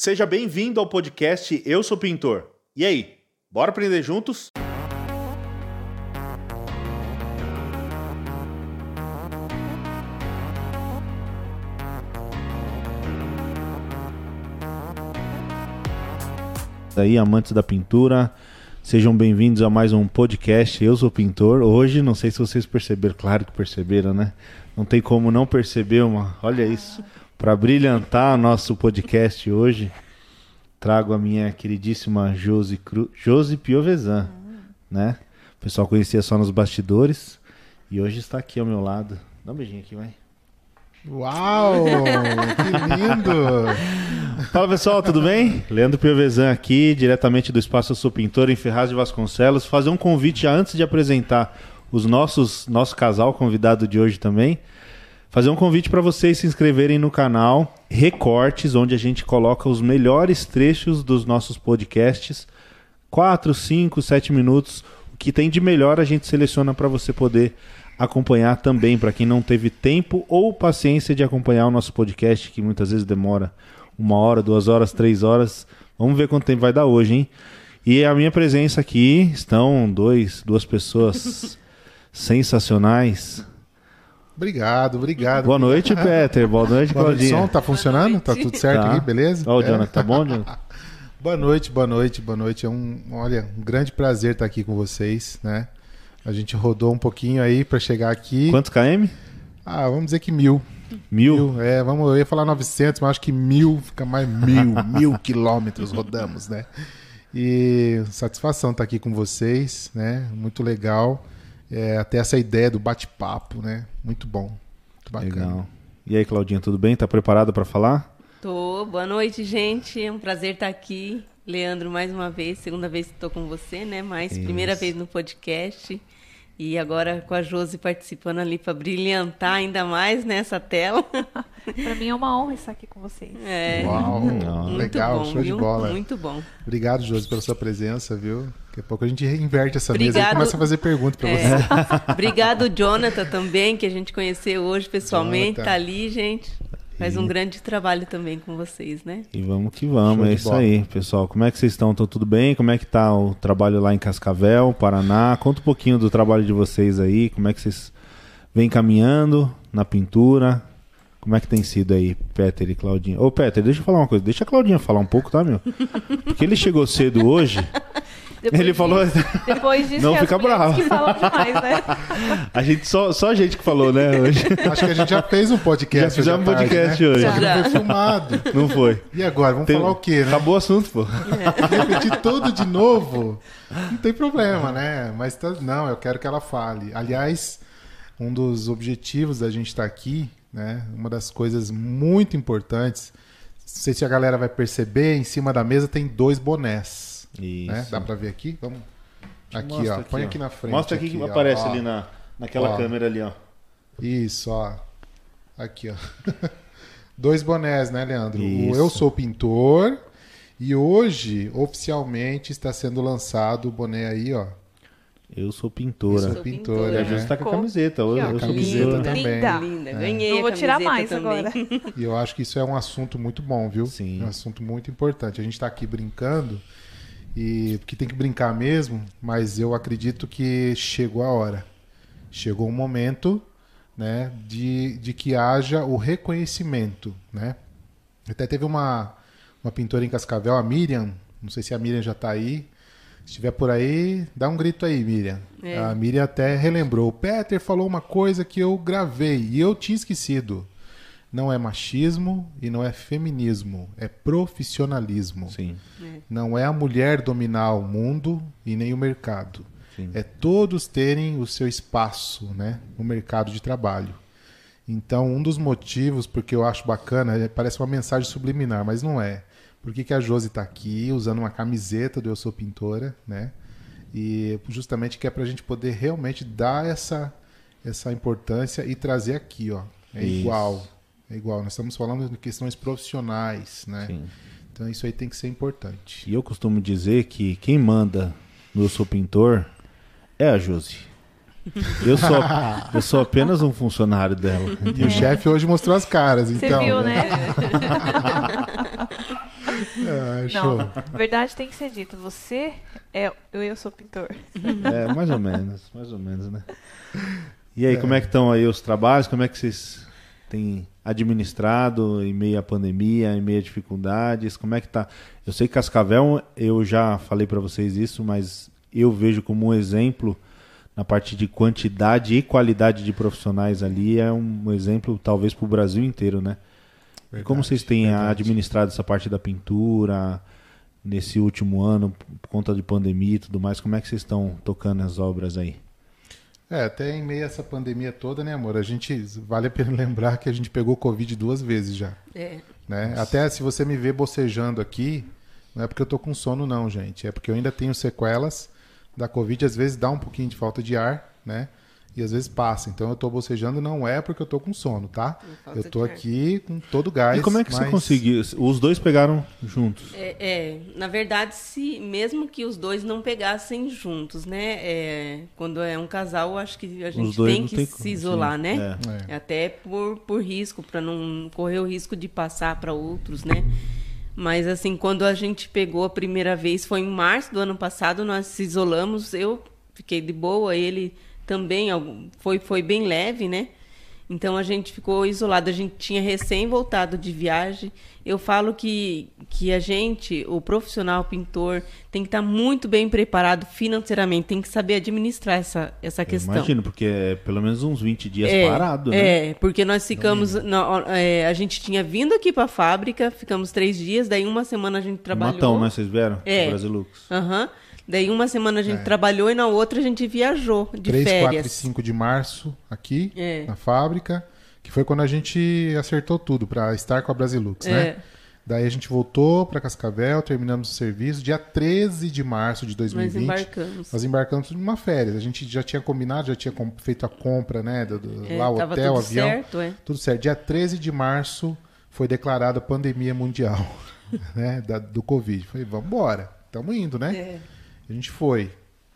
Seja bem-vindo ao podcast Eu Sou Pintor. E aí, bora aprender juntos? Aí, amantes da pintura, sejam bem-vindos a mais um podcast Eu Sou Pintor. Hoje, não sei se vocês perceberam, claro que perceberam, né? Não tem como não perceber uma. Olha isso. Para brilhantar nosso podcast hoje, trago a minha queridíssima Josi, Cru... Josi Piovesan, né? O pessoal conhecia só nos bastidores e hoje está aqui ao meu lado. Dá um beijinho aqui, vai. Uau! que lindo! Fala pessoal, tudo bem? Leandro Piovesan aqui, diretamente do Espaço Eu Sou Pintor em Ferraz de Vasconcelos. Fazer um convite antes de apresentar os nossos nosso casal convidado de hoje também fazer um convite para vocês se inscreverem no canal Recortes, onde a gente coloca os melhores trechos dos nossos podcasts. 4, 5, 7 minutos. O que tem de melhor a gente seleciona para você poder acompanhar também, para quem não teve tempo ou paciência de acompanhar o nosso podcast, que muitas vezes demora uma hora, duas horas, três horas. Vamos ver quanto tempo vai dar hoje, hein? E a minha presença aqui estão dois, duas pessoas sensacionais. Obrigado, obrigado. Boa noite, Peter. Boa noite, Boa noite, Claudinha. som, tá funcionando? Tá tudo certo Tá. aqui, beleza? Ó, o É. Jonathan, tá bom, Jonathan? Boa noite, boa noite, boa noite. É um, olha, um grande prazer estar aqui com vocês, né? A gente rodou um pouquinho aí para chegar aqui. Quantos KM? Ah, vamos dizer que mil. Mil. Mil, é, vamos, eu ia falar 900, mas acho que mil fica mais mil, mil quilômetros rodamos, né? E satisfação estar aqui com vocês, né? Muito legal. É, até essa ideia do bate-papo, né? Muito bom, muito bacana. Legal. E aí, Claudinha, tudo bem? Tá preparada para falar? Tô. Boa noite, gente. É um prazer estar aqui. Leandro, mais uma vez, segunda vez que estou com você, né? Mas Isso. primeira vez no podcast. E agora com a Josi participando ali para brilhantar ainda mais nessa tela. Pra mim é uma honra estar aqui com vocês. É, Uau, muito legal, bom, show de viu? bola. Muito bom. Obrigado, Josi, pela sua presença, viu? Daqui a pouco a gente inverte essa mesa e Obrigado. começa a fazer perguntas para É. você. Obrigado, Jonathan, também, que a gente conheceu hoje pessoalmente. Jonathan. Tá ali, gente. Faz E- um grande trabalho também com vocês, né? E vamos que vamos, Show é isso bola. aí, pessoal. Como é que vocês estão? Estão tudo bem? Como é que tá o trabalho lá em Cascavel, Paraná? Conta um pouquinho do trabalho de vocês aí, como é que vocês vêm caminhando na pintura? Como é que tem sido aí, Peter e Claudinha? Ô, Peter, deixa eu falar uma coisa. Deixa a Claudinha falar um pouco, tá, meu? Porque ele chegou cedo hoje. Depois Ele disso- falou. Depois disso, Não que fica bravo. que falam demais, né? A gente só, só a gente que falou, né, hoje. Acho que a gente já fez um podcast. Já fizemos tarde, podcast né? hoje. Só que Já. não foi filmado. Não foi. E agora, vamos Tem- falar o quê, né? Acabou o assunto, pô. Repetir tudo de novo? Não tem problema, né? Mas tá- não, eu quero que ela fale. Aliás, um dos objetivos da gente estar aqui, né? Uma das coisas muito importantes, não sei se a galera vai perceber, em cima da mesa tem dois bonés. Isso. Né? Dá pra ver aqui? Vamos. Aqui, Mostra ó. Põe aqui na frente. Mostra aqui, que ó, aparece ó. ali na, naquela Ó. câmera ali, ó. Isso, ó. Aqui, ó. Dois bonés, né, Leandro? O Isso. Eu Sou Pintor. E hoje, oficialmente, está sendo lançado o boné aí, ó. Eu sou pintora. Eu Sou pintora, pintora. E a né? Júlia tá com a camiseta. Eu, eu sou pintora. também. Linda. Linda. É. Ganhei Não vou tirar mais também. agora. E eu acho que isso é um assunto muito bom, viu? Sim. É um assunto muito importante. A gente está aqui brincando, e porque tem que brincar mesmo, mas eu acredito que chegou a hora. Chegou o momento né, de, de que haja o reconhecimento. Né? Até teve uma, uma pintora em Cascavel, a Miriam, não sei se a Miriam já está aí. Se estiver por aí, dá um grito aí, Miriam. É. A Miriam até relembrou. O Peter falou uma coisa que eu gravei e eu tinha esquecido. Não é machismo e não é feminismo, é profissionalismo. Sim. Não é a mulher dominar o mundo e nem o mercado. Sim. É todos terem o seu espaço né, no mercado de trabalho. Então, um dos motivos, porque eu acho bacana, é- parece uma mensagem subliminar, mas não é. Por que, que a Josi está aqui usando uma camiseta do Eu Sou Pintora, né? E justamente que é para a gente poder realmente dar essa, essa importância e trazer aqui, ó. É Isso. igual. É igual. Nós estamos falando de questões profissionais, né? Sim. Então isso aí tem que ser importante. E eu costumo dizer que quem manda no Eu Sou Pintor é a Josi. Eu sou, eu sou apenas um funcionário dela. E o chefe hoje mostrou as caras, Você então. viu, né? Ah, show. Não, verdade tem que ser dita. Você é. Eu, eu sou pintor. É, mais ou menos, mais ou menos, né? E aí, É. como é que estão aí os trabalhos? Como é que vocês têm administrado em meio à pandemia, em meio a dificuldades? Como é que tá? Eu sei que Cascavel, eu já falei para vocês isso, mas eu vejo como um exemplo na parte de quantidade e qualidade de profissionais ali, é um exemplo talvez para o Brasil inteiro, né? E como Verdade, vocês têm verdade. administrado essa parte da pintura nesse último ano, por conta de pandemia e tudo mais? Como é que vocês estão tocando as obras aí? É, até em meio a essa pandemia toda, né, amor? A gente vale a pena lembrar que a gente pegou Covid duas vezes já. É. Né? Até se você me vê bocejando aqui, não é porque eu tô com sono, não, gente. É porque eu ainda tenho sequelas da Covid. Às vezes dá um pouquinho de falta de ar, né? E às vezes passa. Então eu tô bocejando, não é porque eu tô com sono, tá? Eu ar. aqui com todo o gás. e como é que você mas- conseguiu? Os dois pegaram juntos. É, é, na verdade, se mesmo que os dois não pegassem juntos, né? é, quando é um casal, acho que a gente tem que tem se como, isolar, sim. né? É. Até por, por risco, para não correr o risco de passar para outros, né? Mas assim, quando a gente pegou a primeira vez, foi em março do ano passado, nós se isolamos, eu fiquei de boa, ele também foi, foi bem leve, né? Então a gente ficou isolado, a gente tinha recém voltado de viagem. Eu falo que, que a gente, o profissional pintor, tem que estar muito bem preparado financeiramente, tem que saber administrar essa, essa Eu questão. Imagino, porque é pelo menos uns 20 dias É, parado, né? É, porque nós ficamos. na- é, a gente tinha vindo aqui para a fábrica, ficamos três dias, daí uma semana a gente trabalhou. Matão, né? Vocês vieram? É. Brasilux. Aham. Daí uma semana a gente É. trabalhou e na outra a gente viajou de 3, 4 férias. e 5 de março aqui É. na fábrica, que foi quando a gente acertou tudo para estar com a Brasilux, É. né? Daí a gente voltou para Cascavel, terminamos o serviço. Dia 13 de março de Nós 2020, embarcamos. nós embarcamos numa férias. A gente já tinha combinado, já tinha feito a compra, né? Do, do- É, lá o hotel, tudo avião. certo, é. Tudo certo. Dia 13 de março foi declarada a pandemia mundial, né? Da, do Covid. Falei, vamos embora. Estamos indo, né? É. A gente foi.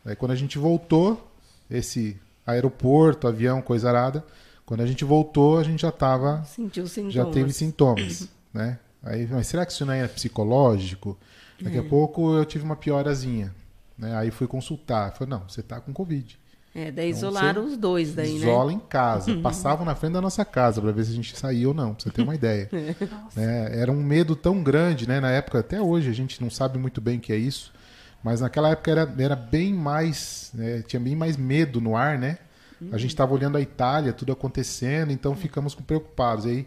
Aí quando a gente voltou, esse aeroporto, avião, coisa arada, quando a gente voltou, a gente já tava, Sentiu sintomas. já teve sintomas, né? Aí, mas será que isso não é psicológico? Daqui a pouco eu tive uma piorazinha, né? Aí fui consultar, falei, não, você tá com Covid. É, daí Então, isolaram os dois daí, né? Isola em casa. Passavam na frente da nossa casa para ver se a gente saía ou não, pra você ter uma ideia. Nossa. né? Era um medo tão grande, né? Na época, até hoje, a gente não sabe muito bem o que é isso. Mas naquela época era, era bem mais. né, Tinha bem mais medo no ar, né? A gente estava olhando a Itália, tudo acontecendo, então ficamos preocupados. Aí o-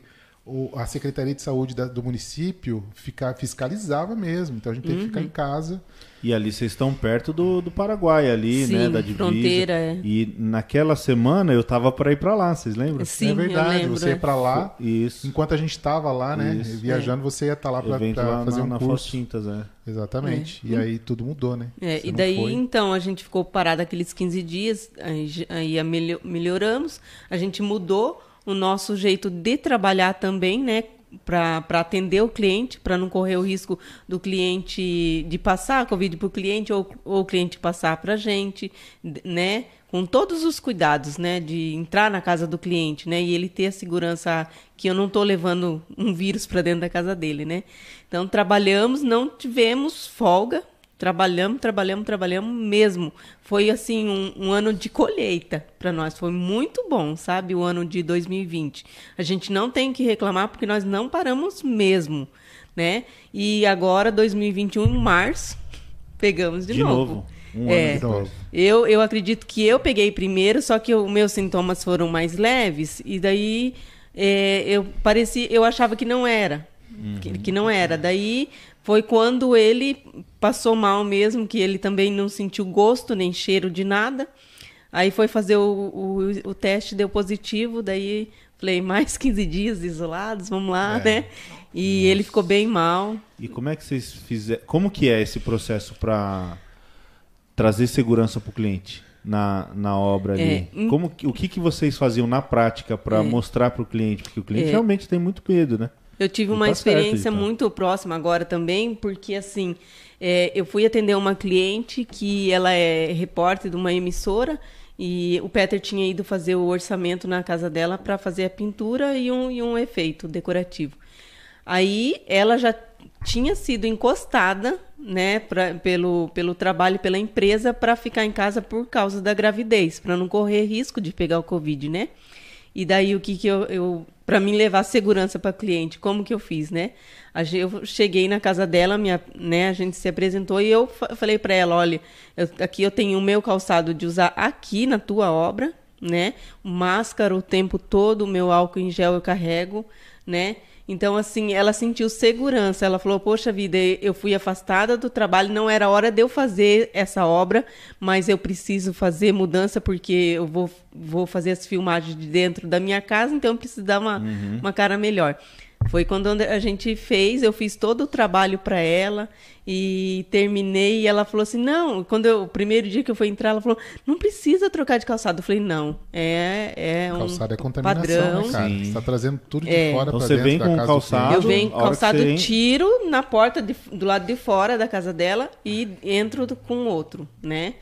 a Secretaria de Saúde da- do município fica, fiscalizava mesmo. Então a gente teve que ficar Uhum. em casa. E ali vocês estão perto do, do Paraguai, ali, Sim, né? Da divisa. fronteira, é. E naquela semana eu tava para ir para lá, vocês lembram? Sim, é verdade, eu lembro. você ia é. para lá. Isso. Enquanto a gente estava lá, né? Isso. Viajando, você ia estar lá para fazer na, um na curso. Fotintas, é. Exatamente. E aí tudo mudou, né? É, Você e daí, foi. então, a gente ficou parado aqueles 15 dias, aí, aí melhoramos, a gente mudou o nosso jeito de trabalhar também, né? Para atender o cliente, para não correr o risco do cliente de passar a Covid para o cliente ou, ou o cliente passar para a gente, né? Com todos os cuidados, né? De entrar na casa do cliente, né? E ele ter a segurança que eu não estou levando um vírus para dentro da casa dele, né? Então, trabalhamos, não tivemos folga, Trabalhamos, trabalhamos, trabalhamos mesmo. Foi assim um, um ano de colheita para nós. Foi muito bom, sabe? O ano de 2020. A gente não tem que reclamar porque nós não paramos mesmo, né? E agora 2021, em março, pegamos de, De novo. Um É. Eu, eu acredito que eu peguei primeiro, só que os meus sintomas foram mais leves e daí é, eu parecia, eu achava que não era, que, que não era. Daí foi quando ele passou mal mesmo, que ele também não sentiu gosto nem cheiro de nada. Aí foi fazer o, o, o teste, deu positivo, daí falei, mais 15 dias isolados, vamos lá, É. né? E ele ficou bem mal. E como é que vocês fizeram? Como que é esse processo para trazer segurança para o cliente na, na obra ali? É, em- Como o que, que vocês faziam na prática para É. mostrar para o cliente? Porque o cliente É. realmente tem muito medo, né? Eu tive uma tá certo, experiência então. muito próxima agora também, porque assim, é, eu fui atender uma cliente que ela é repórter de uma emissora e o Peter tinha ido fazer o orçamento na casa dela para fazer a pintura e um, e um efeito decorativo. Aí ela já tinha sido encostada, né, pra, pelo, pelo trabalho, pela empresa, para ficar em casa por causa da gravidez, para não correr risco de pegar o Covid, né? E daí o que, que eu, eu para mim levar segurança para cliente, como que eu fiz, né? Eu cheguei na casa dela, minha, né, a gente se apresentou e eu falei para ela, olha, eu, aqui eu tenho o meu calçado de usar aqui na tua obra, né? Máscara o tempo todo, o meu álcool em gel eu carrego, né? Então, assim, ela sentiu segurança. Ela falou: Poxa vida, eu fui afastada do trabalho, não era hora de eu fazer essa obra, mas eu preciso fazer mudança porque eu vou, vou fazer as filmagens de dentro da minha casa, então eu preciso dar uma, uhum. uma cara melhor. Foi quando a gente fez, eu fiz todo o trabalho para ela e terminei e ela falou assim: "Não, quando eu, o primeiro dia que eu fui entrar, ela falou: "Não precisa trocar de calçado". Eu falei: "Não, é é um calçado é contaminação, né, padrão. Né, cara? Você tá trazendo tudo de é. fora então, para dentro vem com da casa calçado, Eu venho calçado você... tiro na porta de, do lado de fora da casa dela e entro com outro, né?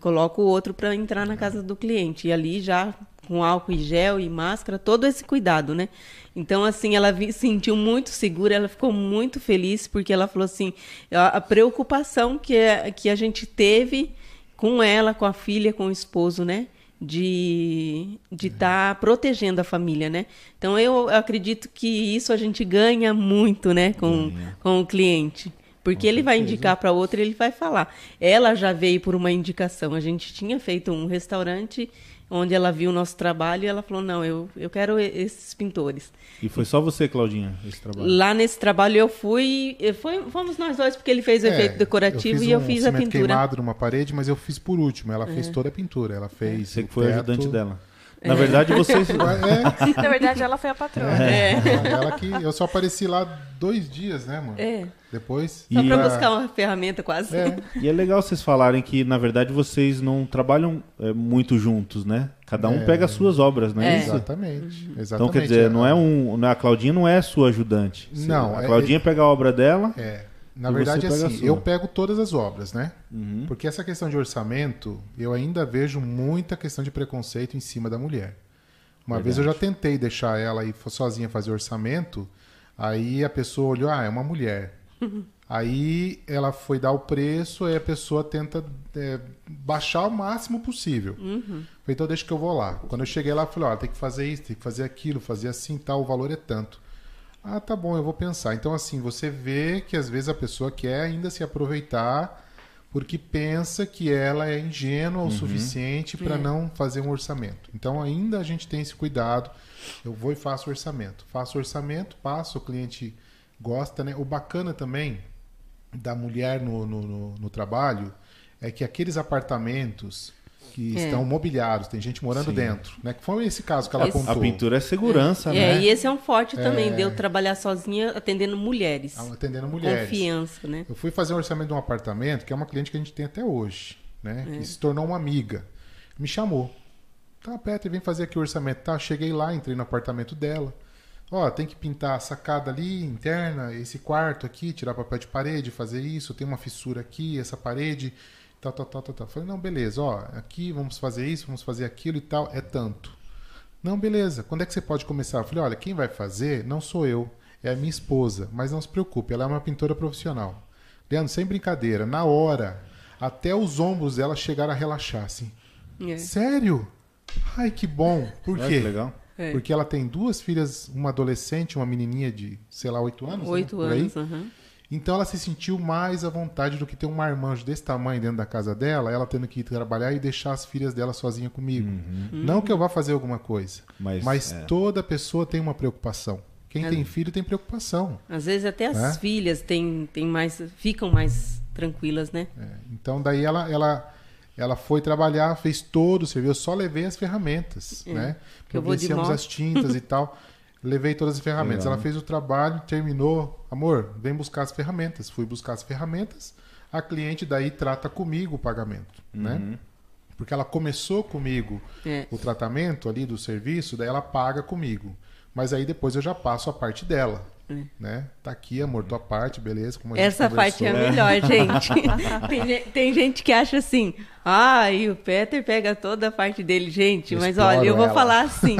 Coloco o outro para entrar na casa do cliente e ali já com álcool e gel e máscara, todo esse cuidado, né? Então, assim, ela vi, sentiu muito segura, ela ficou muito feliz, porque ela falou assim, a, a preocupação que, a, que a gente teve com ela, com a filha, com o esposo, né? De estar de tá protegendo a família, né? Então, eu acredito que isso a gente ganha muito, né? Com, com o cliente. Porque com ele certeza. vai indicar para outra, ele vai falar. Ela já veio por uma indicação. A gente tinha feito um restaurante onde ela viu o nosso trabalho e ela falou: Não, eu, eu quero esses pintores. E foi só você, Claudinha, esse trabalho? Lá nesse trabalho eu fui. Foi, fomos nós dois, porque ele fez o é, efeito decorativo eu e eu fiz a pintura. queimado numa parede, mas eu fiz por último. Ela é. fez toda a pintura. Ela fez. Você que foi teto. ajudante dela. Na verdade, vocês. É. Na verdade, ela foi a patroa. É. Ela, que. Eu só apareci lá dois dias, né, mano? É. Depois. Só para buscar uma ferramenta quase. É. E é legal vocês falarem que, na verdade, vocês não trabalham é, muito juntos, né? Cada um é. pega as suas obras, não é, isso? Exatamente. Exatamente. Então, quer dizer, não é um. A Claudinha não é sua ajudante. Não. A Claudinha pega a obra dela. É. Na verdade, assim, eu pego todas as obras, né? Uhum. Porque essa questão de orçamento, eu ainda vejo muita questão de preconceito em cima da mulher. Uma verdade. vez eu já tentei deixar ela ir sozinha fazer orçamento, aí a pessoa olhou, ah, é uma mulher. Aí ela foi dar o preço, aí a pessoa tenta é, baixar o máximo possível. Uhum. Falei, então deixa que eu vou lá. Quando eu cheguei lá, eu falei, ó, tem que fazer isso, tem que fazer aquilo, fazer assim, tal, o valor é tanto. Ah, tá bom, eu vou pensar. Então, assim, você vê que às vezes a pessoa quer ainda se aproveitar porque pensa que ela é ingênua o uhum. suficiente para é. não fazer um orçamento. Então, ainda a gente tem esse cuidado. Eu vou e faço orçamento. Faço orçamento, passo, o cliente gosta, né? O bacana também da mulher no, no, no, no trabalho é que aqueles apartamentos que é. estão mobiliados, tem gente morando Sim. dentro, né? Que foi esse caso que ela esse... A pintura é segurança, é. né? É, e esse é um forte também, é... de eu trabalhar sozinha atendendo mulheres. Ah, atendendo mulheres. Confiança, né? Eu fui fazer um orçamento de um apartamento, que é uma cliente que a gente tem até hoje, né? É. Que se tornou uma amiga. Me chamou. Tá, Petra, vem fazer aqui o orçamento. Tá, cheguei lá, entrei no apartamento dela. Ó, tem que pintar a sacada ali, interna, esse quarto aqui, tirar papel de parede, fazer isso, tem uma fissura aqui, essa parede, tal, tal, tal, tal, tal. Falei, não, beleza, ó, aqui vamos fazer isso, vamos fazer aquilo e tal, é tanto. Não, beleza, quando é que você pode começar? Eu falei, olha, quem vai fazer não sou eu, é a minha esposa, mas não se preocupe, ela é uma pintora profissional. Leandro, sem brincadeira, na hora, até os ombros dela chegaram a relaxar, assim. É. Sério? Ai, que bom. Por quê? Que legal. É. Porque ela tem duas filhas, uma adolescente, uma menininha de, sei lá, oito anos. Né, oito né? anos, uhum. Então ela se sentiu mais à vontade do que ter um marmanjo desse tamanho dentro da casa dela, ela tendo que ir trabalhar e deixar as filhas dela sozinha comigo. Uhum. Não que eu vá fazer alguma coisa, mas, mas é. toda pessoa tem uma preocupação. Quem é. tem filho tem preocupação. Às vezes até as né? filhas têm, têm mais, ficam mais tranquilas, né? É. Então daí ela, ela ela foi trabalhar, fez todo o serviço, eu só levei as ferramentas, é, né? Providenciamos as tintas e tal. Levei todas as ferramentas. Legal. Ela fez o trabalho, terminou. Amor, vem buscar as ferramentas. Fui buscar as ferramentas. A cliente daí trata comigo o pagamento, né? uhum. né? Porque ela começou comigo é. o tratamento ali do serviço, daí ela paga comigo. Mas aí depois eu já passo a parte dela. É. Né? Tá aqui, amor, tua parte, beleza? Como Essa parte é a melhor, gente. tem, tem, gente que acha assim, ah, e o Peter pega toda a parte dele. Gente, eu mas olha, eu vou ela. falar assim,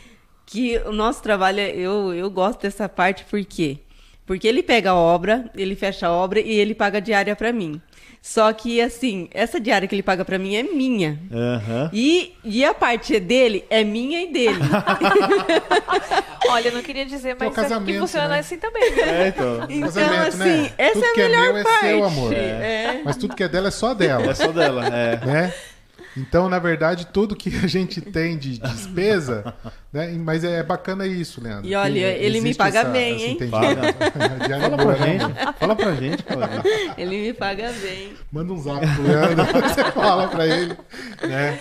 que o nosso trabalho, eu, eu gosto dessa parte por quê? Porque ele pega a obra, ele fecha a obra e ele paga a diária para mim. Só que, assim, essa diária que ele paga para mim é minha. Aham. E, e a parte dele é minha e dele. Olha, eu não queria dizer, Que é mas é que casamento, funciona né? assim também. viu? É, então. Então, Casamento, assim, né? essa Tudo é a que é melhor meu é parte. seu, amor. É. Mas tudo que é dela é só dela. É só dela, é. né? Então, na verdade, tudo que a gente tem de despesa, né? Mas é bacana isso, Leandro. E olha, que ele me paga bem, hein? entendimento. A diária é Fala boa, pra né, gente. Fala pra gente, Claudinha. Ele me paga bem. Manda um zap pro Leandro, você fala pra ele, né?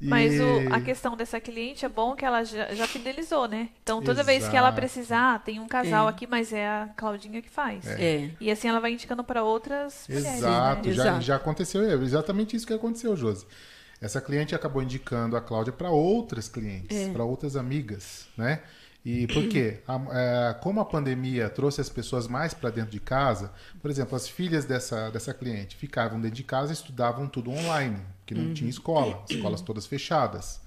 E- Mas o- a questão dessa cliente é bom que ela já, já fidelizou, né? Então toda vez que ela Exato. precisar, ah, tem um casal É. aqui, mas é a Claudinha que faz. É. E assim ela vai indicando para outras mulheres. Exato, né? já, Exato. já aconteceu, é exatamente isso que aconteceu, Josi. Essa cliente acabou indicando a Cláudia para outras clientes, É. para outras amigas, né? E por quê? A- é, como a pandemia trouxe as pessoas mais para dentro de casa, por exemplo, as filhas dessa, dessa cliente ficavam dentro de casa e estudavam tudo online, que não tinha escola, escolas todas fechadas.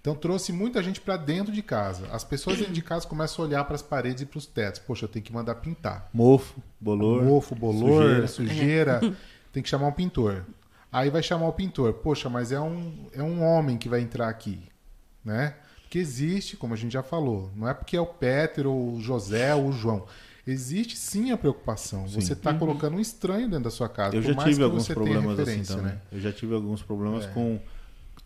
Então trouxe muita gente para dentro de casa. As pessoas dentro de casa começam a olhar para as paredes e para os tetos. Poxa, eu tenho que mandar pintar. Mofo, bolor. Mofo, bolor, sujeira. sujeira, tem que chamar um pintor. Aí vai chamar o pintor. Poxa, mas é um, é um homem que vai entrar aqui, né? Porque existe, como a gente já falou, não é porque é o Péter, ou o José, ou o João. Existe sim a preocupação. Você está colocando um estranho dentro da sua casa. Eu por já mais tive que alguns você tenha problemas assim também. né? Eu já tive alguns problemas É. com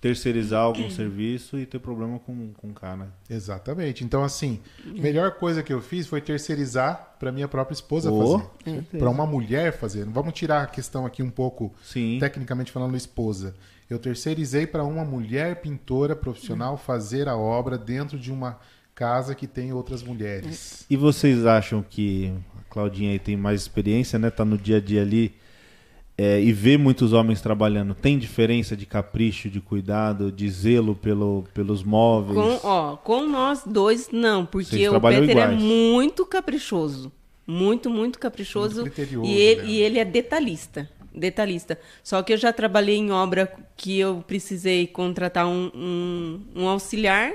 terceirizar algum serviço e ter problema com, com o cara. Exatamente. Então, assim, a melhor coisa que eu fiz foi terceirizar para minha própria esposa Oh, fazer. certeza. Para uma mulher fazer. Vamos tirar a questão aqui um pouco Sim. tecnicamente falando, esposa. Eu terceirizei para uma mulher pintora profissional fazer a obra dentro de uma casa que tem outras mulheres. E vocês acham que a Claudinha aí tem mais experiência, né? Tá no dia a dia ali é, e vê muitos homens trabalhando. Tem diferença de capricho, de cuidado, de zelo pelo, pelos móveis? Com, ó, com nós dois, não, porque Vocês o Peter é iguais. muito caprichoso. Muito, muito caprichoso. Muito e, ele, né? e ele é detalhista. Detalhista. Só que eu já trabalhei em obra que eu precisei contratar um, um, um auxiliar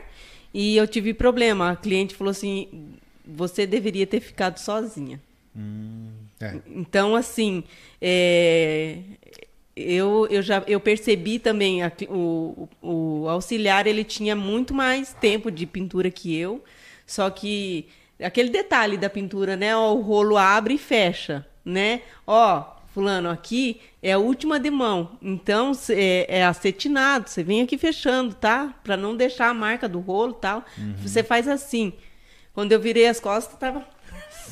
e eu tive problema. A cliente falou assim: você deveria ter ficado sozinha. É. Então, assim, é, eu, eu já eu percebi também a- o, o auxiliar ele tinha muito mais tempo de pintura que eu, só que aquele detalhe da pintura, né? Ó, o rolo abre e fecha, né? Ó, fulano, aqui é a última de mão, então é, é acetinado. Você vem aqui fechando, tá? Para não deixar a marca do rolo, tal. Você faz assim. Quando eu virei as costas, tava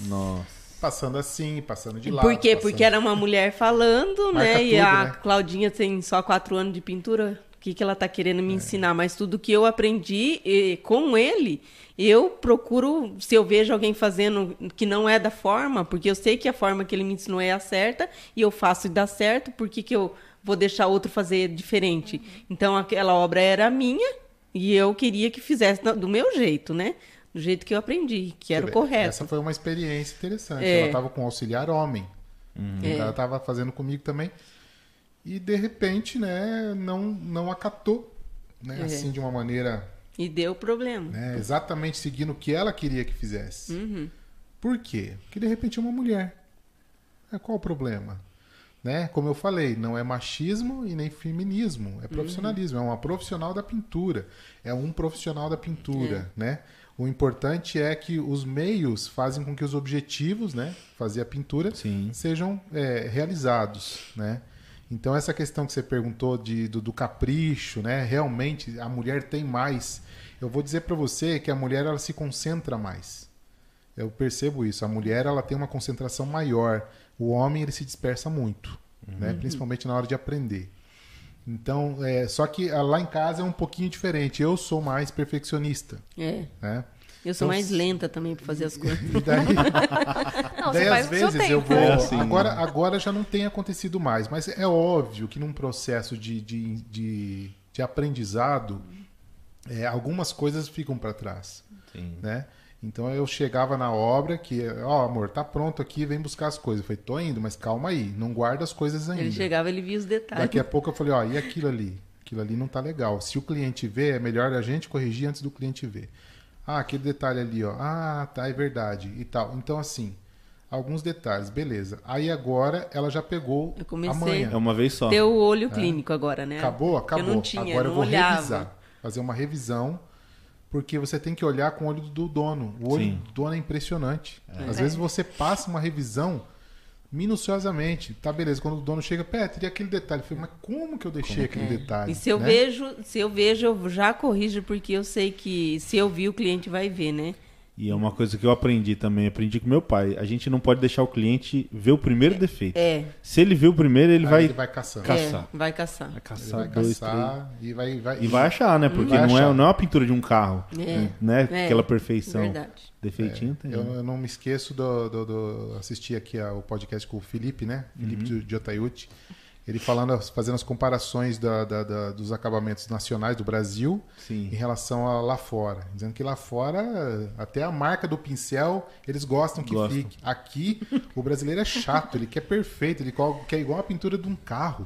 Nossa. Passando assim, passando de lado. por quê? passando- Porque era uma mulher falando, né? e tudo, a né? Claudinha tem só quatro anos de pintura. O que, que ela tá querendo É. me ensinar? Mas tudo que eu aprendi e, com ele, eu procuro, se eu vejo alguém fazendo que não é da forma, porque eu sei que a forma que ele me ensinou é a certa, e eu faço e dá certo, por que, que eu vou deixar outro fazer diferente? Então aquela obra era minha, e eu queria que fizesse do- do meu jeito, né? Do jeito que eu aprendi, que era o correto. Essa foi uma experiência interessante. É. Ela estava com um auxiliar homem. É. Ela estava fazendo comigo também. E de repente, né, não, não acatou. Né, É. Assim, de uma maneira E deu problema. né, exatamente seguindo o que ela queria que fizesse. Uhum. Por quê? Porque de repente é uma mulher. É, qual o problema? Né? Como eu falei, não é machismo e nem feminismo, é profissionalismo, é uma profissional da pintura, é um profissional da pintura, né? O importante é que os meios fazem com que os objetivos, né, fazer a pintura, Sim. sejam é, realizados, né? Então essa questão que você perguntou de, do, do capricho, né? Realmente a mulher tem mais. Eu vou dizer para você que a mulher ela se concentra mais. Eu percebo isso. A mulher ela tem uma concentração maior. O homem ele se dispersa muito, né? Principalmente na hora de aprender. Então, é, só que ah, lá em casa é um pouquinho diferente. Eu sou mais perfeccionista, É. né? Eu sou Então, mais lenta também para fazer as coisas. E daí, Não, Daí, às vezes, eu vou. É assim, agora, né? agora já não tem acontecido mais, mas é óbvio que num processo de, de, de, de aprendizado, é, algumas coisas ficam para trás. Sim. Né? Então eu chegava na obra que, ó, amor, tá pronto aqui, vem buscar as coisas. Eu falei, tô indo, mas calma aí, não guarda as coisas ainda. Ele chegava, ele via os detalhes. Daqui a pouco eu falei, ó, e aquilo ali? Aquilo ali não tá legal. Se o cliente vê, é melhor a gente corrigir antes do cliente ver. Ah, aquele detalhe ali, ó. Ah, tá, é verdade. E tal. Então, assim, alguns detalhes, beleza. Aí agora ela já pegou Eu comecei- a manha. É uma vez só. Ter o olho clínico agora, né? Acabou? Acabou. Eu não tinha, Agora não eu vou olhava. revisar. Fazer uma revisão. Porque você tem que olhar com o olho do dono. O olho Sim. do dono é impressionante. Às vezes você passa uma revisão minuciosamente. Tá, beleza. Quando o dono chega, pé, teria aquele detalhe. Eu falei, mas como que eu deixei aquele detalhe? E se eu né? vejo, se eu vejo, eu já corrijo, porque eu sei que se eu vi, o cliente vai ver, né? E é uma coisa que eu aprendi também, aprendi com meu pai. A gente não pode deixar o cliente ver o primeiro defeito. É. Se ele viu o primeiro, ele Aí vai, ele vai caçando. Caçar. É, vai caçar. vai Ele caçar vai dois, caçar e vai, vai, três. E vai achar, né? Porque não, achar. é, não é uma pintura de um carro. É. Né? É, Aquela perfeição. Verdade. Defeitinho tem. Eu, eu não me esqueço do, do, do- assistir aqui ao podcast com o Felipe, né? Felipe Uhum. de Jotaiuti. Ele falando, fazendo as comparações da- da- da- dos acabamentos nacionais do Brasil Sim. em relação a lá fora. Dizendo que lá fora, até a marca do pincel, eles gostam que Gostam. fique. Aqui, o brasileiro é chato, ele quer perfeito, ele quer igual a pintura de um carro.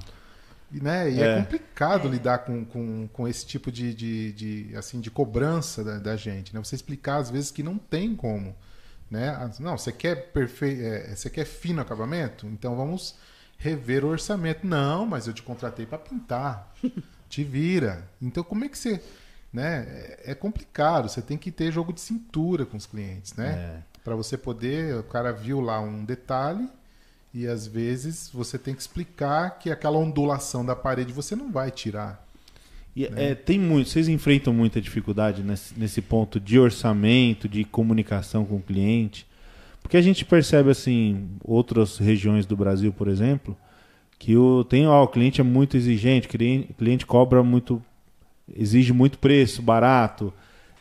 E, né, e é. É. complicado lidar com, com, com esse tipo de, de, de, assim, de cobrança da, da gente. Né? Você explicar, às vezes, que não tem como. Né? Ah, Não, você quer perfeito, você quer fino acabamento? Então vamos rever o orçamento. Não, mas eu te contratei para pintar. Te vira. Então como é que você. Né? É é complicado, você tem que ter jogo de cintura com os clientes, né? É. Para você poder. O cara viu lá um detalhe e às vezes você tem que explicar que aquela ondulação da parede você não vai tirar. E, é, tem muito, vocês enfrentam muita dificuldade nesse, nesse ponto de orçamento, de comunicação com o cliente. Porque a gente percebe assim, outras regiões do Brasil, por exemplo, que o, tem, ó, o cliente é muito exigente, o cliente, cliente cobra muito, exige muito preço, barato,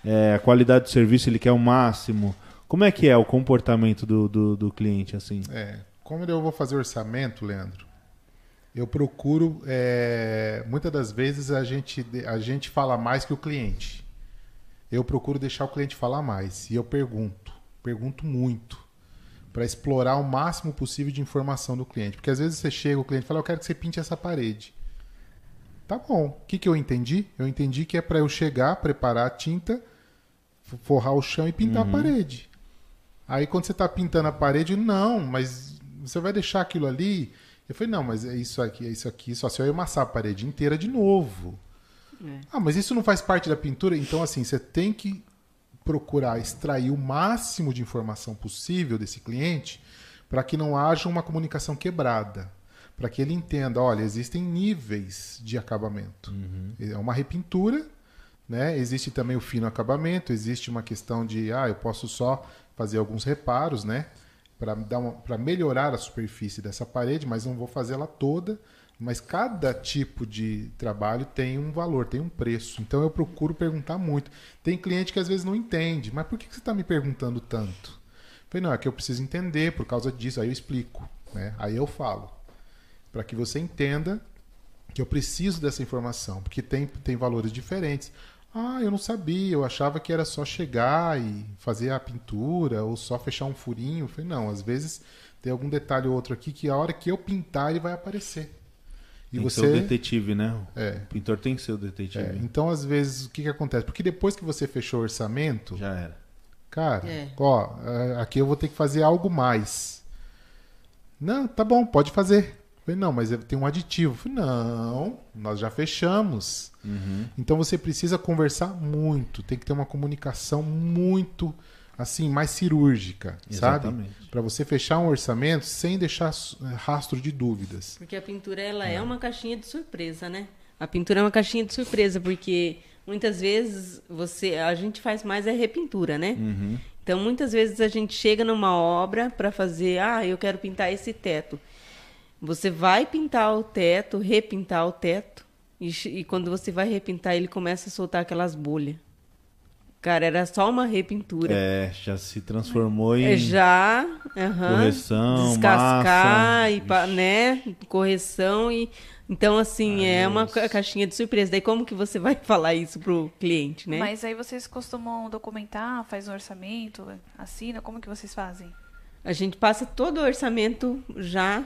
é, a qualidade do serviço ele quer o máximo. Como é que é o comportamento do, do, do cliente assim? É, como eu vou fazer orçamento, Leandro? Eu procuro, é, muitas das vezes a gente, a gente fala mais que o cliente. Eu procuro deixar o cliente falar mais. E eu pergunto, pergunto muito, para explorar o máximo possível de informação do cliente. Porque às vezes você chega, o cliente fala, eu quero que você pinte essa parede. Tá bom. O que, que eu entendi? Eu entendi que é para eu chegar, preparar a tinta, forrar o chão e pintar a parede. Aí quando você está pintando a parede, não, mas você vai deixar aquilo ali? Eu falei, não, mas é isso aqui, é isso aqui, só se eu amassar a parede inteira de novo. Ah, mas isso não faz parte da pintura? Então, assim, você tem que procurar extrair o máximo de informação possível desse cliente para que não haja uma comunicação quebrada. Para que ele entenda, olha, existem níveis de acabamento. É uma repintura, né? Existe também o fino acabamento, existe uma questão de, ah, eu posso só fazer alguns reparos, né? Para melhorar a superfície dessa parede, mas não vou fazê-la toda. Mas cada tipo de trabalho tem um valor, tem um preço. Então eu procuro perguntar muito. Tem cliente que às vezes não entende, mas por que você está me perguntando tanto? Eu falei, não, é que eu preciso entender por causa disso. Aí eu explico, né? Aí eu falo. Para que você entenda que eu preciso dessa informação, porque tem, tem valores diferentes. Ah, eu não sabia, eu achava que era só chegar e fazer a pintura ou só fechar um furinho. Eu falei, não, às vezes tem algum detalhe ou outro aqui que a hora que eu pintar ele vai aparecer. E tem você ser o detetive, né? é, O pintor tem que ser o detetive. é, então às vezes o que que acontece? Porque depois que você fechou o orçamento, Já era. Cara, É. ó, é, aqui eu vou ter que fazer algo mais. Não, tá bom, pode fazer. Eu Falei, não, mas tem um aditivo. Eu Falei, não, nós já fechamos. Então você precisa conversar muito, tem que ter uma comunicação muito assim, mais cirúrgica, sabe? Exatamente. Para você fechar um orçamento sem deixar eh, rastro de dúvidas. Porque a pintura ela é uma caixinha de surpresa, né? A pintura é uma caixinha de surpresa, porque muitas vezes você a gente faz mais é repintura, né? Uhum. Então muitas vezes a gente chega numa obra para fazer, ah, eu quero pintar esse teto. Você vai pintar o teto, repintar o teto, e, e quando você vai repintar, ele começa a soltar aquelas bolhas. Cara, era só uma repintura. É, já se transformou em. É já, aham, Correção, descascar massa. e pa- né, correção e então assim Ai, é uma Deus. caixinha de surpresa. Daí como que você vai falar isso pro cliente, né? Mas aí vocês costumam documentar, faz um orçamento, assina, como que vocês fazem? A gente passa todo o orçamento já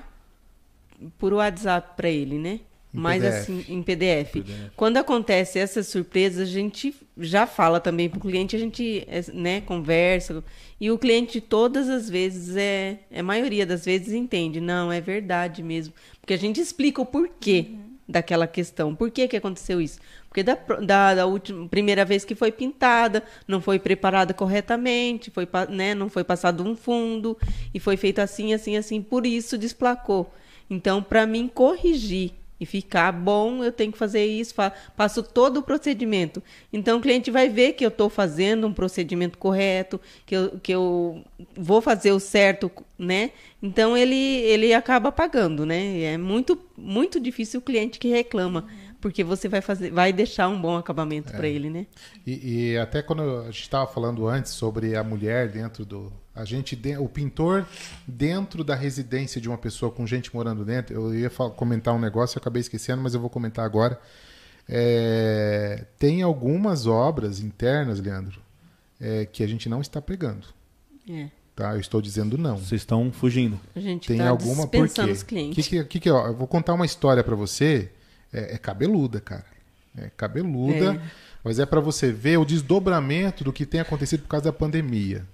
por WhatsApp para ele, né? Em Mas PDF. assim, em PDF. Quando acontece essas surpresas, a gente já fala também para o cliente, a gente é, né, conversa. E o cliente, todas as vezes, é, é a maioria das vezes, entende. Não, é verdade mesmo. Porque a gente explica o porquê daquela questão. Por que, que aconteceu isso? Porque da, da, da última, primeira vez que foi pintada, não foi preparada corretamente, foi, né, não foi passado um fundo, e foi feito assim, assim, assim, por isso desplacou. Então, para mim corrigir e ficar bom, eu tenho que fazer isso, fa- passo todo o procedimento. Então, o cliente vai ver que eu estou fazendo um procedimento correto, que eu, que eu vou fazer o certo, né? Então, ele, ele acaba pagando, né? É muito, muito difícil o cliente que reclama, porque você vai, fazer, vai deixar um bom acabamento para ele, né? E, e até quando a gente estava falando antes sobre a mulher dentro do. A gente, o pintor dentro da residência de uma pessoa com gente morando dentro. Eu ia comentar um negócio, eu acabei esquecendo, mas eu vou comentar agora. É, tem algumas obras internas, Leandro, é, que a gente não está pegando. É. Tá? Eu estou dizendo não. Vocês estão fugindo. A gente Tem está alguma por dispensando quê? os clientes. Que que, que que, ó, eu vou contar uma história para você. É, é cabeluda, cara. É cabeluda. É. Mas é para você ver o desdobramento do que tem acontecido por causa da pandemia.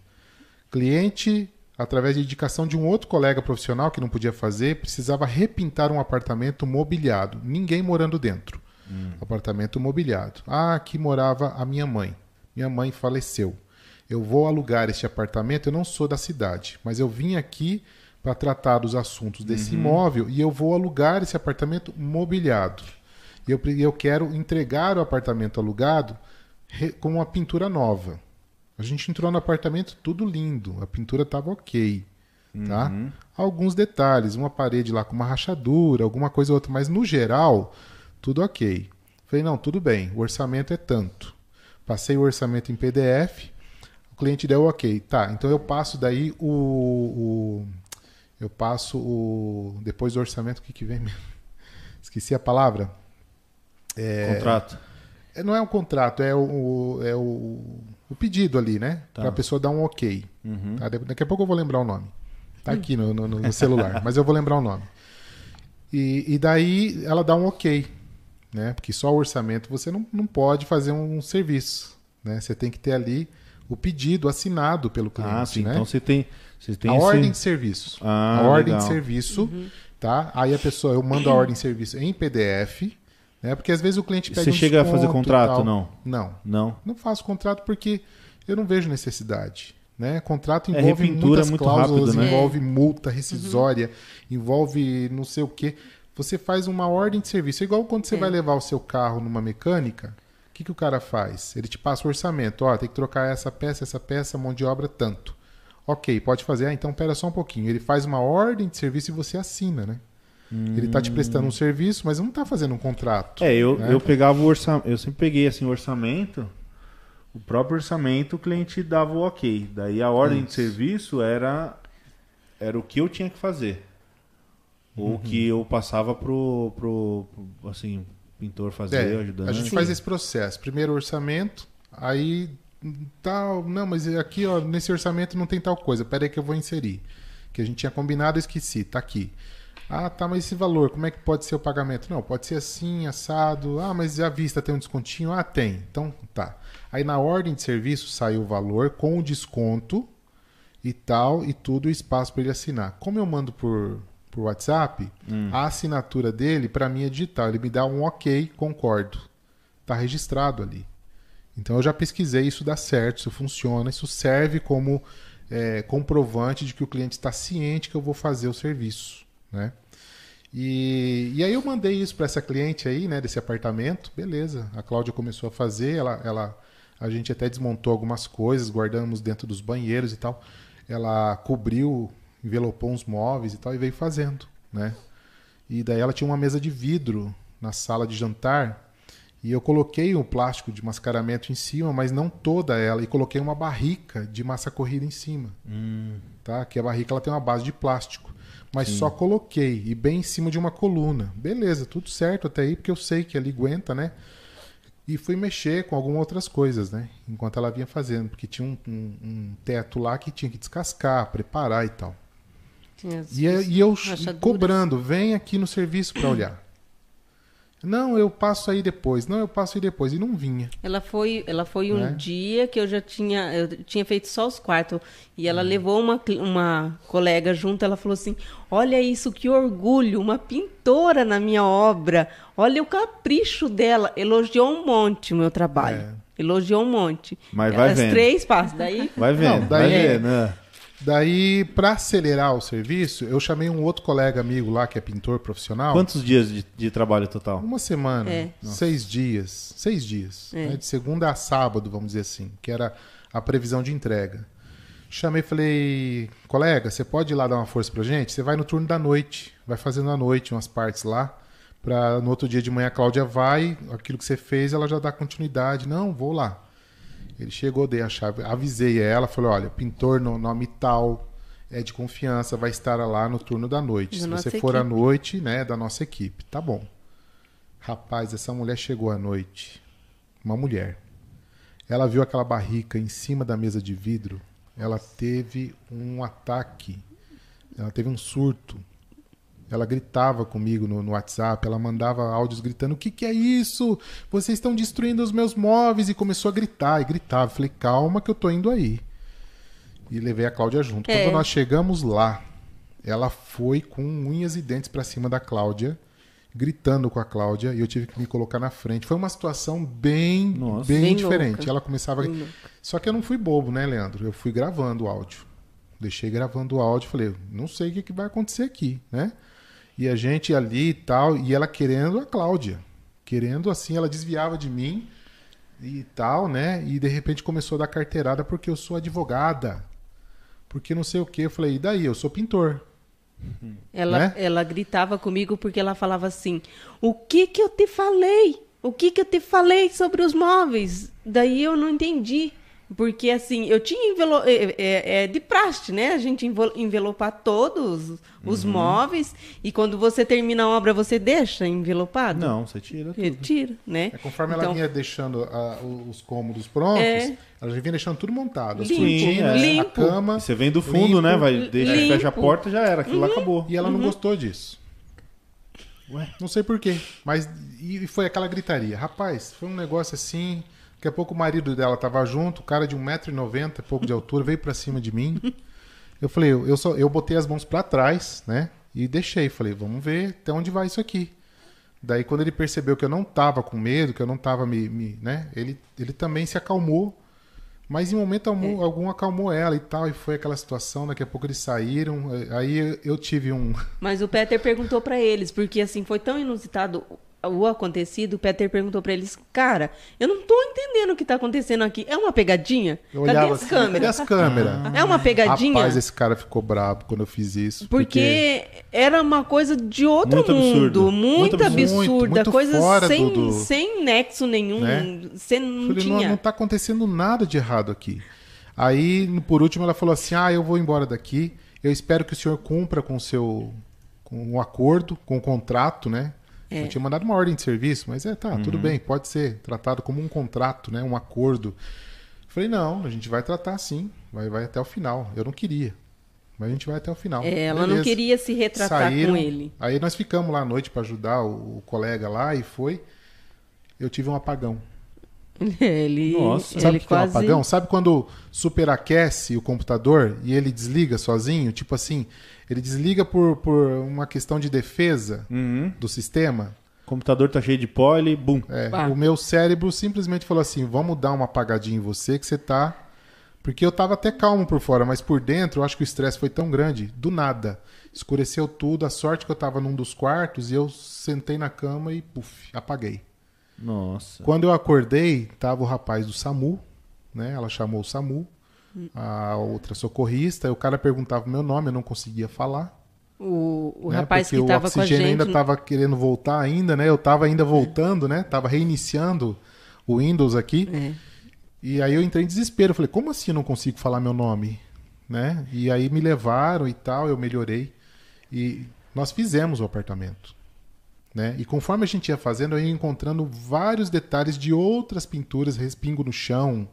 Cliente, através de indicação de um outro colega profissional que não podia fazer, precisava repintar um apartamento mobiliado. Ninguém morando dentro. Apartamento mobiliado. Ah, aqui morava a minha mãe. Minha mãe faleceu. Eu vou alugar este apartamento. Eu não sou da cidade, mas eu vim aqui para tratar dos assuntos desse imóvel e eu vou alugar esse apartamento mobiliado. E eu, eu quero entregar o apartamento alugado re- com uma pintura nova. A gente entrou no apartamento tudo lindo, a pintura estava ok, tá? Alguns detalhes, uma parede lá com uma rachadura, alguma coisa ou outra, mas no geral tudo ok. Falei não, tudo bem, o orçamento é tanto. Passei o orçamento em PDF, o cliente deu ok, tá? Então eu passo daí o, o- eu passo o depois do orçamento o que que vem mesmo? Esqueci a palavra. Contrato. É, Não é um contrato, é o, é o, o pedido ali, né? Tá. Para a pessoa dar um ok. Tá? Da- Daqui a pouco eu vou lembrar o nome. Tá aqui no, no- no celular, mas eu vou lembrar o nome. E, e daí ela dá um ok, né? Porque só o orçamento você não, não pode fazer um, serviço, né? Você tem que ter ali o pedido assinado pelo cliente, Ah, sim. né? Então você tem. Você tem a esse- ordem de serviço. Ah, a ordem legal. de serviço, tá? Aí a pessoa, eu mando a ordem de serviço em PDF, né? Porque às vezes o cliente pede Você um chega a fazer contrato, não? Não. Não. Não faço contrato porque eu não vejo necessidade. Né? Contrato É, envolve repintura muitas é muito cláusulas, rápido, né? envolve multa rescisória, envolve não sei o quê. Você faz uma ordem de serviço. É igual quando você É. vai levar o seu carro numa mecânica, o que, que o cara faz? Ele te passa o orçamento. Ó, tem que trocar essa peça, essa peça, mão de obra, tanto. Ok, pode fazer. Ah, então pera só um pouquinho. Ele faz uma ordem de serviço e você assina, né? Ele tá te prestando um serviço, mas não tá fazendo um contrato. É, eu, né? eu pegava o orçamento. Eu sempre peguei assim o orçamento. O próprio orçamento o cliente dava o ok. Daí a ordem de Isso. serviço era era o que eu tinha que fazer. Ou Uhum. o que eu passava pro, pro, pro, assim, pintor fazer, É, ajudando. a gente faz esse processo. Primeiro orçamento, aí tal, não, mas aqui ó, nesse orçamento não tem tal coisa. Pera aí que eu vou inserir. Que a gente tinha combinado, eu esqueci, tá aqui. Ah, tá, mas esse valor, como é que pode ser o pagamento? Não, pode ser assim, assado. Ah, mas à vista tem um descontinho? Ah, tem. Então, tá. Aí na ordem de serviço sai o valor com o desconto e tal, e tudo o espaço para ele assinar. Como eu mando por, por WhatsApp, a assinatura dele, para mim, é digital. Ele me dá um ok, concordo. Tá registrado ali. Então eu já pesquisei, isso dá certo, isso funciona, isso serve como é, comprovante de que o cliente está ciente que eu vou fazer o serviço. Né? E, e aí eu mandei isso para essa cliente aí, né, desse apartamento, beleza. A Cláudia começou a fazer, ela, ela, a gente até desmontou algumas coisas, guardamos dentro dos banheiros e tal. Ela cobriu, envelopou uns móveis e tal e veio fazendo, né? E daí ela tinha uma mesa de vidro na sala de jantar e eu coloquei o plástico de mascaramento em cima, mas não toda ela, e coloquei uma barrica de massa corrida em cima, tá? Que a barrica ela tem uma base de plástico, mas só coloquei e bem em cima de uma coluna. Beleza, tudo certo até aí, porque eu sei que ali aguenta, né? E fui mexer com algumas outras coisas, né? Enquanto ela vinha fazendo, porque tinha um, um- um teto lá que tinha que descascar, preparar e tal. E, eu- e eu cobrando, vem aqui no serviço para olhar. Não, eu passo aí depois. Não, eu passo aí depois. E não vinha. Ela foi, ela foi um Né? dia que eu já tinha, eu tinha feito só os quartos e ela levou uma, uma colega junto. Ela falou assim: Olha isso, que orgulho, uma pintora na minha obra. Olha o capricho dela. Elogiou um monte o meu trabalho. É. Elogiou um monte. Mas vai As vendo. três passam. Daí Vai vendo, Não, daí- vai É. vendo. né? Daí, pra acelerar o serviço, eu chamei um outro colega amigo lá, que é pintor profissional. Quantos dias de, de trabalho total? Uma semana, É. seis dias, seis dias, É. né, de segunda a sábado, vamos dizer assim, que era a previsão de entrega. Chamei e falei, colega, você pode ir lá dar uma força pra gente? Você vai no turno da noite, vai fazendo à noite umas partes lá, pra no outro dia de manhã a Cláudia vai, aquilo que você fez, ela já dá continuidade. Não, vou lá. Ele chegou, dei a chave, avisei ela, falei, olha, pintor no nome tal, é de confiança, vai estar lá no turno da noite. Da Se você for à equipe. noite, né, da nossa equipe. Tá bom. Rapaz, essa mulher chegou à noite. Uma mulher. Ela viu aquela barrica em cima da mesa de vidro. Ela teve um ataque. Ela teve um surto. Ela gritava comigo no, no WhatsApp. Ela mandava áudios gritando: O que, que é isso? Vocês estão destruindo os meus móveis. E começou a gritar e gritava. Falei: Calma, que eu tô indo aí. E levei a Cláudia junto. É. Quando nós chegamos lá, ela foi com unhas e dentes pra cima da Cláudia, gritando com a Cláudia, e eu tive que me colocar na frente. Foi uma situação bem, Nossa. bem, Bem diferente. louca. Ela começava. a- Bem. Só que eu não fui bobo, né, Leandro? Eu fui gravando o áudio. Deixei gravando o áudio, falei, não sei o que, que vai acontecer aqui, né? E a gente ali e tal, e ela querendo a Cláudia. Querendo assim, ela desviava de mim e tal, né? E de repente começou a dar carteirada porque eu sou advogada. Porque não sei o que. Eu falei, e daí? Eu sou pintor. ela, Né? ela gritava comigo porque ela falava assim: O que que eu te falei? O que que eu te falei sobre os móveis? Daí eu não entendi. Porque assim, eu tinha envelo... é, é- é de praste, né? A gente envelopar todos os Uhum. móveis e quando você termina a obra, você deixa envelopado? Não, você tira tudo. Retira, né? É, conforme ela Então, vinha deixando ah, os cômodos prontos, É. ela já vinha deixando tudo montado. As Limpo, cortinas, a cama. Você vem do fundo, limpo. né? Vai, deixa, Limpo. fecha a porta já era. Aquilo lá acabou. E ela Uhum. não gostou disso. Ué? Não sei porquê. Mas e foi aquela gritaria. Rapaz, foi um negócio assim. Daqui a pouco o marido dela tava junto, o cara de 1,90m, pouco de altura, veio pra cima de mim. Eu falei, eu, só, eu botei as mãos pra trás, né? E deixei. Falei, vamos ver até onde vai isso aqui. Daí, quando ele percebeu que eu não tava com medo, que eu não tava me. me- né? ele, ele também se acalmou. Mas em momento algum, algum acalmou ela e tal. E foi aquela situação. Daqui a pouco eles saíram. Aí eu- tive um. Mas o Peter perguntou pra eles, porque assim foi tão inusitado o acontecido, o Peter perguntou pra eles, cara, eu não tô entendendo o que tá acontecendo aqui. É uma pegadinha? Eu Cadê olhava as assim, cadê câmeras? as câmeras? É uma pegadinha? Rapaz, esse cara ficou brabo quando eu fiz isso. Porque era uma coisa de outro Muito mundo, absurdo. muito, absurda, Muito, muito coisa sem, do- do- sem nexo nenhum, Né? sem, não Falei, não, tinha. não tá acontecendo nada de errado aqui. Aí, por último, ela falou assim: Ah, eu vou embora daqui. Eu espero que o senhor cumpra com o seu com o acordo, com o contrato, né? É. Eu tinha mandado uma ordem de serviço, mas é, tá, tudo bem, pode ser tratado como um contrato, né? Um acordo. Falei, não, a gente vai tratar sim, vai, vai até o final. Eu não queria. Mas a gente vai até o final. É, ela não Beleza. queria se retratar Saíram, com ele. Aí nós ficamos lá à noite para ajudar o, o colega lá e foi. Eu tive um apagão. Ele, Nossa. Sabe ele o que que é um quase... apagão? Sabe quando superaquece o computador e ele desliga sozinho? Tipo assim, ele desliga por, por uma questão de defesa Uhum. do sistema. O computador tá cheio de pó, ele, bum. É, o meu cérebro simplesmente falou assim: vamos dar uma apagadinha em você que você tá. Porque eu tava até calmo por fora, mas por dentro eu acho que o estresse foi tão grande, do nada. Escureceu tudo, a sorte que eu tava num dos quartos e eu sentei na cama e puf, apaguei. Nossa. Quando eu acordei, tava o rapaz do SAMU, né? Ela chamou o SAMU, a outra socorrista, e o cara perguntava o meu nome, eu não conseguia falar. O, o né? rapaz Porque que o tava com a oxigênio gente... ainda tava querendo voltar ainda, né? Eu tava ainda voltando, né? Tava reiniciando o Windows aqui. É. E aí eu entrei em desespero, falei: "Como assim eu não consigo falar meu nome?", né? E aí me levaram e tal, eu melhorei e nós fizemos o apartamento. Né? E conforme a gente ia fazendo, eu ia encontrando vários detalhes de outras pinturas, respingo no chão,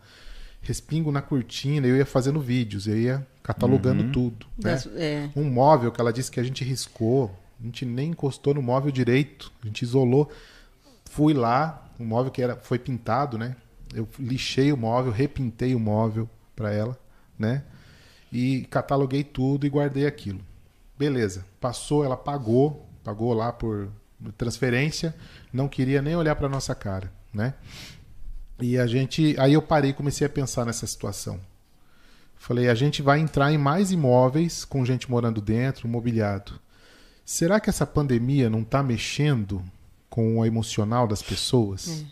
respingo na cortina, eu ia fazendo vídeos, eu ia catalogando tudo. Né? Das- é. Um móvel que ela disse que a gente riscou, a gente nem encostou no móvel direito, a gente isolou. fui lá, o móvel que era, foi pintado, né? Eu lixei o móvel, repintei o móvel para ela, né? E cataloguei tudo e guardei aquilo. Beleza. Passou, ela pagou, pagou lá por transferência, não queria nem olhar para nossa cara, né? E a gente, aí eu parei e comecei a pensar nessa situação. Falei, a gente vai entrar em mais imóveis com gente morando dentro, mobiliado. Será que essa pandemia não está mexendo com o emocional das pessoas?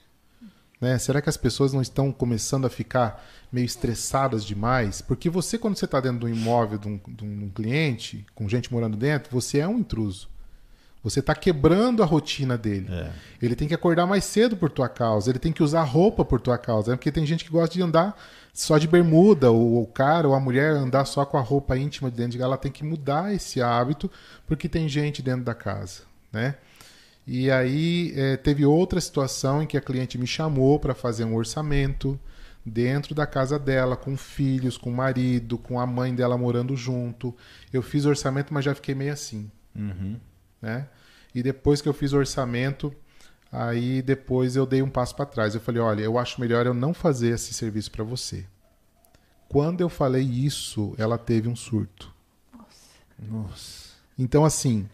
Né? Será que as pessoas não estão começando a ficar meio estressadas demais? Porque você, quando você está dentro de um imóvel de um, de um cliente, com gente morando dentro, você é um intruso. Você está quebrando a rotina dele. É. Ele tem que acordar mais cedo por tua causa. Ele tem que usar roupa por tua causa. né? Porque tem gente que gosta de andar só de bermuda, ou o cara ou a mulher andar só com a roupa íntima de dentro de casa. Ela tem que mudar esse hábito porque tem gente dentro da casa, né? E aí eh, teve outra situação em que a cliente me chamou para fazer um orçamento dentro da casa dela, com filhos, com marido, com a mãe dela morando junto. Eu fiz o orçamento, mas já fiquei meio assim Uhum. Né? E depois que eu fiz o orçamento, aí depois eu dei um passo para trás. Eu falei, olha, eu acho melhor eu não fazer esse serviço para você. Quando eu falei isso, ela teve um surto. Nossa. Então, assim,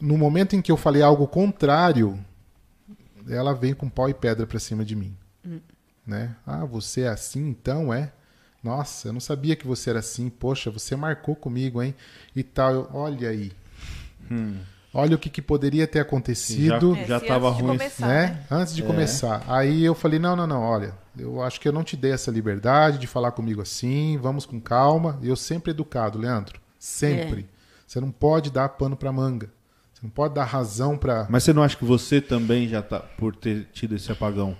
no momento em que eu falei algo contrário, ela vem com pau e pedra para cima de mim. Né? Ah, você é assim então, é? Nossa, eu não sabia que você era assim. Poxa, você marcou comigo, hein? E tal. Eu, Olha aí. Olha o que, que poderia ter acontecido Já- se tava antes de ruim, começar, né? né? Antes de começar. Aí eu falei: não, não, não, olha, eu acho que eu não te dei essa liberdade de falar comigo assim, vamos com calma. Eu sempre educado, Leandro. Sempre. Você não pode dar pano pra manga. Você não pode dar razão pra. Mas você não acha que você também já tá, por ter tido esse apagão,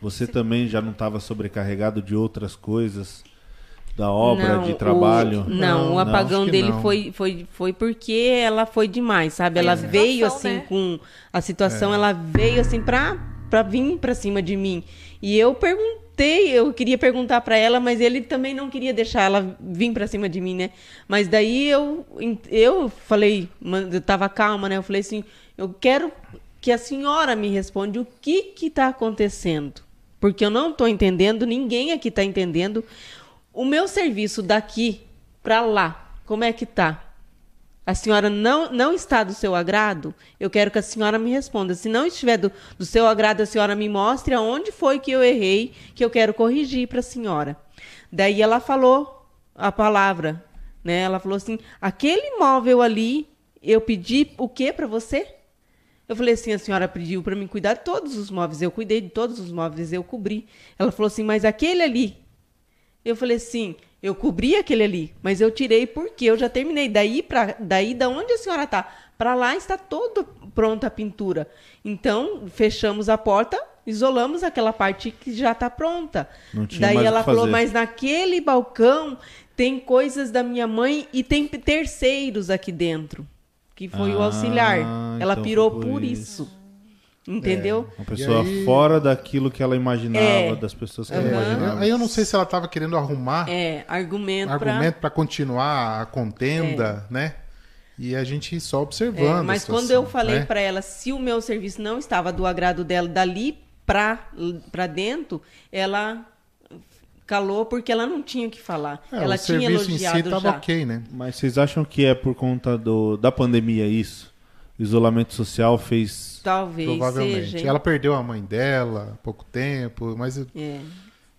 você também já não estava sobrecarregado de outras coisas, da obra, Não, de o- trabalho? não, Não, o não, apagão que dele não. foi, foi, foi porque ela foi demais, sabe? Ela veio assim né? com a É. situação, ela veio assim pra, pra vir pra cima de mim. E eu perguntei, eu queria perguntar pra ela, mas ele também não queria deixar ela vir pra cima de mim, né? Mas daí eu, eu falei, eu tava calma, né? Eu falei assim, eu quero que a senhora me responda o que que tá acontecendo. Porque eu não tô entendendo, ninguém aqui tá entendendo. O meu serviço daqui para lá, como é que tá? A senhora não, não está do seu agrado? Eu quero que a senhora me responda. Se não estiver do, do seu agrado, a senhora me mostre aonde foi que eu errei, que eu quero corrigir para a senhora. Daí ela falou a palavra, né? Ela falou assim: aquele móvel ali, eu pedi o que para você? Eu falei assim, a senhora pediu para mim cuidar de todos os móveis. Eu cuidei de todos os móveis, eu cobri. Ela falou assim, mas aquele ali. Eu falei assim, eu cobri aquele ali, mas eu tirei porque eu já terminei. Daí para daí da onde a senhora tá? Para lá está toda pronta a pintura. Então fechamos a porta, isolamos aquela parte que já está pronta. Daí mais o ela falou, mas naquele balcão tem coisas da minha mãe e tem terceiros aqui dentro, que foi o Ah, auxiliar. Ela então pirou por isso. isso. Entendeu? Uma pessoa aí- fora daquilo que ela imaginava, É. das pessoas que ela imaginava. Aí eu não sei se ela estava querendo arrumar É, argumento, argumento para continuar a contenda, né? E a gente só observando. É, a mas situação, quando eu falei né? pra ela se o meu serviço não estava do agrado dela dali pra, pra dentro, ela calou porque ela não tinha o que falar. É, ela o tinha serviço em elogiado si estava já. ok, né? Mas vocês acham que é por conta do, da pandemia isso? Isolamento social fez. Talvez Provavelmente. seja. Ela perdeu a mãe dela há pouco tempo, mas É.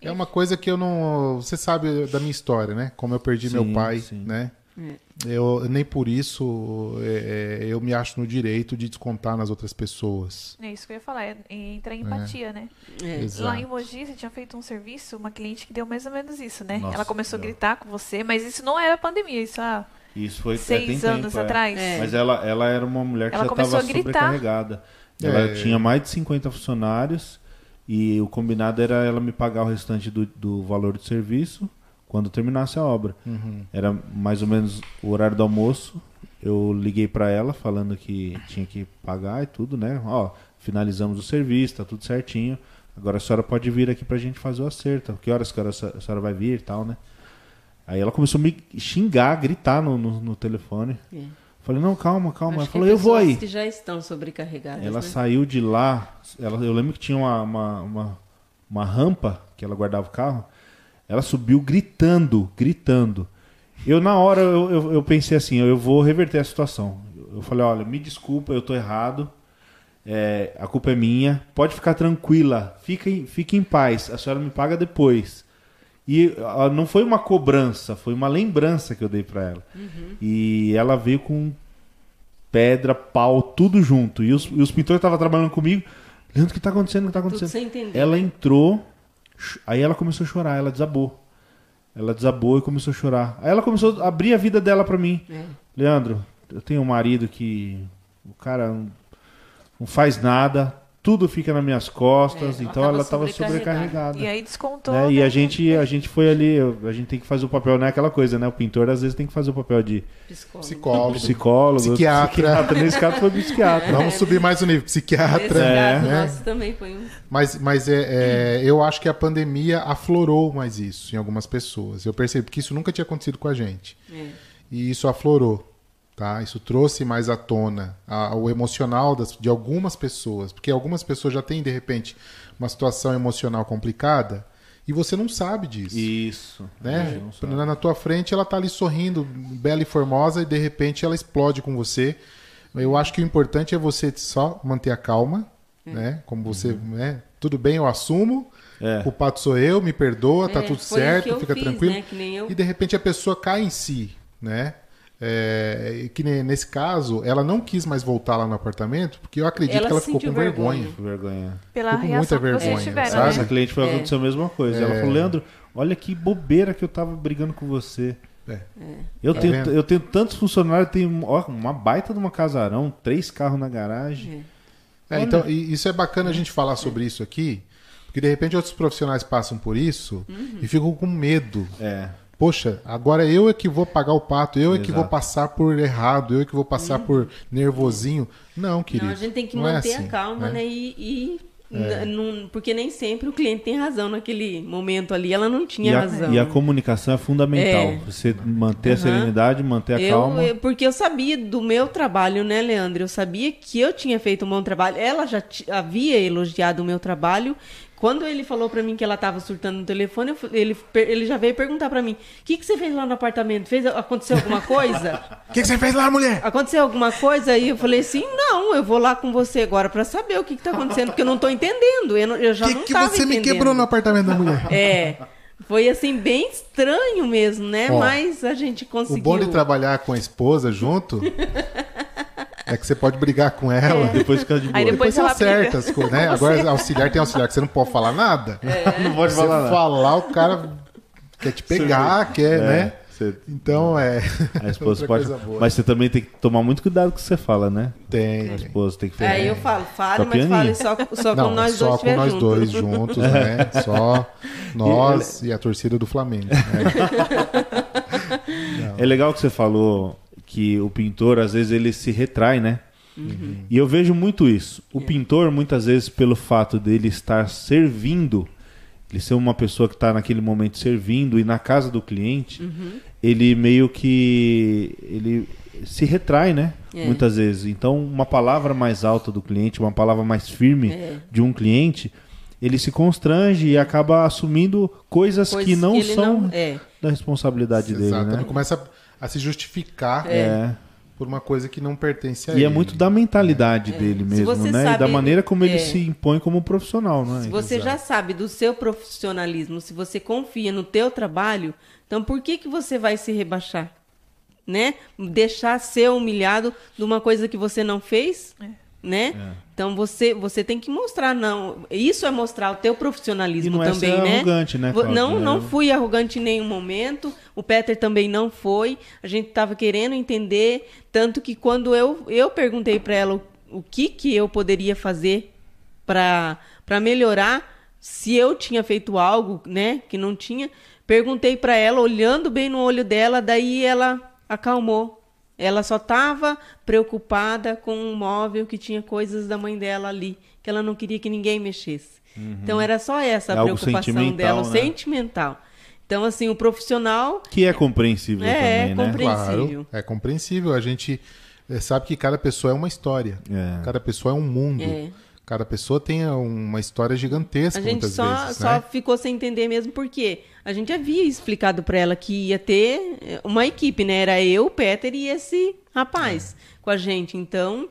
é uma coisa que eu não. Você sabe da minha história, né? Como eu perdi Sim, meu pai, sim. né? É. Eu, nem por isso é, é, eu me acho no direito de descontar nas outras pessoas. É isso que eu ia falar, é entrar em empatia, né? É. Exato. Lá em Mogi, você tinha feito um serviço, uma cliente que deu mais ou menos isso, né? Nossa, Ela começou a gritar com você, mas isso não era pandemia, isso há Isso foi é, seis tem anos tempo, é. atrás. É. Mas ela, ela era uma mulher que Ela já estava sobrecarregada. Ela É. tinha mais de 50 funcionários e o combinado era ela me pagar o restante do, do valor do serviço quando terminasse a obra. Uhum. Era mais ou menos o horário do almoço. Eu liguei para ela falando que tinha que pagar e tudo, né? Ó, finalizamos o serviço, tá tudo certinho. Agora a senhora pode vir aqui pra gente fazer o acerto. Que horas que a senhora vai vir e tal, né? Aí ela começou a me xingar, gritar no, no, no telefone. É. Falei, não, calma, calma. Ela Acho que falou, eu vou aí. que já estão sobrecarregadas. Ela né? saiu de lá. Ela, eu lembro que tinha uma, uma, uma, uma rampa que ela guardava o carro. Ela subiu gritando, gritando. Eu, na hora, eu, eu, eu pensei assim: eu vou reverter a situação. Eu, eu falei: olha, me desculpa, eu tô errado. É, a culpa é minha. Pode ficar tranquila. Fique, fique em paz. A senhora me paga depois. E ah, não foi uma cobrança, foi uma lembrança que eu dei pra ela. E ela veio com pedra, pau, tudo junto. E os, e os pintores estavam trabalhando comigo. Leandro, o que tá acontecendo? O que tá Tudo acontecendo? sem entender. Ela entrou, aí ela começou a chorar, ela desabou. Ela desabou e começou a chorar. Aí ela começou a abrir a vida dela pra mim. É. Leandro, eu tenho um marido que o cara não faz nada, tudo fica nas minhas costas, É, ela então tava ela estava sobrecarregada. sobrecarregada. E aí descontou. né? E né? a gente, a gente foi ali, a gente tem que fazer o papel, não é aquela coisa, né? O pintor às vezes tem que fazer o papel de Psicólogo. Psicólogo. psicólogo, Psiquiatra. Nesse caso foi psiquiatra. Vamos subir mais um nível. Esse Psiquiatra. É. caso né? nosso também foi um. Mas, mas é, é, eu acho que a pandemia aflorou mais isso em algumas pessoas. Eu percebi que isso nunca tinha acontecido com a gente. É. E isso aflorou. Tá? Isso trouxe mais à tona a- o emocional das, de algumas pessoas. Porque algumas pessoas já têm, de repente, uma situação emocional complicada e você não sabe disso. Isso. né? Não sabe. Na, na tua frente ela tá ali sorrindo, bela e formosa, e de repente ela explode com você. Eu acho que o importante é você só manter a calma, né? Como você, né? Tudo bem, eu assumo. É. O culpado sou eu, me perdoa, tá É, tudo foi o que certo, fica fiz, tranquilo. né? Que nem eu. E de repente a pessoa cai em si, né? É, que ne- nesse caso, ela não quis mais voltar lá no apartamento, porque eu acredito Ela que ela ficou com sentiu vergonha. vergonha. Pela Tô com muita vergonha, tiveram, sabe? Essa né? cliente foi É. aconteceu a mesma coisa. Ela É. falou, Leandro, olha que bobeira que eu tava brigando com você. É. Eu, Tá tenho, eu tenho tantos funcionários, tenho ó, uma baita de uma casarão, três carros na garagem. É, então, e isso é bacana a gente falar sobre isso aqui, porque de repente outros profissionais passam por isso e ficam com medo. É. Poxa, agora eu é que vou pagar o pato, eu é que Exato. vou passar por errado, eu é que vou passar por nervosinho. Não, querido. Não, a gente tem que é manter assim, a calma, né? E. e n- não- porque nem sempre o cliente tem razão naquele momento ali. Ela não tinha E a, razão. e a comunicação é fundamental. É. Você manter a Aham. serenidade, manter a Eu- calma. eu- porque eu sabia do meu trabalho, né, Leandro? Eu sabia que eu tinha feito um bom trabalho. Ela já havia elogiado o meu trabalho. Quando ele falou pra mim que ela tava surtando no telefone, eu ele, ele já veio perguntar pra mim: o que, que você fez lá no apartamento? Fez, aconteceu alguma coisa? O que, que você fez lá, mulher? Aconteceu alguma coisa? E eu falei assim: não, eu vou lá com você agora pra saber o que, que tá acontecendo, porque eu não tô entendendo. Eu, não- eu já O que, não que tava você me entendendo. quebrou no apartamento da mulher? É. Foi assim, bem estranho mesmo, né? Ó, Mas a gente O conseguiu. bom de trabalhar com a esposa junto é que você pode brigar com ela. Depois fica de boa. Aí Depois Depois você acerta as coisas, né? Agora auxiliar tem auxiliar que você não pode falar nada. Não pode Se falar você nada. falar, o cara quer te pegar, quer, né? Você- Então é. a esposa pode. Mas você também tem que tomar muito cuidado com o que você fala, né? Tem. A esposa tem que fazer. Aí eu falo, fale, Só mas fale só, só Não, com nós só dois com estiver nós junto. dois juntos, né? Só nós e a torcida do Flamengo. né? É legal que você falou que o pintor, às vezes, ele se retrai, né? E eu vejo muito isso. O pintor, muitas vezes, pelo fato dele estar servindo, ele ser uma pessoa que está naquele momento servindo e na casa do cliente, ele meio que ele se retrai, né? É. Muitas vezes. Então, uma palavra mais alta do cliente, uma palavra mais firme É. de um cliente, ele se constrange e acaba assumindo coisas, Coisas que não ele são não- é. da responsabilidade dele, Exato. né? Ele começa a, a se justificar É. por uma coisa que não pertence a E ele. é muito da mentalidade dele mesmo, né? e da sabe- maneira como ele é. se impõe como profissional, né? Se você já sabe do seu profissionalismo, se você confia no teu trabalho, então por que que você vai se rebaixar? Né? Deixar ser humilhado de uma coisa que você não fez? Né? É. Então você você tem que mostrar não, isso é mostrar o teu profissionalismo E não é também, ser né? arrogante, né, Cláudia? Não, não É. fui arrogante em nenhum momento. O Peter também não foi. A gente estava querendo entender, tanto que quando eu eu perguntei para ela o, o que que eu poderia fazer para para melhorar, se eu tinha feito algo, né, que não tinha, perguntei para ela olhando bem no olho dela, daí ela acalmou. Ela só estava preocupada com um móvel que tinha coisas da mãe dela ali, que ela não queria que ninguém mexesse. Então era só essa É a algo preocupação sentimental, dela, o né? sentimental. Então assim, o profissional Que é compreensível É, também, né? compre- Claro, compreensível. é compreensível. A gente, é, sabe que cada pessoa é uma história. É. Cada pessoa é um mundo. É. Cada pessoa tem uma história gigantesca A gente só, vezes, só né? ficou sem entender mesmo porque a gente havia explicado para ela que ia ter eh, uma equipe, né? Era eu, o Peter e esse rapaz com a gente. Então,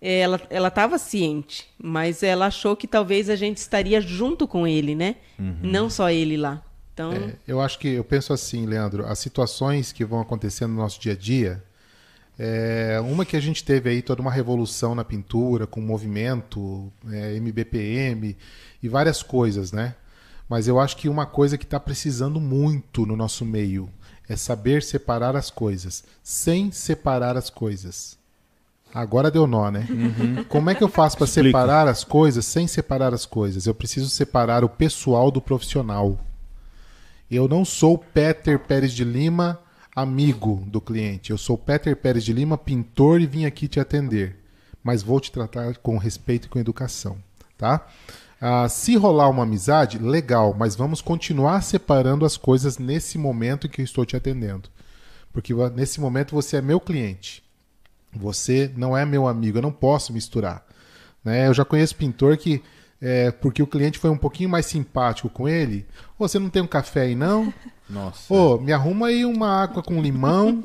eh, ela ela estava ciente, mas ela achou que talvez a gente estaria junto com ele, né? Não só ele lá. Então, É, eu acho que eu penso assim, Leandro, as situações que vão acontecendo no nosso dia a dia, é, uma que a gente teve aí toda uma revolução na pintura, com movimento, é, MBPM e várias coisas, né? Mas eu acho que uma coisa que está precisando muito no nosso meio é saber separar as coisas, sem separar as coisas. Agora deu nó, né? Como é que eu faço para separar as coisas sem separar as coisas? Eu preciso separar o pessoal do profissional. Eu não sou Peter Pérez de Lima, amigo do cliente. Eu sou Peter Pérez de Lima, pintor e vim aqui te atender. Mas vou te tratar com respeito e com educação, tá? Ah, se rolar uma amizade, legal, mas vamos continuar separando as coisas nesse momento em que eu estou te atendendo. Porque nesse momento você é meu cliente. Você não é meu amigo, eu não posso misturar. Né? Eu já conheço pintor que, é, porque o cliente foi um pouquinho mais simpático com ele, "Ô, você não tem um café aí não? Nossa. Ô, me arruma aí uma água com limão.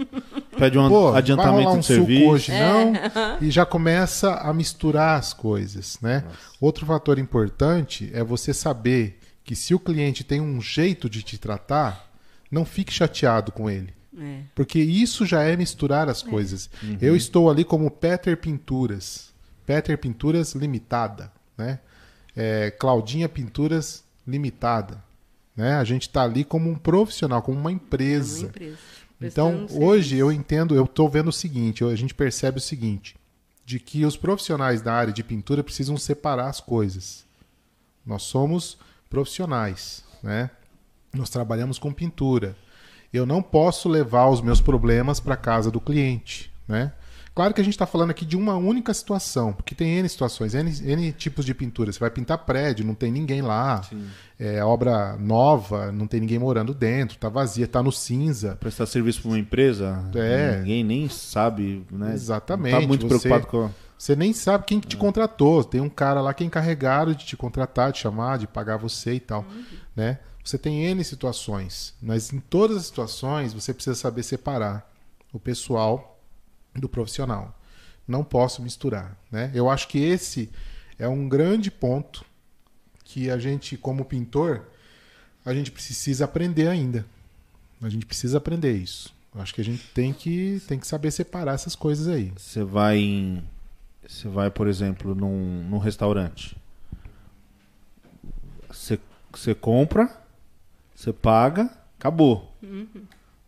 Pede um Pô, vai adiantamento rolar um de serviço. suco hoje não? E já começa a misturar as coisas, né? Outro fator importante é você saber que se o cliente tem um jeito de te tratar, não fique chateado com ele. é. Porque isso já é misturar as coisas. Eu estou ali como Peter Pinturas. Peter Pinturas Limitada, né? É, Claudinha Pinturas Limitada. Né? A gente está ali como um profissional, como uma empresa. Uma empresa. Então, hoje eu entendo, eu estou vendo o seguinte, a gente percebe o seguinte, de que os profissionais da área de pintura precisam separar as coisas. Nós somos profissionais, né? Nós trabalhamos com pintura. Eu não posso levar os meus problemas para casa do cliente, né? Claro que a gente está falando aqui de uma única situação, porque tem N situações, N, N tipos de pintura. Você vai pintar prédio, não tem ninguém lá. É obra nova, não tem ninguém morando dentro, tá vazia, tá no cinza. Prestar serviço para uma empresa, É. ninguém nem sabe, né? Exatamente, Não tá muito você- preocupado com... Você nem sabe quem que te contratou. Tem um cara lá que é encarregado de te contratar, de chamar, de pagar você e tal, né? Você tem N situações, mas em todas as situações você precisa saber separar o pessoal do profissional. Não posso misturar, né? Eu acho que esse é um grande ponto que a gente, como pintor, a gente precisa aprender ainda. A gente precisa aprender isso. Eu acho que a gente tem que, tem que saber separar essas coisas aí. Você vai em. Você vai, por exemplo, num, num restaurante. Você, você compra, você paga, acabou.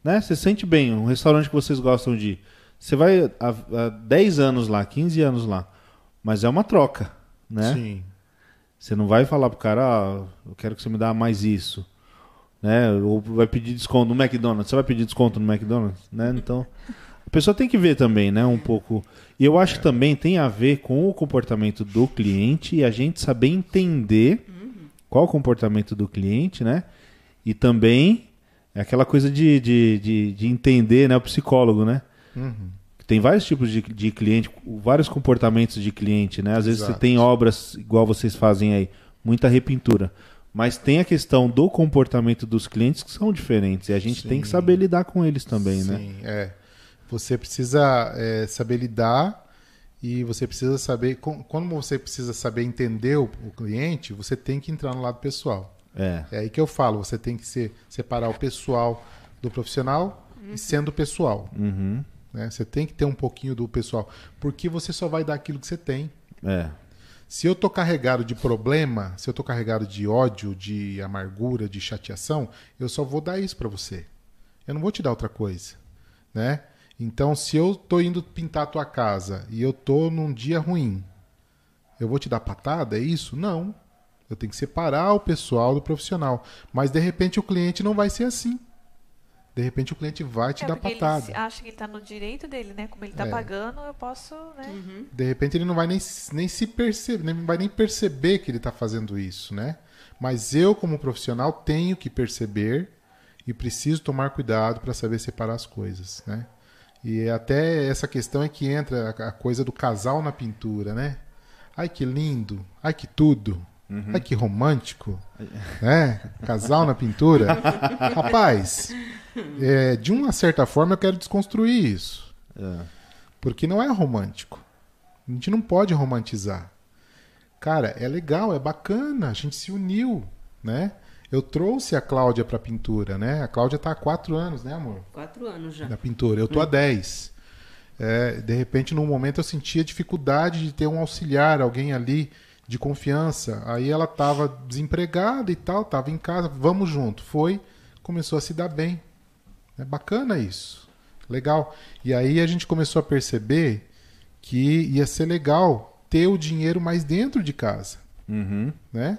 Né? Você sente bem, um restaurante que vocês gostam de ir. Você vai há, há 10 anos lá, 15 anos lá. Mas é uma troca, né? Sim. Você não vai falar pro cara, ah, eu quero que você me dá mais isso. Né? Ou vai pedir desconto no McDonald's. Você vai pedir desconto no McDonald's? Né? Então, a pessoa tem que ver também, né? Um pouco. E eu acho que também tem a ver com o comportamento do cliente e a gente saber entender qual o comportamento do cliente, né? E também é aquela coisa de, de, de, de entender, né? O psicólogo, né? Uhum. Tem vários tipos de, de cliente, vários comportamentos de cliente, né? Às vezes você Exato. tem obras igual vocês fazem aí, muita repintura. Mas tem a questão do comportamento dos clientes que são diferentes. E a gente tem que Sim. saber lidar com eles também, né? Sim, é. Você precisa é, saber lidar e você precisa saber. Quando você precisa saber entender o, o cliente, você tem que entrar no lado pessoal. É. É aí que eu falo, você tem que se, separar o pessoal do profissional e sendo pessoal. Uhum. Né? Você tem que ter um pouquinho do pessoal. Porque você só vai dar aquilo que você tem. É. Se eu tô carregado de problema, se eu tô carregado de ódio, de amargura, de chateação, eu só vou dar isso para você. Eu não vou te dar outra coisa, né? Então, se eu tô indo pintar a tua casa e eu tô num dia ruim, eu vou te dar patada, é isso? Não. Eu tenho que separar o pessoal do profissional. Mas de repente o cliente não vai ser assim. De repente o cliente vai te É, dar ele patada. se- acha que ele tá no direito dele, né? Como ele tá É. pagando, eu posso, né? De repente ele não vai nem, nem se perceber, nem vai nem perceber que ele está fazendo isso, né? Mas eu, como profissional, tenho que perceber e preciso tomar cuidado para saber separar as coisas, né? E até essa questão é que entra a a coisa do casal na pintura, né? Ai que lindo, ai que tudo, ai que romântico, né? Casal na pintura. Rapaz, é, de uma certa forma eu quero desconstruir isso, É. porque não é romântico. A gente não pode romantizar. Cara, é legal, é bacana, a gente se uniu, né? Eu trouxe a Cláudia para pintura, né? A Cláudia tá há quatro anos, né, amor? Quatro anos já. da pintura. Eu tô há 10. É, de repente, num momento, eu sentia dificuldade de ter um auxiliar, alguém ali de confiança. Aí ela estava desempregada e tal, estava em casa, vamos junto. Foi, começou a se dar bem. É bacana isso. Legal. E aí a gente começou a perceber que ia ser legal ter o dinheiro mais dentro de casa Uhum. né?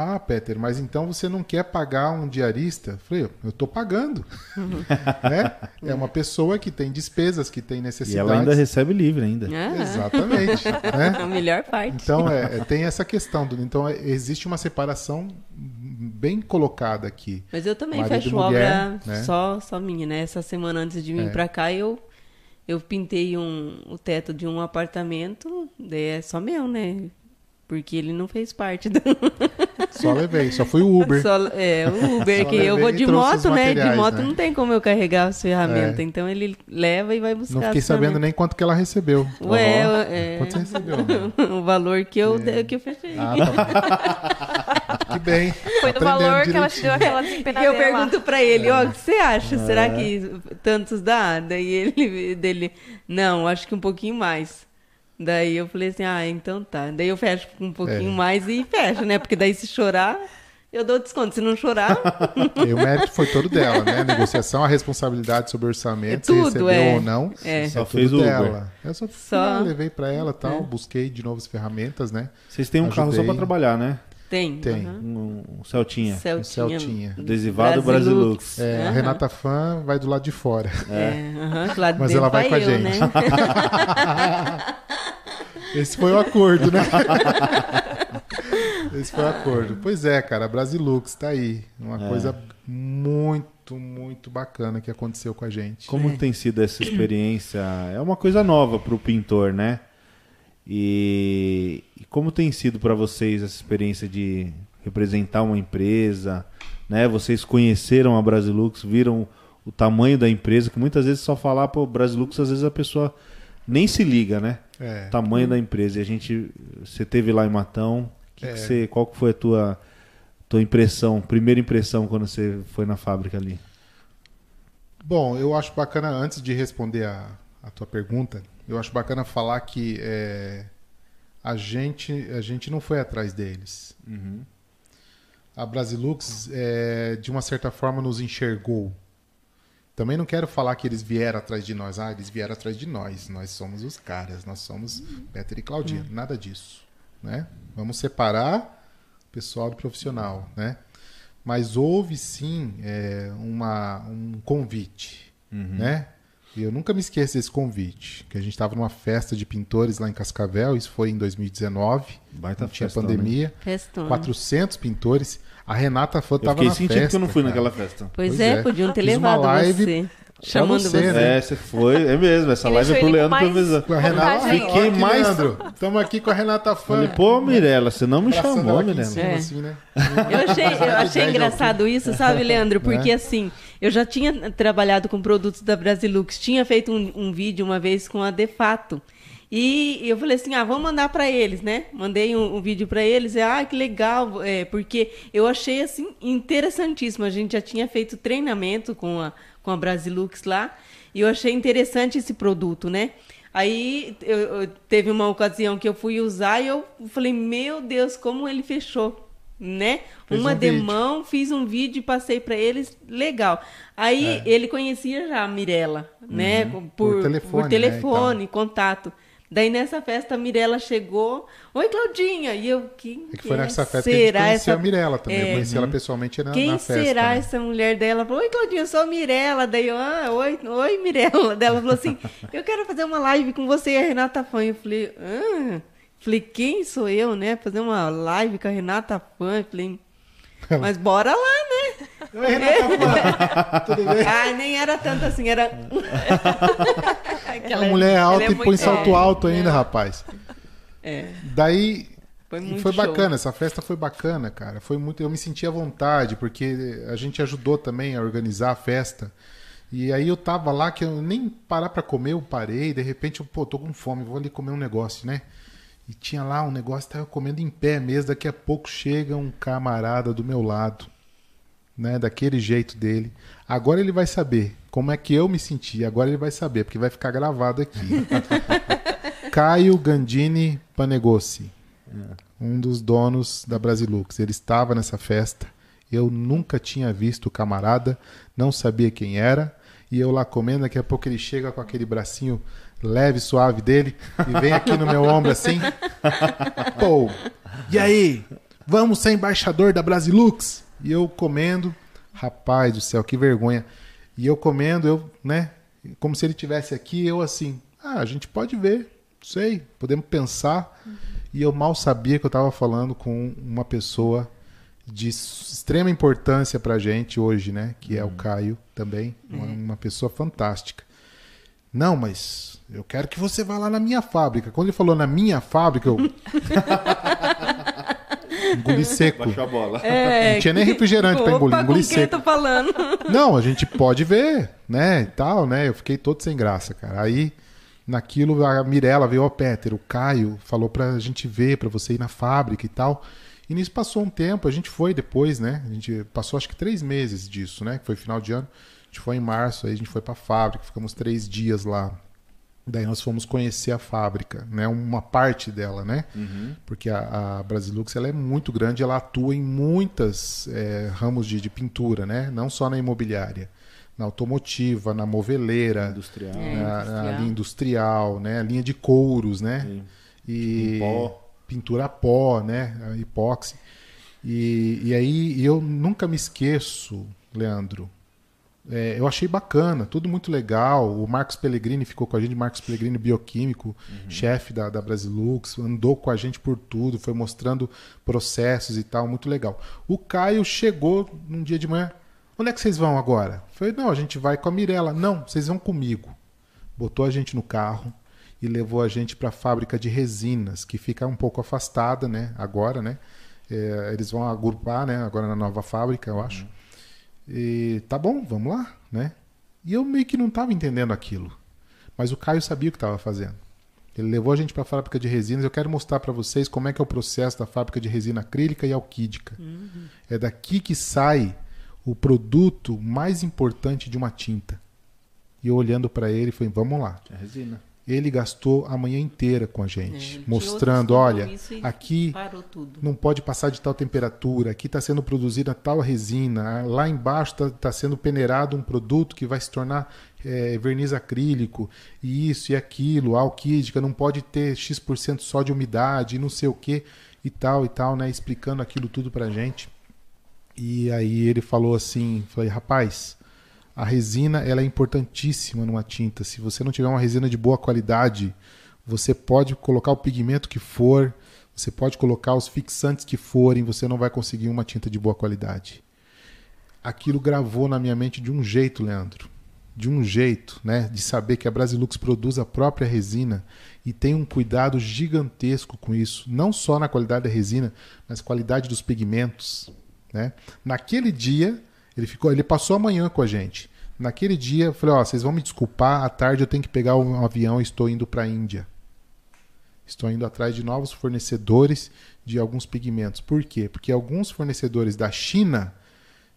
Ah, Peter, mas então você não quer pagar um diarista? Eu Falei, eu estou pagando. né? É uma pessoa que tem despesas, que tem E necessidades. ela ainda recebe livre ainda. Ah, Exatamente. né? a melhor parte. Então, é, é, tem essa questão. Do, então, é, existe uma separação bem colocada aqui. Mas eu também Marido e fecho mulher, obra né? só, só minha, né? Essa semana antes de vir É. pra cá, eu, eu pintei um, o teto de um apartamento, daí é só meu, né? Porque ele não fez parte do. Só levei, só fui o Uber. Só, é, o Uber, Só que eu vou de moto, né? De moto né? não tem como eu carregar as ferramentas. É. Então ele leva e vai buscar. Não fiquei as sabendo nem quanto que ela recebeu. Ué, Ó, é. Quanto você recebeu? amor? o valor que eu, que eu fechei. Ah, tá que bem. Foi no Aprendendo valor que ela te direitinho. deu aquela E eu pergunto pra ele, ó, o que você acha? É. Será que tantos dá? Daí ele dele, não, acho que um pouquinho mais. Daí eu falei assim, ah, então tá. Daí eu fecho com um pouquinho É. mais e fecho, né? Porque daí se chorar, eu dou desconto. Se não chorar, E o mérito foi todo dela, né? A negociação, a responsabilidade sobre o orçamento, É tudo, se recebeu é. ou não. É. Só tudo fez o Uber. dela. Eu só, fui Só- É. lá, levei pra ela tal, busquei de novo as ferramentas, né? Vocês têm um carro só Ajudei. pra trabalhar, né? Tem. Tem. aham. Um, um Celtinha. Celtinha. Um Celtinha. Adesivado Brasilux. É, A Aham. Renata Fã vai do lado de fora. É, lá de Mas ela vai com a eu, gente. né? Esse foi o acordo, né? Esse foi o acordo. Pois é, cara, a Brasilux tá aí. Uma É. coisa muito, muito bacana que aconteceu com a gente. Como tem sido essa experiência? É uma coisa nova para o pintor, né? E, e como tem sido para vocês essa experiência de representar uma empresa? Né? Vocês conheceram a Brasilux, viram o tamanho da empresa, que muitas vezes só falar para Brasilux, às vezes a pessoa nem se liga, né? É. O tamanho da empresa. E a gente, você teve lá em Matão. Que É. que você, qual que foi a tua tua impressão, primeira impressão quando você foi na fábrica ali? Bom, eu acho bacana, antes de responder a, a tua pergunta, eu acho bacana falar que é, a, gente, a gente não foi atrás deles. A Brasilux, é, de uma certa forma, nos enxergou. Também não quero falar que eles vieram atrás de nós. Ah, eles vieram atrás de nós. Nós somos os caras. Nós somos Peter e Claudinha. Nada disso. Né? Vamos separar o pessoal do profissional. Né? Mas houve sim é, uma, um convite. Né? E eu nunca me esqueço desse convite. Que a gente estava numa festa de pintores lá em Cascavel. Isso foi em 2019. Baita não tinha festão, pandemia. Festona. 400 pintores. A Renata Fã Eu estava fiquei na sentindo festa. que eu não fui cara. naquela festa. Pois, Pois é, é. podiam ter Fiz uma levado live você. Chamando você, você. né? É, você foi, é mesmo. Essa live é pro Leandro mais- Provisão. Com a Renata. Fiquei aqui, mais- Leandro. Estamos aqui com a Renata Fã. Falei, pô, Mirella, você não me Abraçando chamou, Mirella. É. assim, né? Eu achei, eu achei engraçado isso, sabe, Leandro? Porque Né? assim, eu já tinha trabalhado com produtos da Brasilux, tinha feito um, um vídeo uma vez com a Defato. E eu falei assim, ah, vamos mandar para eles, né? Mandei um, um vídeo para eles, e, ah, que legal, é, porque eu achei assim interessantíssimo. A gente já tinha feito treinamento com a, com a Brasilux lá, e eu achei interessante esse produto, né? Aí eu, eu- teve uma ocasião que eu fui usar e eu falei, meu Deus, como ele fechou, né? Fez uma um vídeo. demão, fiz um vídeo e passei para eles, legal. Aí ele conhecia já a Mirella, né? Por, É. Uhum. Por telefone, por né, telefone, contato. Daí nessa festa a Mirella chegou, oi Claudinha, e eu que É que foi nessa festa que a será essa a Mirella também. É. Eu conheci ela pessoalmente na, quem na festa. será né? essa mulher dela? Falou, oi, Claudinha, eu sou a Mirella. Daí eu, ah, oi, oi, Mirella. Daí ela falou assim, eu quero fazer uma live com você e a Renata Fã. Eu falei, ah. Falei, quem sou eu, né? Fazer uma live com a Renata Fã. Falei, mas bora lá, né? Oi, Renata, tudo bem? Ai, nem era tanto assim, era. É uma mulher alta ela é e põe muito- salto é, alto ainda, rapaz. É, Daí foi muito foi show. bacana, essa festa foi bacana, cara. Foi muito, eu me senti à vontade, porque a gente ajudou também a organizar a festa. E aí eu tava lá que eu nem parar pra comer, eu parei, de repente eu, pô, tô com fome, vou ali comer um negócio, né? E tinha lá um negócio, tava comendo em pé mesmo, daqui a pouco chega um camarada do meu lado, né, daquele jeito dele. Agora ele vai saber como é que eu me senti, agora ele vai saber, porque vai ficar gravado aqui. Caio Gandini Panegossi, um dos donos da Brasilux. Ele estava nessa festa. Eu nunca tinha visto o camarada, não sabia quem era. E eu lá comendo, daqui a pouco ele chega com aquele bracinho leve, suave dele e vem aqui no meu ombro assim. Pô, e aí? Vamos ser embaixador da Brasilux? E eu comendo, rapaz do céu, que vergonha. E eu comendo, eu, né? Como se ele tivesse aqui, eu assim, ah, a gente pode ver, sei, podemos pensar. E eu mal sabia que eu estava falando com uma pessoa de extrema importância pra gente hoje, né? Que é o Caio também, uma, uma pessoa fantástica. Não, mas eu quero que você vá lá na minha fábrica. Quando ele falou na minha fábrica, eu. engoli seco. Baixou a bola. É, Não tinha nem refrigerante pra engolir, Opa, engoli com quem eu seco. tô falando? Não, a gente pode ver, né? E tal, né? Eu fiquei todo sem graça, cara. Aí, naquilo, a Mirella veio, ó, Peter, o Caio falou pra gente ver, pra você ir na fábrica e tal. E nisso passou um tempo, a gente foi depois, né? A gente passou acho que três meses disso, né? Que foi final de ano. A gente foi em março, aí a gente foi pra fábrica, ficamos três dias lá. Daí nós fomos conhecer a fábrica, né? Uma parte dela, né? Porque a, a Brasilux ela é muito grande, ela atua em muitas é, ramos de, de pintura, né? Não só na imobiliária, na automotiva, na moveleira, Industrial. É. na, na industrial. linha industrial, né? A linha de couros, né? Sim. E Em pó. pintura a pó, né? A epóxi. E, e aí eu nunca me esqueço, Leandro. É, eu achei bacana, tudo muito legal. O Marcos Pellegrini ficou com a gente, Marcos Pellegrini, bioquímico, chefe da, da Brasilux, andou com a gente por tudo, foi mostrando processos e tal, muito legal. O Caio chegou num dia de manhã. Onde é que vocês vão agora? Eu falei, não, a gente vai com a Mirella. Não, vocês vão comigo. Botou a gente no carro e levou a gente para a fábrica de resinas, que fica um pouco afastada, né? Agora, né? É, eles vão agrupar, né? Agora na nova fábrica, eu acho. E tá bom, vamos lá, né? E eu meio que não estava entendendo aquilo. Mas o Caio sabia o que estava fazendo. Ele levou a gente para a fábrica de resinas. Eu quero mostrar para vocês como é que é o processo da fábrica de resina acrílica e alquídica. É daqui que sai o produto mais importante de uma tinta. E eu olhando para ele, falei: "Vamos lá". É resina. Ele gastou a manhã inteira com a É, gente, tinha mostrando, olha, aqui não pode passar de tal temperatura, aqui está sendo produzida tal resina, lá embaixo está sendo peneirado um produto que vai se tornar é, verniz acrílico, e isso e aquilo, a alquídica, não pode ter X% só de umidade, e não sei o que, e tal e tal, né? Explicando aquilo tudo pra gente. E aí ele falou assim, falei, rapaz, a resina ela é importantíssima numa tinta. Se você não tiver uma resina de boa qualidade, você pode colocar o pigmento que for, você pode colocar os fixantes que forem, você não vai conseguir uma tinta de boa qualidade. Aquilo gravou na minha mente de um jeito, Leandro. De um jeito, né? De saber que a Brasilux produz a própria resina e tem um cuidado gigantesco com isso, não só na qualidade da resina, mas qualidade dos pigmentos, né? Naquele dia, ele ficou, ele passou a manhã com a gente. Naquele dia, eu falei, ó, vocês vão me desculpar, à tarde eu tenho que pegar um avião e estou indo para a Índia. Estou indo atrás de novos fornecedores de alguns pigmentos. Por quê? Porque alguns fornecedores da China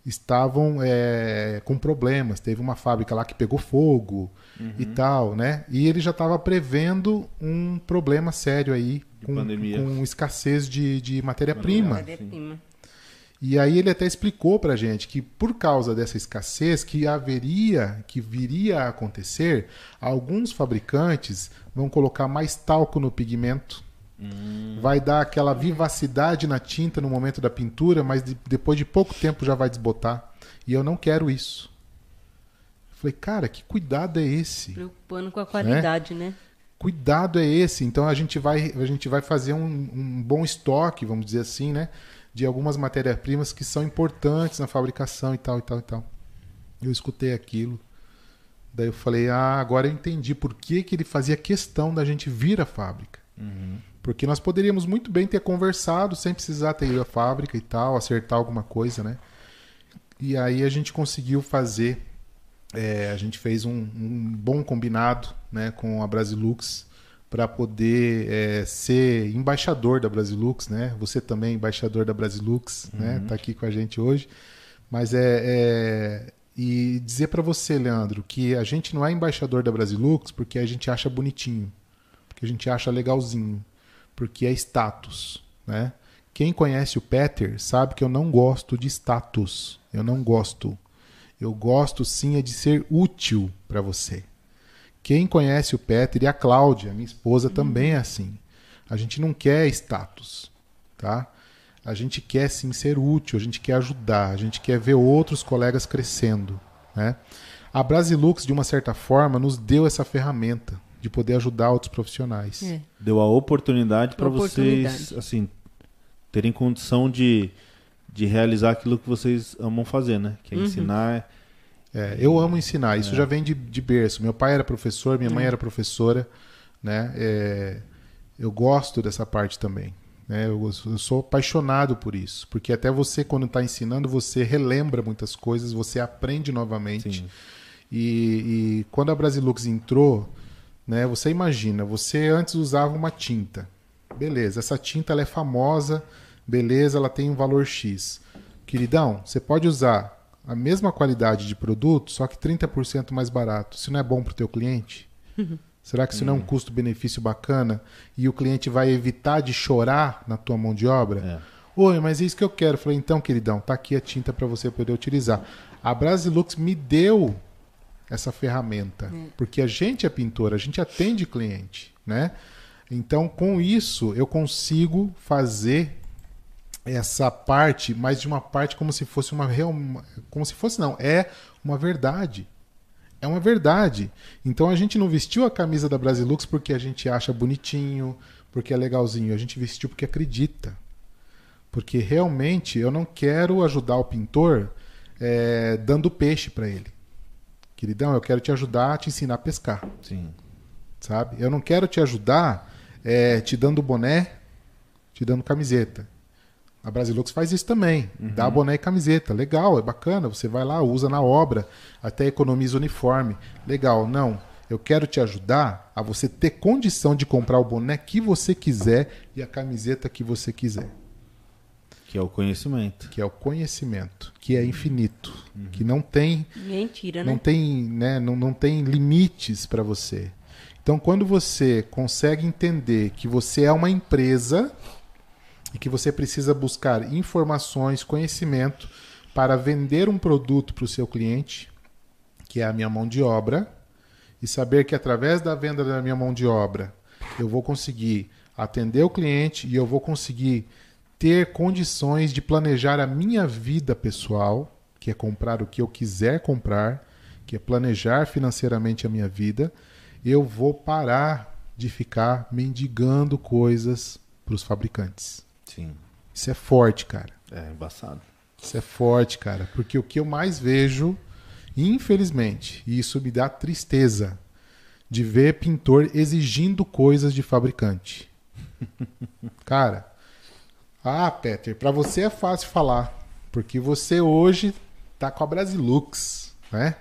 estavam é, com problemas. Teve uma fábrica lá que pegou fogo e tal, né? E ele já estava prevendo um problema sério aí De com, pandemia. com escassez de, de matéria-prima. Matéria-prima. E aí ele até explicou pra gente que por causa dessa escassez que haveria, que viria a acontecer, alguns fabricantes vão colocar mais talco no pigmento. Vai dar aquela vivacidade na tinta no momento da pintura, mas de- depois de pouco tempo já vai desbotar. E eu não quero isso. Eu falei, cara, que cuidado é esse? Preocupando com a qualidade, né? cuidado é esse? Então a gente vai, a gente vai fazer um, um bom estoque, vamos dizer assim, né? De algumas matérias-primas que são importantes na fabricação e tal, e tal, e tal. Eu escutei aquilo. Daí eu falei, ah, agora eu entendi por que, que ele fazia questão da gente vir à fábrica. Porque nós poderíamos muito bem ter conversado sem precisar ter ido à fábrica e tal, acertar alguma coisa, né? E aí a gente conseguiu fazer, é, a gente fez um, um bom combinado né, com a Brasilux para poder é, ser embaixador da Brasilux, né? Você também é embaixador da Brasilux, né? Tá aqui com a gente hoje. Mas é, é- e dizer para você, Leandro, que a gente não é embaixador da Brasilux porque a gente acha bonitinho, porque a gente acha legalzinho, porque é status, né? Quem conhece o Peter sabe que eu não gosto de status. Eu não gosto. Eu gosto sim é de ser útil para você. Quem conhece o Peter e a Cláudia, minha esposa, também é assim. A gente não quer status, tá? A gente quer sim ser útil, a gente quer ajudar, a gente quer ver outros colegas crescendo, né? A Brasilux, de uma certa forma, nos deu essa ferramenta de poder ajudar outros profissionais. É. Deu a oportunidade para vocês, assim, terem condição de, de realizar aquilo que vocês amam fazer, né? Que é ensinar. É, eu amo ensinar, isso já vem de, de berço. Meu pai era professor, minha mãe era professora, né? É, eu gosto dessa parte também. Né? Eu, eu sou apaixonado por isso, porque até você, quando está ensinando, você relembra muitas coisas, você aprende novamente. E, e quando a Brasilux entrou, né, você imagina, você antes usava uma tinta. Beleza, essa tinta ela é famosa, beleza, ela tem um valor X. Queridão, você pode usar a mesma qualidade de produto, só que 30% mais barato. Isso não é bom para o teu cliente? Será que isso não é um custo-benefício bacana e o cliente vai evitar de chorar na tua mão de obra? É. Oi, mas é isso que eu quero. Eu falei, então, queridão, tá aqui a tinta para você poder utilizar. A Brasilux me deu essa ferramenta, porque a gente é pintor, a gente atende cliente, né? Então, com isso, eu consigo fazer essa parte, mas de uma parte como se fosse uma real, como se fosse não, é uma verdade. É uma verdade. Então a gente não vestiu a camisa da Brasilux porque a gente acha bonitinho, porque é legalzinho. A gente vestiu porque acredita. Porque realmente eu não quero ajudar o pintor eh, dando peixe para ele. Queridão, eu quero te ajudar a te ensinar a pescar Sim. sabe? Eu não quero te ajudar é, te dando boné, te dando camiseta. A Brasilux faz isso também. Dá boné e camiseta. Legal, é bacana. Você vai lá, usa na obra, até economiza uniforme. Legal. Não. Eu quero te ajudar a você ter condição de comprar o boné que você quiser e a camiseta que você quiser. Que é o conhecimento. Que é o conhecimento, que é infinito, que não tem Ninguém tira, né? não tem, né, não, não tem limites para você. Então, quando você consegue entender que você é uma empresa e que você precisa buscar informações, conhecimento para vender um produto para o seu cliente, que é a minha mão de obra, e saber que através da venda da minha mão de obra eu vou conseguir atender o cliente e eu vou conseguir ter condições de planejar a minha vida pessoal, que é comprar o que eu quiser comprar, que é planejar financeiramente a minha vida, eu vou parar de ficar mendigando coisas para os fabricantes. Sim. Isso é forte, cara. É embaçado. Isso é forte, cara. Porque o que eu mais vejo, infelizmente, e isso me dá tristeza, de ver pintor exigindo coisas de fabricante. Cara, ah, Peter, para você é fácil falar, porque você hoje tá com a Brasilux, né?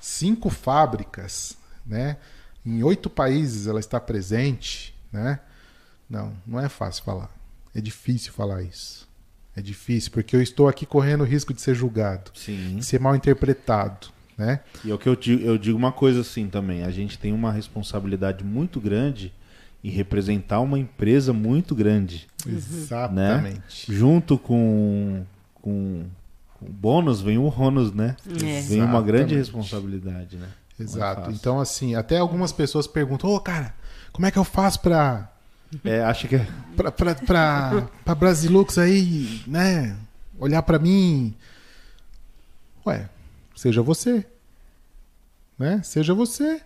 Cinco fábricas, né? Em oito países ela está presente, né? Não, não é fácil falar. É difícil falar isso. É difícil, porque eu estou aqui correndo o risco de ser julgado, Sim. de ser mal interpretado, né? E é o que eu digo, eu digo uma coisa assim também. A gente tem uma responsabilidade muito grande em representar uma empresa muito grande. Exatamente. Junto com, com, com o bônus vem o ônus, né? É. Vem uma grande responsabilidade, né? É Exato. fácil. Então, assim, até algumas pessoas perguntam: Ô, cara, como é que eu faço pra, É, acho que é- pra, pra, pra, pra Brasilux aí, né? Olhar pra mim. Ué, seja você. Né? Seja você.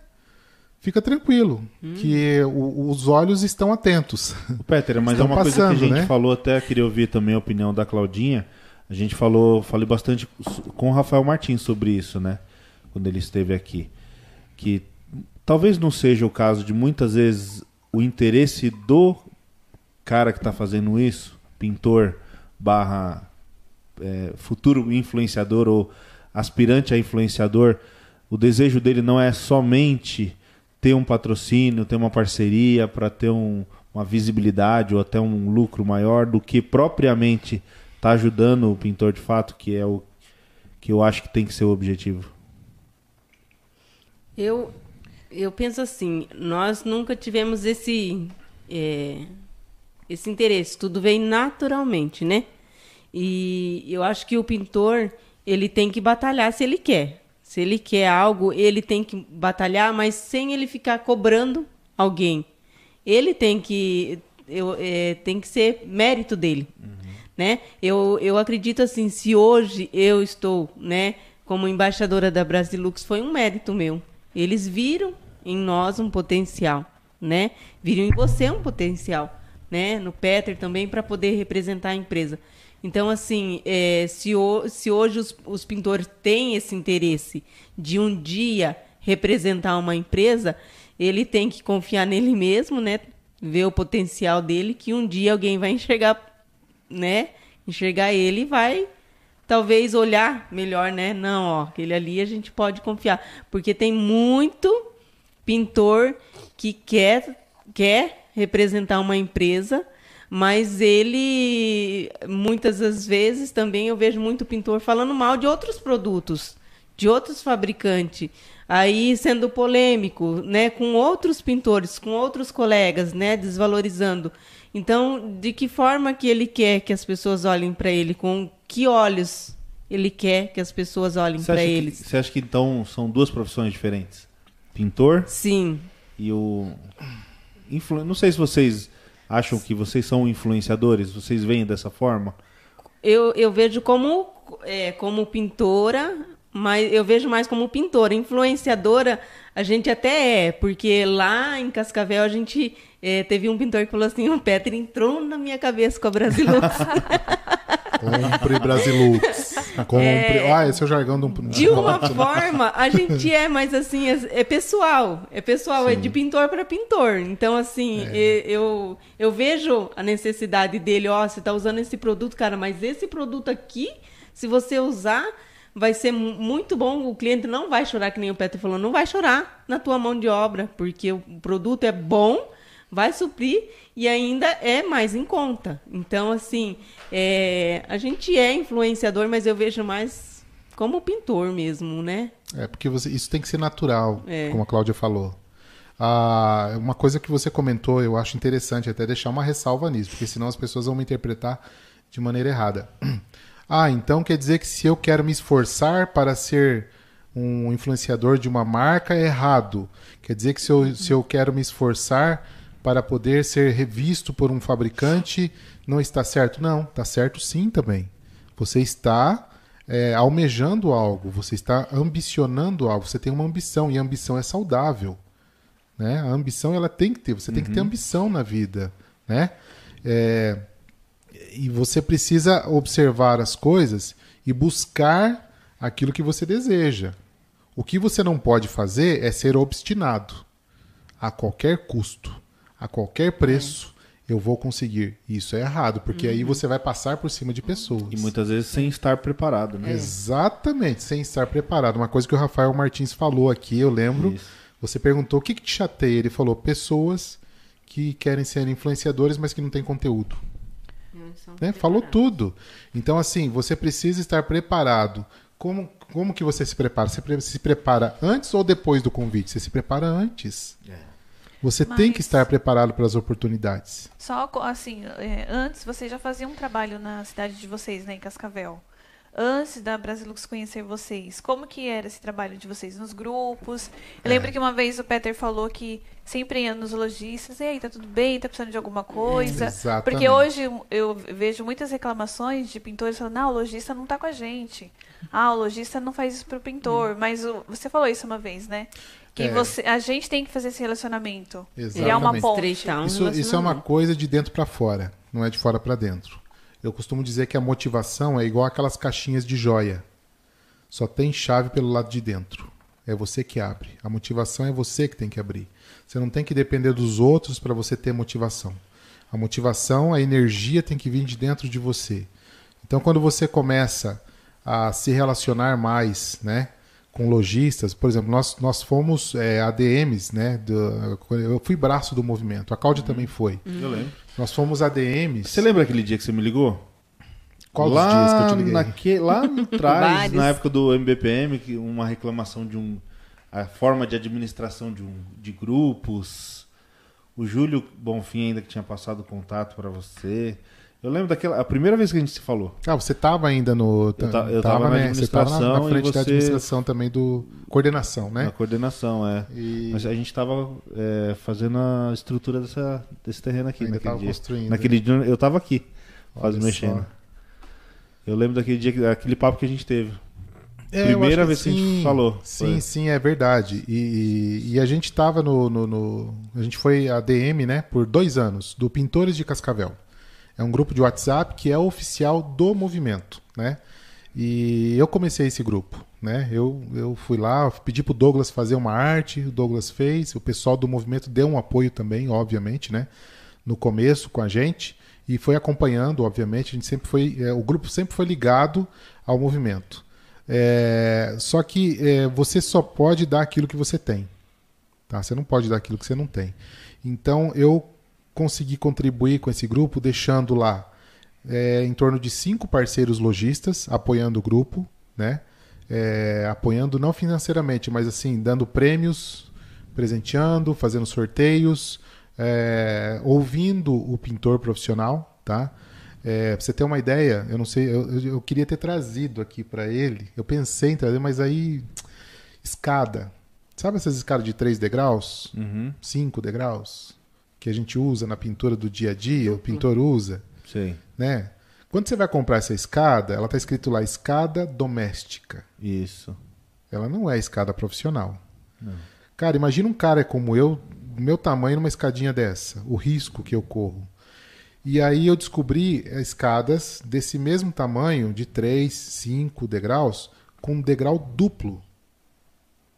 fica tranquilo, que o- os olhos estão atentos. Ô, Peter, mas é Estão uma coisa que a passando, gente né? falou, até queria ouvir também a opinião da Claudinha. A gente falou, falei bastante com o Rafael Martins sobre isso, né? Quando ele esteve aqui. Que talvez não seja o caso de muitas vezes o interesse do cara que está fazendo isso, pintor barra é, futuro influenciador ou aspirante a influenciador, o desejo dele não é somente ter um patrocínio, ter uma parceria para ter um- uma visibilidade ou até um lucro maior do que propriamente tá ajudando o pintor de fato, que é o que eu acho que tem que ser o objetivo. Eu, eu penso assim, nós nunca tivemos esse, é, esse interesse, tudo vem naturalmente, né? E eu acho que o pintor, ele tem que batalhar se ele quer. Se ele quer algo, ele tem que batalhar, mas sem ele ficar cobrando alguém. Ele tem que, eu, é, tem que ser mérito dele né? Eu, eu acredito assim, se hoje eu estou, né, como embaixadora da Brasilux, foi um mérito meu. Eles viram em nós um potencial, né? Viram em você um potencial, né? No Peter também para poder representar a empresa. Então, assim, é, se, o- se hoje os, os pintores têm esse interesse de um dia representar uma empresa, ele tem que confiar nele mesmo, né? Ver o potencial dele, que um dia alguém vai enxergar né? Enxergar ele e vai talvez olhar melhor, né? Não, ó, aquele ali a gente pode confiar, porque tem muito pintor que quer quer representar uma empresa, mas ele muitas das vezes também eu vejo muito pintor falando mal de outros produtos, de outros fabricantes, aí sendo polêmico, né, com outros pintores, com outros colegas, né, desvalorizando. Então, de que forma que ele quer que as pessoas olhem para ele? Com que olhos ele quer que as pessoas olhem para eles? você acha que então são duas profissões diferentes? Pintor Sim, e o influ... não sei se vocês acham que vocês são influenciadores, vocês veem dessa forma? eu, eu vejo como, é, como pintora, mas eu vejo mais como pintora. Influenciadora, a gente até é, porque lá em Cascavel a gente é, teve um pintor que falou assim: o Peter entrou na minha cabeça com a Brasilux. Compre Brasilux. Compre. Ah, esse é o jargão de um. De uma forma, a gente é, mas assim, é, é pessoal. É pessoal, é de pintor para pintor. Então, assim, e- eu, eu vejo a necessidade dele, ó, você tá usando esse produto, cara, mas esse produto aqui, se você usar, vai ser mu- muito bom. O cliente não vai chorar, que nem o Petro falou, não vai chorar na tua mão de obra, porque o produto é bom, vai suprir e ainda é mais em conta. Então, assim, é, a gente é influenciador, mas eu vejo mais como pintor mesmo, né? É, porque você- isso tem que ser natural, É. como a Cláudia falou. Ah, uma coisa que você comentou, eu acho interessante até deixar uma ressalva nisso, porque senão as pessoas vão me interpretar de maneira errada. Ah, então quer dizer que se eu quero me esforçar para ser um influenciador de uma marca é errado. Quer dizer que se eu, se eu quero me esforçar para poder ser revisto por um fabricante, não está certo? Não, está certo sim também. Você está é, almejando algo, você está ambicionando algo, você tem uma ambição e a ambição é saudável, né? A ambição ela tem que ter, você tem que ter ambição na vida, né? É, e você precisa observar as coisas e buscar aquilo que você deseja. O que você não pode fazer é ser obstinado a qualquer custo, a qualquer preço. Eu vou conseguir. Isso é errado, porque aí você vai passar por cima de pessoas. E muitas vezes sem estar preparado, né? Exatamente, sem estar preparado. Uma coisa que o Rafael Martins falou aqui, eu lembro. Isso. Você perguntou o que, que te chateia. Ele falou pessoas que querem ser influenciadores, mas que não têm conteúdo. Né? Falou tudo. Então, assim, você precisa estar preparado. Como, como que você se prepara? Você pre- se prepara antes ou depois do convite? Você se prepara antes. Você tem Mas- que estar preparado para as oportunidades. Só assim, é, antes vocês já faziam um trabalho na cidade de vocês, né, em Cascavel. antes da Brasilux conhecer vocês, como que era esse trabalho de vocês nos grupos? Eu É. lembro que uma vez o Peter falou que sempre ia nos lojistas, e aí, tá tudo bem? Tá precisando de alguma coisa? Exatamente. Porque hoje eu vejo muitas reclamações de pintores falando, não, o lojista não tá com a gente. Ah, o lojista não faz isso pro pintor. Mas o- você falou isso uma vez, né? Que É. você, a gente tem que fazer esse relacionamento. Exatamente. Criar uma ponte. Um Isso, isso é uma coisa de dentro para fora, não é de fora para dentro. Eu costumo dizer que a motivação é igual aquelas caixinhas de joia. Só tem chave pelo lado de dentro. É você que abre. A motivação é você que tem que abrir. Você não tem que depender dos outros para você ter motivação. A motivação, a energia tem que vir de dentro de você. Então, quando você começa a se relacionar mais, né, com lojistas, por exemplo, nós, nós fomos é, ADMs, né, do- eu fui braço do movimento, a Cláudia também foi. Eu lembro. Nós fomos ADMs. Você lembra aquele dia que você me ligou? Qual dos lá dias que eu te liguei? naque- lá atrás, na época do MBPM, que uma reclamação de um a forma de administração de um de grupos. O Júlio Bonfim ainda que tinha passado o contato para você. Eu lembro daquela a primeira vez que a gente se falou. Ah, você estava ainda no. Eu ta- eu tava na né? Você tava na, na administração frente da você- administração também do. Coordenação, Na né? coordenação, é. E Mas a gente estava fazendo a estrutura dessa, desse terreno aqui ainda naquele estava dia. construindo. Naquele dia eu tava aqui, quase só. mexendo. Eu lembro daquele dia, que- aquele papo que a gente teve. É, Primeira vez que a gente sim. falou. Sim, Foi. sim, é verdade. E, e- e a gente estava no, no, no- A gente foi a DM, né, por dois anos, do Pintores de Cascavel. É um grupo de WhatsApp que é oficial do movimento, né? E eu comecei esse grupo, né? Eu, eu fui lá, pedi pro Douglas fazer uma arte, o Douglas fez, o pessoal do movimento deu um apoio também, obviamente, né? No começo com a gente e foi acompanhando, obviamente, a gente sempre foi, é, o grupo sempre foi ligado ao movimento. É, só que é, você só pode dar aquilo que você tem, tá? Você não pode dar aquilo que você não tem. Então eu consegui contribuir com esse grupo, deixando lá é, em torno de cinco parceiros lojistas apoiando o grupo, né? É, apoiando não financeiramente, mas assim dando prêmios, presenteando, fazendo sorteios, é, ouvindo o pintor profissional, tá? É, pra você ter uma ideia, eu não sei, eu, eu- eu queria ter trazido aqui para ele. Eu pensei em trazer, mas aí escada. Sabe essas escadas de 3 degraus? Uhum. 5 degraus? Que a gente usa na pintura do dia a dia, o pintor usa, Sei. né? Quando você vai comprar essa escada, ela tá escrito lá escada doméstica. Isso. Ela não é escada profissional. Não. Cara, imagina um cara como eu, do meu tamanho, numa escadinha dessa, o risco que eu corro. E aí eu descobri escadas desse mesmo tamanho, de 3, 5 degraus, com um degrau duplo.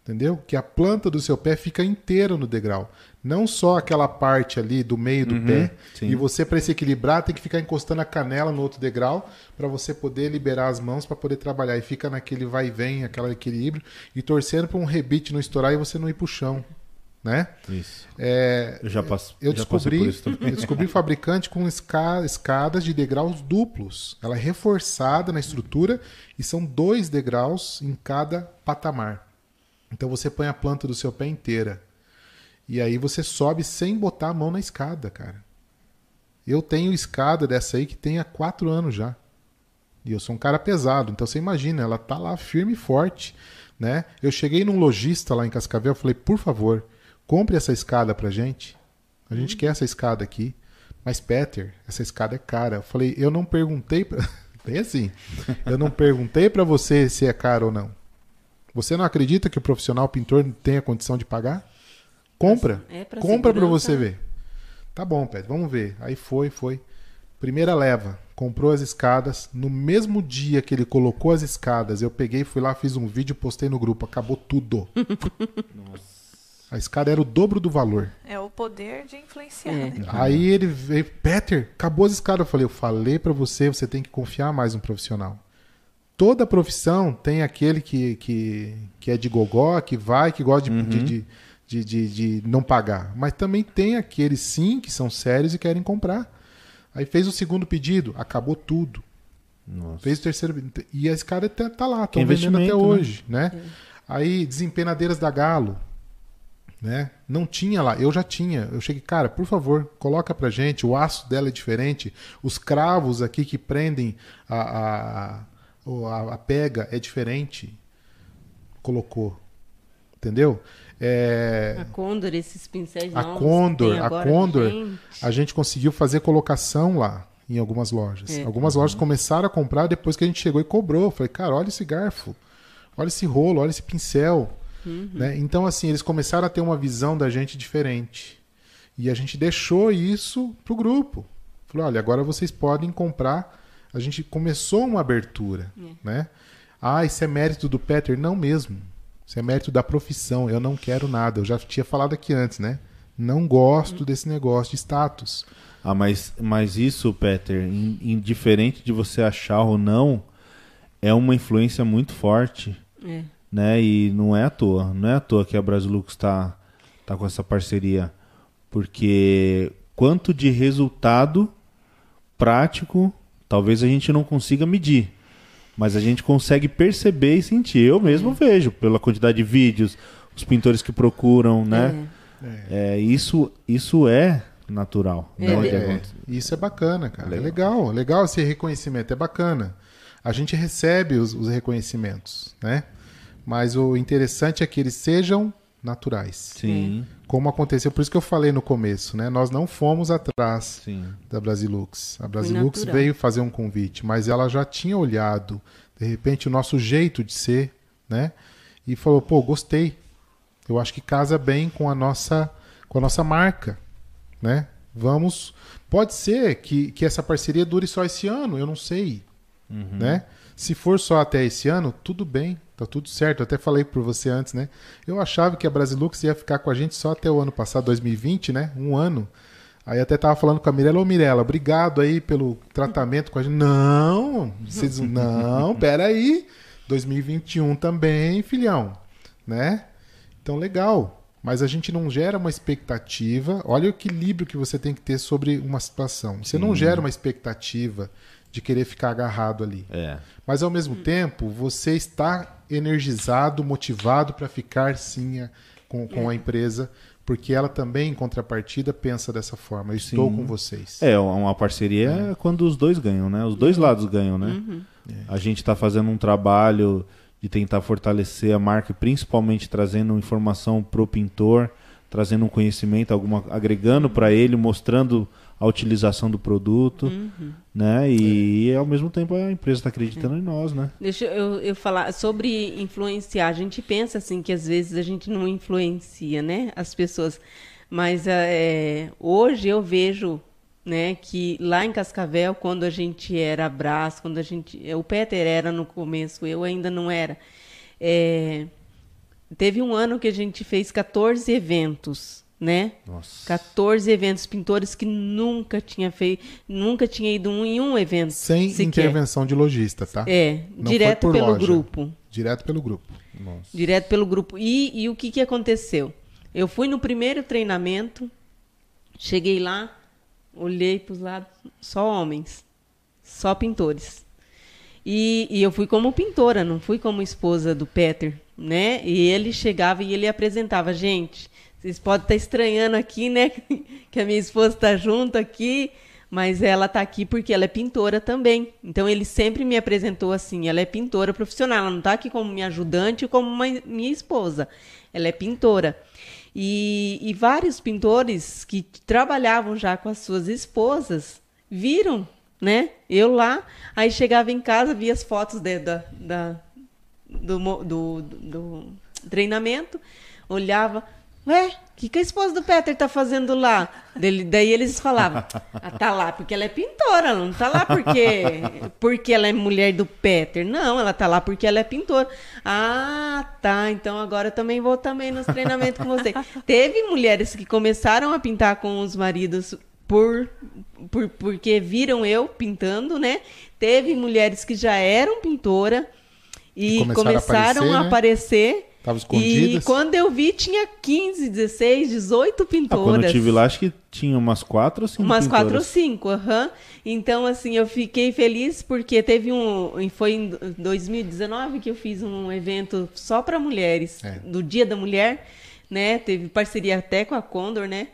Entendeu? Que a planta do seu pé fica inteira no degrau. Não só aquela parte ali do meio do Uhum, pé. sim. E você, para se equilibrar, tem que ficar encostando a canela no outro degrau para você poder liberar as mãos para poder trabalhar. E fica naquele vai e vem, aquele equilíbrio, e torcendo para um rebite não estourar e você não ir pro chão. Né? Isso. É, Eu já passo. eu já descobri, por isso também. eu descobri fabricante com esca- escadas de degraus duplos. Ela é reforçada na estrutura e são dois degraus em cada patamar. Então você põe a planta do seu pé inteira. E aí você sobe sem botar a mão na escada, cara. Eu tenho escada dessa aí que tem há quatro anos já. E eu sou um cara pesado, então você imagina, ela tá lá firme e forte, né? Eu cheguei num lojista lá em Cascavel, falei, por favor, compre essa escada pra gente. A gente quer essa escada aqui. Mas, Peter, essa escada é cara. Eu falei, eu não perguntei pra... Bem assim. Eu não perguntei pra você se é caro ou não. Você não acredita que o profissional pintor tenha condição de pagar? Compra. É pra Compra pra segurança, você ver. Tá bom, Peter, vamos ver. Aí foi, foi. Primeira leva, comprou as escadas. No mesmo dia que ele colocou as escadas, eu peguei, fui lá, fiz um vídeo, postei no grupo. Acabou tudo. A escada era o dobro do valor. É o poder de influenciar. É. né? Aí ele veio, Peter, acabou as escadas. Eu falei, eu falei pra você, você tem que confiar mais no profissional. Toda profissão tem aquele que, que, que é de gogó, que vai, que gosta de, de, de, de, de- de não pagar. Mas também tem aqueles sim que são sérios e querem comprar. Aí fez o segundo pedido, acabou tudo. Nossa. Fez o terceiro pedido. E a escada tá, tá lá, estão vendendo até né? hoje, né? Aí, desempenadeiras da Galo, né? Não tinha lá, eu já tinha. Eu cheguei, cara, por favor, coloca pra gente, o aço dela é diferente, os cravos aqui que prendem a, a, ou a, a pega é diferente, colocou. Entendeu? É, A Condor, esses pincéis a novos Condor, tem a agora, Condor, gente. a gente conseguiu fazer colocação lá em algumas lojas. É. Algumas lojas começaram a comprar depois que a gente chegou e cobrou. Eu Falei, cara, olha esse garfo, olha esse rolo, olha esse pincel. Uhum. Né? Então, assim, eles começaram a ter uma visão da gente diferente. E a gente deixou isso pro grupo. Falou, olha, agora vocês podem comprar. A gente começou uma abertura, né? Ah, isso é mérito do Peter? Não mesmo. Isso é mérito da profissão. Eu não quero nada. Eu já tinha falado aqui antes, né? Não gosto desse negócio de status. Ah, mas, mas isso, Peter, in- indiferente de você achar ou não, é uma influência muito forte, É. né? E não é à toa. Não é à toa que a Brasilux está tá com essa parceria. Porque quanto de resultado prático, talvez a gente não consiga medir. Mas a gente consegue perceber e sentir. Eu mesmo vejo, pela quantidade de vídeos, os pintores que procuram, né? É, isso, isso é natural. É, né, de É, acontecer. isso é bacana, cara. É legal, legal esse reconhecimento, é bacana. A gente recebe os, os reconhecimentos, né? Mas o interessante é que eles sejam naturais. Sim, Como aconteceu, por isso que eu falei no começo, né? Nós não fomos atrás sim. da Brasilux. A Brasilux veio fazer um convite, mas ela já tinha olhado, de repente, o nosso jeito de ser, né? E falou, pô, gostei. Eu acho que casa bem com a nossa, com a nossa marca, né? Vamos. Pode ser que, que essa parceria dure só esse ano, eu não sei, né? Se for só até esse ano, tudo bem, tá tudo certo. Eu até falei por você antes, né? Eu achava que a Brasilux ia ficar com a gente só até o ano passado, 2020, né? Um ano. Aí até tava falando com a Mirella, ô Mirella, obrigado aí pelo tratamento com a gente. Não, vocês não, peraí. 2021 também, filhão, né? Então legal. Mas a gente não gera uma expectativa. Olha o equilíbrio que você tem que ter sobre uma situação. Você não gera uma expectativa de querer ficar agarrado ali. É. Mas ao mesmo tempo, você está energizado, motivado para ficar sim a- com, com a empresa, porque ela também, em contrapartida, pensa dessa forma. Eu estou com vocês. É, uma parceria é quando os dois ganham, né? Os dois lados ganham, né? A gente está fazendo um trabalho de tentar fortalecer a marca, e principalmente trazendo informação pro pintor, trazendo um conhecimento, alguma, agregando para ele, mostrando a utilização do produto, né? E, ao mesmo tempo a empresa está acreditando em nós, né? Deixa eu, eu falar sobre influenciar. A gente pensa assim que às vezes a gente não influencia, né, as pessoas. Mas é, hoje eu vejo, né, que lá em Cascavel, quando a gente era abraço, quando a gente, o Peter era no começo, eu ainda não era. é, teve um ano que a gente fez 14 eventos, né? Nossa. 14 eventos, pintores que nunca tinha feito, nunca tinha ido um, em um evento. Sem sequer. intervenção de lojista, tá? É, Não direto pelo loja. grupo. Direto pelo grupo. Nossa. Direto pelo grupo. E, e o que, que aconteceu? Eu fui no primeiro treinamento, cheguei lá, olhei para os lados, só homens, só pintores. E, e eu fui como pintora, não fui como esposa do Peter, né? E ele chegava e ele apresentava, gente, vocês podem estar estranhando aqui, né? Que a minha esposa está junto aqui, mas ela está aqui porque ela é pintora também. Então ele sempre me apresentou assim, ela é pintora profissional, ela não está aqui como minha ajudante como uma, minha esposa. Ela é pintora. E, e vários pintores que trabalhavam já com as suas esposas viram, né? Eu lá, aí chegava em casa, via as fotos de- da, da, do, do, do- do treinamento, olhava, ué, o que, que a esposa do Peter tá fazendo lá? Dele- daí eles falavam, ah, tá lá porque ela é pintora, ela não tá lá porque, porque ela é mulher do Peter. Não, ela tá lá porque ela é pintora. Ah, tá, então agora eu também vou também nos treinamentos com você. Teve mulheres que começaram a pintar com os maridos por, por porque viram eu pintando, né? Teve mulheres que já eram pintora e, E começaram a começaram a aparecer, né? Aparecer. Estavam E escondidas. quando eu vi, tinha 15, 16, 18 Ah, pintoras. quando eu tive lá, acho que tinha umas quatro ou cinco Umas pintoras. quatro ou cinco, aham. Então, assim, eu fiquei feliz porque teve um. Foi em 2019 que eu fiz um evento só para mulheres, É. do Dia da Mulher, né? Teve parceria até com a Condor, né?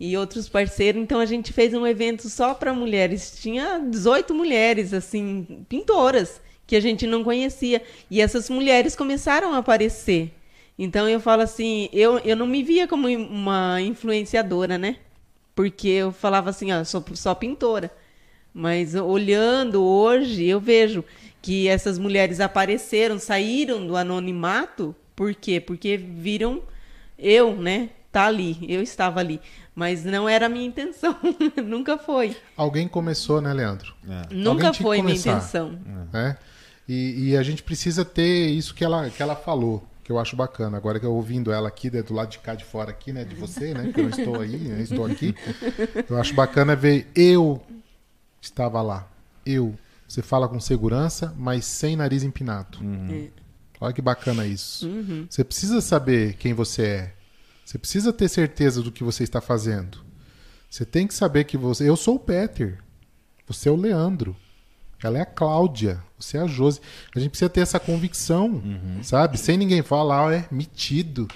E outros parceiros. Então, a gente fez um evento só para mulheres. Tinha 18 mulheres, assim, pintoras, que a gente não conhecia. E essas mulheres começaram a aparecer. Então eu falo assim, eu, eu não me via como uma influenciadora, né? Porque eu falava assim, ó, sou só pintora. Mas olhando hoje, eu vejo que essas mulheres apareceram, saíram do anonimato. Por quê? Porque viram eu, né? Tá ali, eu estava ali. Mas não era a minha intenção. Nunca foi. Alguém começou, né, Leandro? É. Nunca foi minha intenção. né? E, e a gente precisa ter isso que ela, que ela falou, que eu acho bacana. Agora que eu ouvindo ela aqui, né, do lado de cá de fora aqui, né, de você, né, que eu não estou aí, né, estou aqui. Eu acho bacana ver eu estava lá. Eu. Você fala com segurança, mas sem nariz empinado. É. Olha que bacana isso. Uhum. Você precisa saber quem você é. Você precisa ter certeza do que você está fazendo. Você tem que saber que você. Eu sou o Peter. Você é o Leandro. Ela é a Cláudia. Você é a Josi. A gente precisa ter essa convicção, sabe? Sem ninguém falar, ah, é metido.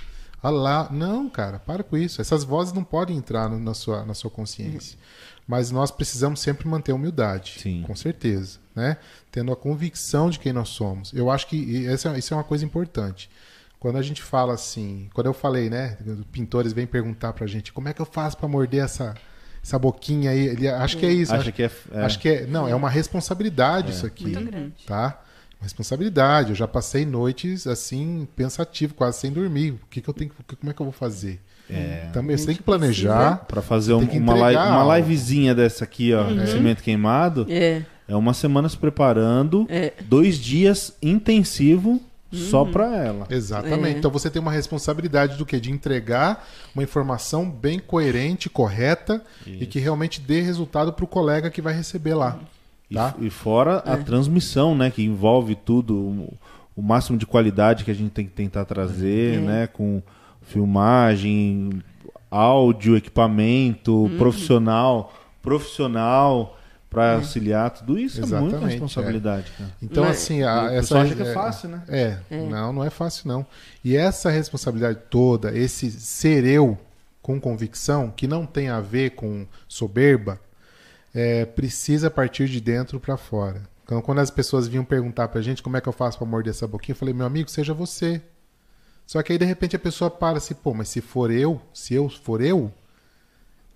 Lá. Não, cara, para com isso. Essas vozes não podem entrar no- na, sua, na sua consciência. Mas nós precisamos sempre manter a humildade. Sim. Com certeza. Né? Tendo a convicção de quem nós somos. Eu acho que essa, isso é uma coisa importante. Quando a gente fala assim, quando eu falei, né, pintores vêm perguntar pra gente, como é que eu faço pra morder essa essa boquinha aí? Ele acho que é isso. Acha acho, que é, é. acho que é, não, é uma responsabilidade isso aqui, Muito grande. tá? Uma responsabilidade. Eu já passei noites assim pensativo, quase sem dormir. O que que eu tenho, que- como é que eu vou fazer? É. Também você tem que planejar. Pra fazer um- que uma, live, uma livezinha dessa aqui, ó, de cimento queimado, É. é uma semana se preparando, É. dois dias intensivo só pra ela. Exatamente. É. Então você tem uma responsabilidade do que? De entregar uma informação bem coerente, correta e que realmente dê resultado para o colega que vai receber lá. E, Tá? e fora a transmissão, né, que envolve tudo, o, o máximo de qualidade que a gente tem que tentar trazer, né, com filmagem, áudio, equipamento, profissional, profissional para auxiliar, tudo isso é Exatamente, muita responsabilidade, cara. Então, Mas- assim, a, essa. acha que é fácil, né? É, não, não é fácil, não. E essa responsabilidade toda, esse ser eu com convicção, que não tem a ver com soberba, é, precisa partir de dentro para fora. Então, quando as pessoas vinham perguntar pra gente como é que eu faço para morder essa boquinha, eu falei, meu amigo, seja você. Só que aí, de repente, a pessoa para assim, pô, mas se for eu, se eu for eu,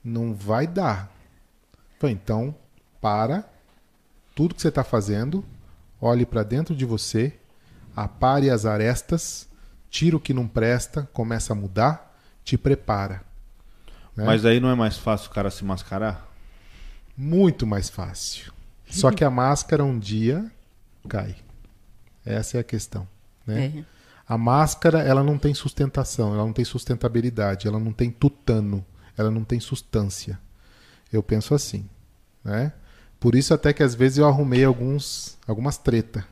não vai dar. Então, para tudo que você está fazendo, olhe para dentro de você, apare as arestas, tira o que não presta, começa a mudar, te prepara. né? Mas aí não é mais fácil o cara se mascarar? Muito mais fácil. Só que a máscara um dia cai. Essa é a questão. Né? É. A máscara, ela não tem sustentação, ela não tem sustentabilidade, ela não tem tutano, ela não tem substância. Eu penso assim, né? Por isso até que às vezes eu arrumei alguns, algumas treta,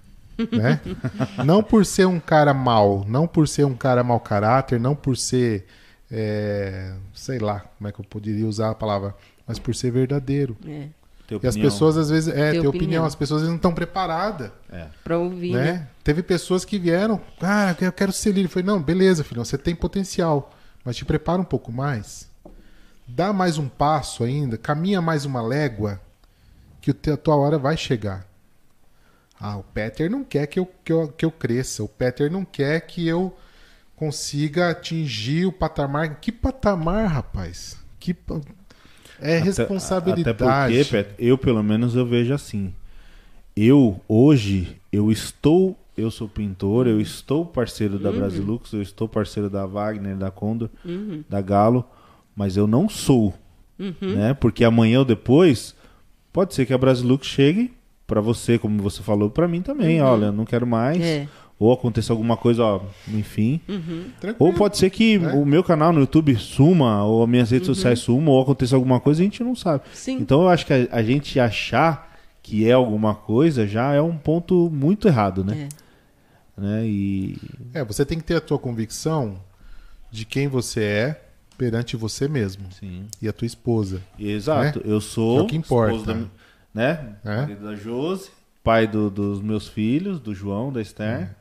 né? não por ser um cara mau, não por ser um cara mau caráter, não por ser, é, sei lá, como é que eu poderia usar a palavra, mas por ser verdadeiro. É. Ter E as pessoas às vezes, é, Ter opinião, opinião. as pessoas às vezes não estão preparadas É. Pra ouvir, né? né? Teve pessoas que vieram, ah, eu quero ser líder. Eu falei, não, beleza, filhão, você tem potencial, mas te prepara um pouco mais. Dá mais um passo ainda, caminha mais uma légua, que a tua hora vai chegar. Ah, o Peter não quer que eu, que, eu, que eu cresça, o Peter não quer que eu consiga atingir o patamar. Que patamar, rapaz? Que pa- É Até- responsabilidade. Até porque, Pet, eu pelo menos eu vejo assim. Eu, hoje, eu estou, eu sou pintor, eu estou parceiro da Brasilux, eu estou parceiro da Wagner, da Condor, da Galo, mas eu não sou, né? Porque amanhã ou depois, pode ser que a Brasilux chegue pra você, como você falou, pra mim também, olha, eu não quero mais. É. Ou aconteça alguma coisa, ó, enfim. Tranquilo. Ou pode ser que Né? o meu canal no YouTube suma, ou as minhas redes sociais sumam, ou aconteça alguma coisa e a gente não sabe. Sim. Então eu acho que a, a gente achar que é alguma coisa já é um ponto muito errado, né? É. né? E É, você tem que ter a tua convicção de quem você é perante você mesmo sim. e a tua esposa. Exato, eu Que sou é o que importa. da, né? É. Marido da Josi, pai do- dos meus filhos, do João, da Esther.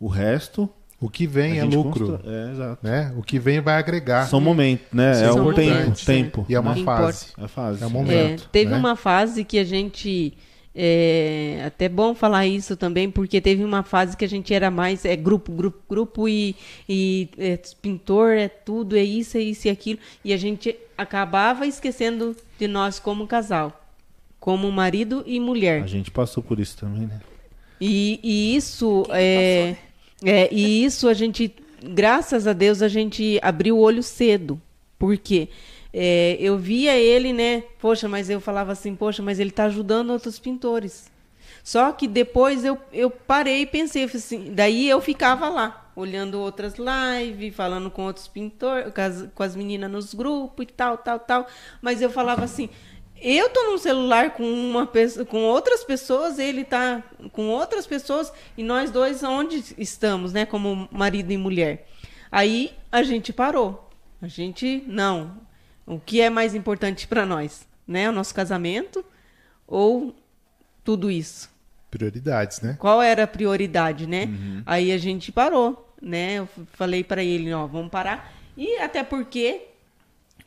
O resto O que a vem é lucro, constrói- É, exato. né? O que vem vai agregar. São momentos, né? Isso é é um tempo, importante. tempo. E é uma Que fase. É fase. É um É, momento. teve né? uma fase que a gente é até bom falar isso também, porque teve uma fase que a gente era mais é, grupo, grupo, grupo e, e é, pintor é tudo, é isso, é isso e aquilo. E a gente acabava esquecendo de nós como casal, como marido e mulher. A gente passou por isso também, né? E, e isso é, é, e isso a gente, graças a Deus, a gente abriu o olho cedo. Por quê? É, eu via ele, né? Poxa, mas eu falava assim, poxa, mas ele está ajudando outros pintores. Só que depois eu, eu parei e pensei assim, daí eu ficava lá, olhando outras lives, falando com outros pintores, com as, com as meninas nos grupos e tal, tal, tal. Mas eu falava assim, eu tô num celular com uma pessoa, com outras pessoas, ele tá com outras pessoas e nós dois onde estamos, né, como marido e mulher. Aí a gente parou. A gente não. O que é mais importante para nós, né? O nosso casamento ou tudo isso? Prioridades, né? Qual era a prioridade, né? Uhum. Aí a gente parou, né? Eu falei para ele, ó, vamos parar. E até porque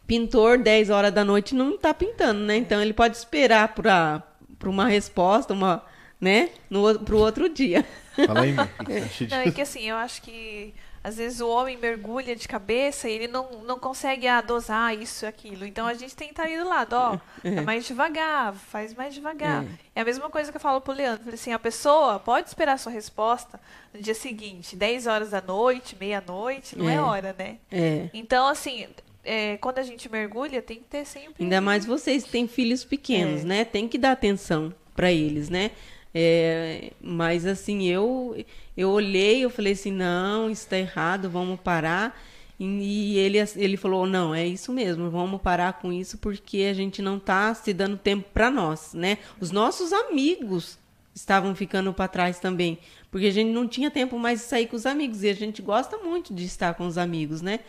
pintor 10 horas da noite não está pintando, né? Então ele pode esperar para uma resposta, uma, né? No, pro outro dia. Fala aí, Não, é que assim, eu acho que às vezes o homem mergulha de cabeça e ele não, não consegue ah, dosar isso e aquilo. Então a gente tem que estar ali do lado, ó, é. mais devagar, faz mais devagar. É. é. a mesma coisa que eu falo pro Leandro. Falei assim, a pessoa pode esperar a sua resposta no dia seguinte, 10 horas da noite, meia-noite, não é. é hora, né? É. Então, assim, é, quando a gente mergulha, tem que ter sempre. Ainda mais vocês que têm filhos pequenos, é. né? Tem que dar atenção para eles, né? É, mas assim, eu eu olhei, eu falei assim, não, isso está errado, vamos parar. E, e ele, ele falou, não, é isso mesmo, vamos parar com isso porque a gente não está se dando tempo para nós, né? Os nossos amigos estavam ficando para trás também, porque a gente não tinha tempo mais de sair com os amigos e a gente gosta muito de estar com os amigos, né?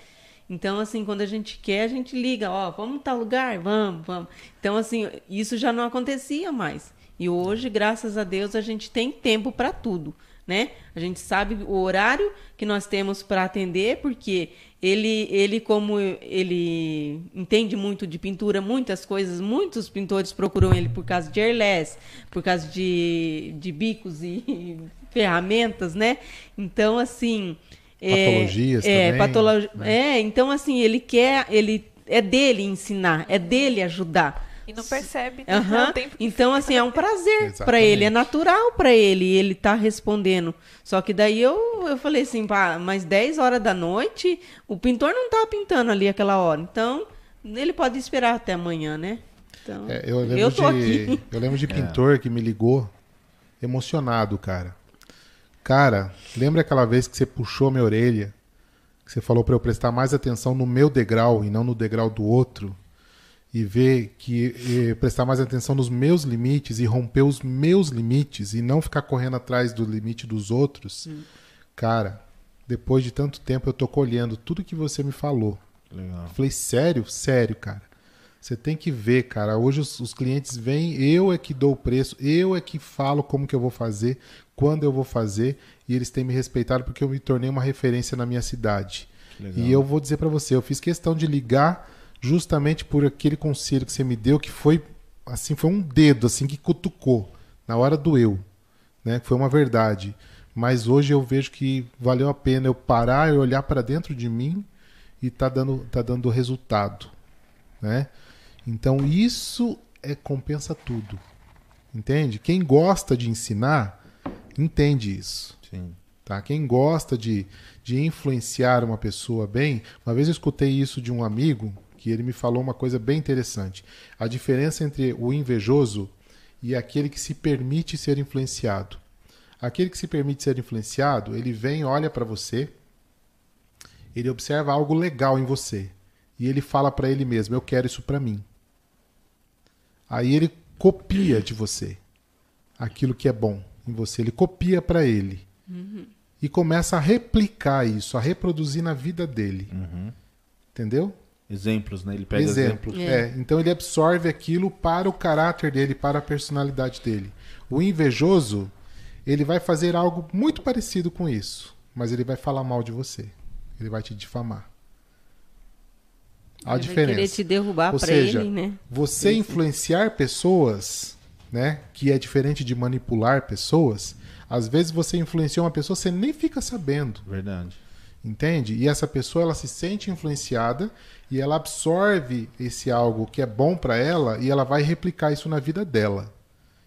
Então, assim, quando a gente quer, a gente liga, ó, vamos tal lugar? Vamos, vamos. Então, assim, isso já não acontecia mais. E hoje, graças a Deus, a gente tem tempo para tudo, né? A gente sabe o horário que nós temos para atender, porque ele, ele, como ele entende muito de pintura, muitas coisas, muitos pintores procuram ele por causa de airless, por causa de, de bicos e ferramentas, né? Então, assim, Patologias é, também. Patolo... Né? É, então assim, ele quer, ele é dele ensinar, é dele ajudar. E não percebe. Uhum. Então, assim, é um prazer para ele, é natural para ele, ele tá respondendo. Só que daí eu, eu falei assim, pá, mas 10 horas da noite, o pintor não tá pintando ali aquela hora. Então, ele pode esperar até amanhã, né? Então, é, eu, lembro eu tô de, aqui. Eu lembro de pintor é. que me ligou emocionado, cara. Cara, lembra aquela vez que você puxou minha orelha? Que você falou para eu prestar mais atenção no meu degrau e não no degrau do outro? E ver que e prestar mais atenção nos meus limites e romper os meus limites e não ficar correndo atrás do limite dos outros. Hum. Cara, depois de tanto tempo eu tô colhendo tudo que você me falou. Legal. Falei, sério? Sério, cara. Você tem que ver, cara. Hoje os, os, clientes vêm, eu é que dou o preço, eu é que falo como que eu vou fazer, quando eu vou fazer, e eles têm me respeitado porque eu me tornei uma referência na minha cidade. E eu vou dizer para você, eu fiz questão de ligar justamente por aquele conselho que você me deu, que foi assim, foi um dedo assim que cutucou. Na hora doeu, né? Foi uma verdade. Mas hoje eu vejo que valeu a pena eu parar e olhar para dentro de mim e tá dando tá dando resultado, né? Então isso é compensa tudo. Entende? Quem gosta de ensinar entende isso. Sim. Tá? Quem gosta de, de influenciar uma pessoa bem, uma vez eu escutei isso de um amigo que ele me falou uma coisa bem interessante. A diferença entre o invejoso e aquele que se permite ser influenciado. Aquele que se permite ser influenciado, ele vem, olha para você, ele observa algo legal em você e ele fala para ele mesmo: Eu quero isso para mim. Aí ele copia de você aquilo que é bom em você, ele copia para ele. Uhum. E começa a replicar isso, a reproduzir na vida dele. Uhum. Entendeu? Exemplos, né? Ele pega exemplos. exemplos. É. é. Então ele absorve aquilo para o caráter dele, para a personalidade dele. O invejoso, ele vai fazer algo muito parecido com isso, mas ele vai falar mal de você. Ele vai te difamar. A ele diferença. Vai querer te derrubar para ele, né? Você influenciar pessoas né, que é diferente de manipular pessoas, às vezes você influencia uma pessoa, você nem fica sabendo. Verdade. Entende? E essa pessoa ela se sente influenciada e ela absorve esse algo que é bom para ela e ela vai replicar isso na vida dela.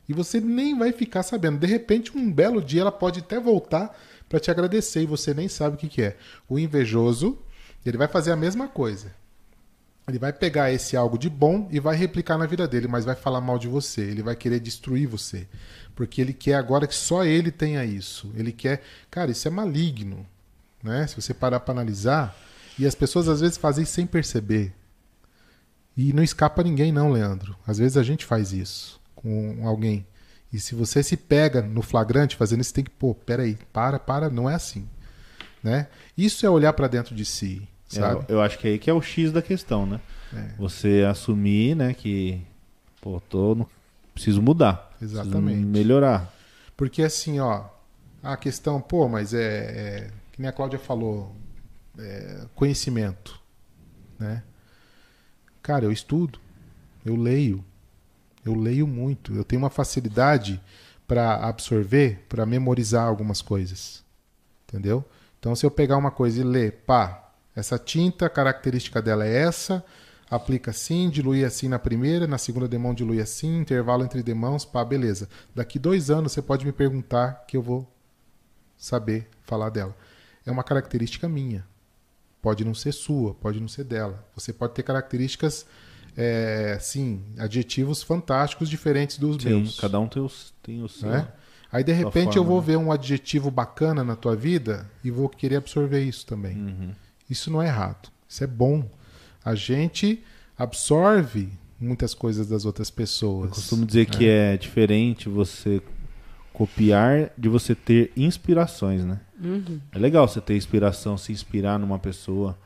E você nem vai ficar sabendo. De repente, um belo dia ela pode até voltar para te agradecer e você nem sabe o que, que é. O invejoso, ele vai fazer a mesma coisa. Ele vai pegar esse algo de bom e vai replicar na vida dele, mas vai falar mal de você. Ele vai querer destruir você. Porque ele quer agora que só ele tenha isso. Ele quer. Cara, isso é maligno. Né? Se você parar para analisar. E as pessoas às vezes fazem sem perceber. E não escapa ninguém, não, Leandro. Às vezes a gente faz isso com alguém. E se você se pega no flagrante fazendo isso, tem que, pô, peraí, para, para, não é assim. Né? Isso é olhar para dentro de si. Sabe? Eu, eu, acho que é aí que é o X da questão, né? É. Você assumir, né, que, pô, tô no... preciso mudar. Exatamente. Preciso melhorar. Porque assim, ó, a questão, pô, mas é, é que nem a Cláudia falou, é, conhecimento, né? Cara, eu estudo, eu leio, eu leio muito, eu tenho uma facilidade para absorver, para memorizar algumas coisas, entendeu? Então, se eu pegar uma coisa e ler, pá, essa tinta, a característica dela é essa, aplica assim, dilui assim na primeira, na segunda demão dilui assim, intervalo entre demãos, pá, beleza. Daqui dois anos você pode me perguntar que eu vou saber falar dela. É uma característica minha. Pode não ser sua, pode não ser dela. Você pode ter características, é, sim, adjetivos fantásticos diferentes dos sim, meus. Cada um tem o, tem o seu. Né? Aí de repente forma, eu vou né? ver um adjetivo bacana na tua vida e vou querer absorver isso também. Uhum. Isso não é errado. Isso é bom. A gente absorve muitas coisas das outras pessoas. Eu costumo dizer né? que é diferente você copiar de você ter inspirações, né? Uhum. É legal você ter inspiração, se inspirar numa pessoa,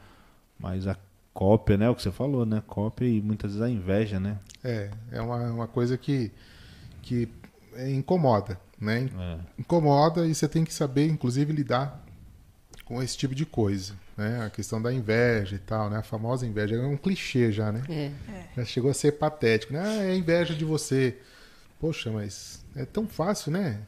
mas a cópia, né? O que você falou, né? Cópia e muitas vezes a inveja, né? É, é uma, uma coisa que, que incomoda, né? É. Incomoda e você tem que saber, inclusive, lidar com esse tipo de coisa, né? A questão da inveja e tal, né? A famosa inveja é um clichê já, né? É. Já chegou a ser patético, né? Ah, é inveja de você. Poxa, mas é tão fácil, né?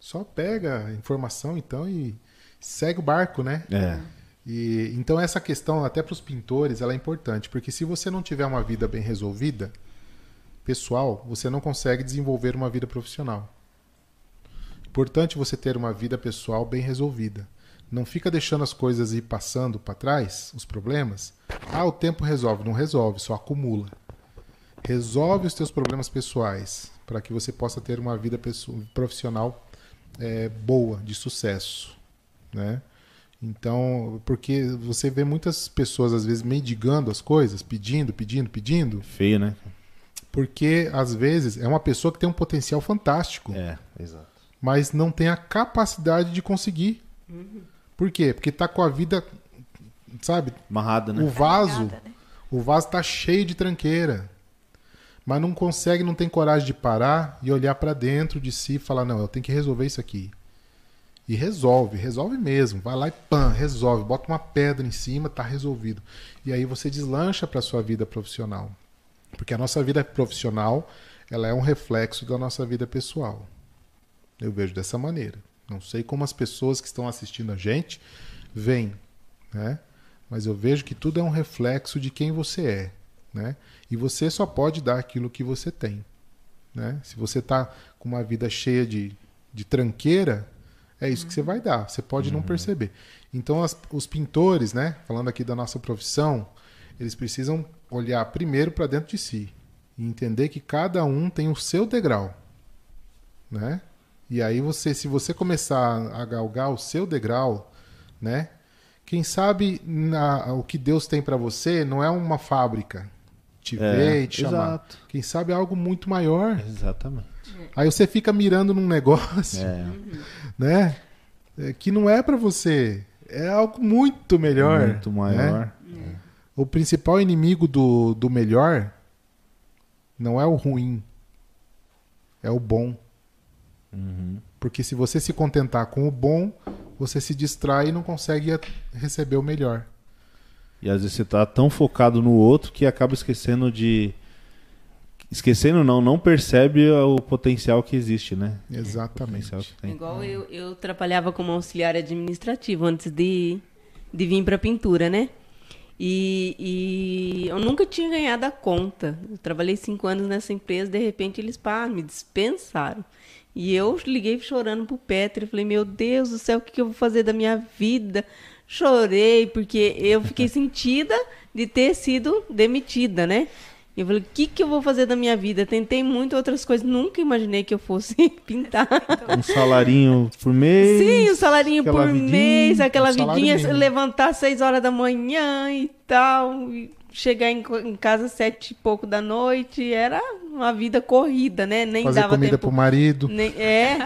Só pega a informação então e segue o barco, né? É. E então essa questão até para os pintores ela é importante, porque se você não tiver uma vida bem resolvida, pessoal, você não consegue desenvolver uma vida profissional. Importante você ter uma vida pessoal bem resolvida. Não fica deixando as coisas ir passando para trás, os problemas. Ah, o tempo resolve, não resolve, só acumula. Resolve os teus problemas pessoais para que você possa ter uma vida profissional é, boa, de sucesso, né? Então, porque você vê muitas pessoas às vezes mendigando as coisas, pedindo, pedindo, pedindo. Feio, né? Porque às vezes é uma pessoa que tem um potencial fantástico. É, exato. Mas não tem a capacidade de conseguir. Uhum. Por quê? Porque tá com a vida, sabe? Amarrada, né? O vaso, né? o vaso tá cheio de tranqueira mas não consegue, não tem coragem de parar e olhar para dentro de si e falar: não, eu tenho que resolver isso aqui. E resolve, resolve mesmo. Vai lá e pã, resolve. Bota uma pedra em cima, tá resolvido. E aí você deslancha para sua vida profissional. Porque a nossa vida profissional, ela é um reflexo da nossa vida pessoal. Eu vejo dessa maneira. Não sei como as pessoas que estão assistindo a gente veem, né? Mas eu vejo que tudo é um reflexo de quem você é, né? E você só pode dar aquilo que você tem. Né? Se você está com uma vida cheia de, de tranqueira, é isso uhum. que você vai dar. Você pode uhum. não perceber. Então, as, os pintores, né, falando aqui da nossa profissão, eles precisam olhar primeiro para dentro de si e entender que cada um tem o seu degrau, né? E aí você, se você começar a galgar o seu degrau, né? Quem sabe na, o que Deus tem para você não é uma fábrica, te é, ver e te chamar. Exato. Quem sabe é algo muito maior. Exatamente. Aí você fica mirando num negócio, é. né? É, que não é para você. É algo muito melhor. Muito maior. Né? O principal inimigo do, do melhor não é o ruim, é o bom. Uhum. Porque se você se contentar com o bom, você se distrai e não consegue receber o melhor. E às vezes você tá tão focado no outro que acaba esquecendo de esquecendo não, não percebe o potencial que existe, né? Potencial Exatamente. que tem. Igual eu, eu trabalhava como auxiliar administrativo antes de, de vir para pintura, né? E, e eu nunca tinha ganhado a conta. Eu trabalhei cinco anos nessa empresa, de repente eles pá, me dispensaram. E eu liguei chorando pro Peter, falei, meu Deus do céu, o que, que eu vou fazer da minha vida? Chorei, porque eu fiquei sentida de ter sido demitida, né? Eu falei, o que, que eu vou fazer da minha vida? Tentei muito outras coisas, nunca imaginei que eu fosse pintar. Um salarinho por mês. Sim, o salarinho por vidinha, mês, aquela um vidinha, mínimo. levantar às seis horas da manhã e tal, e chegar em, em casa às sete e pouco da noite, era uma vida corrida, né? Nem Fazer dava comida tempo. pro marido. Nem- é,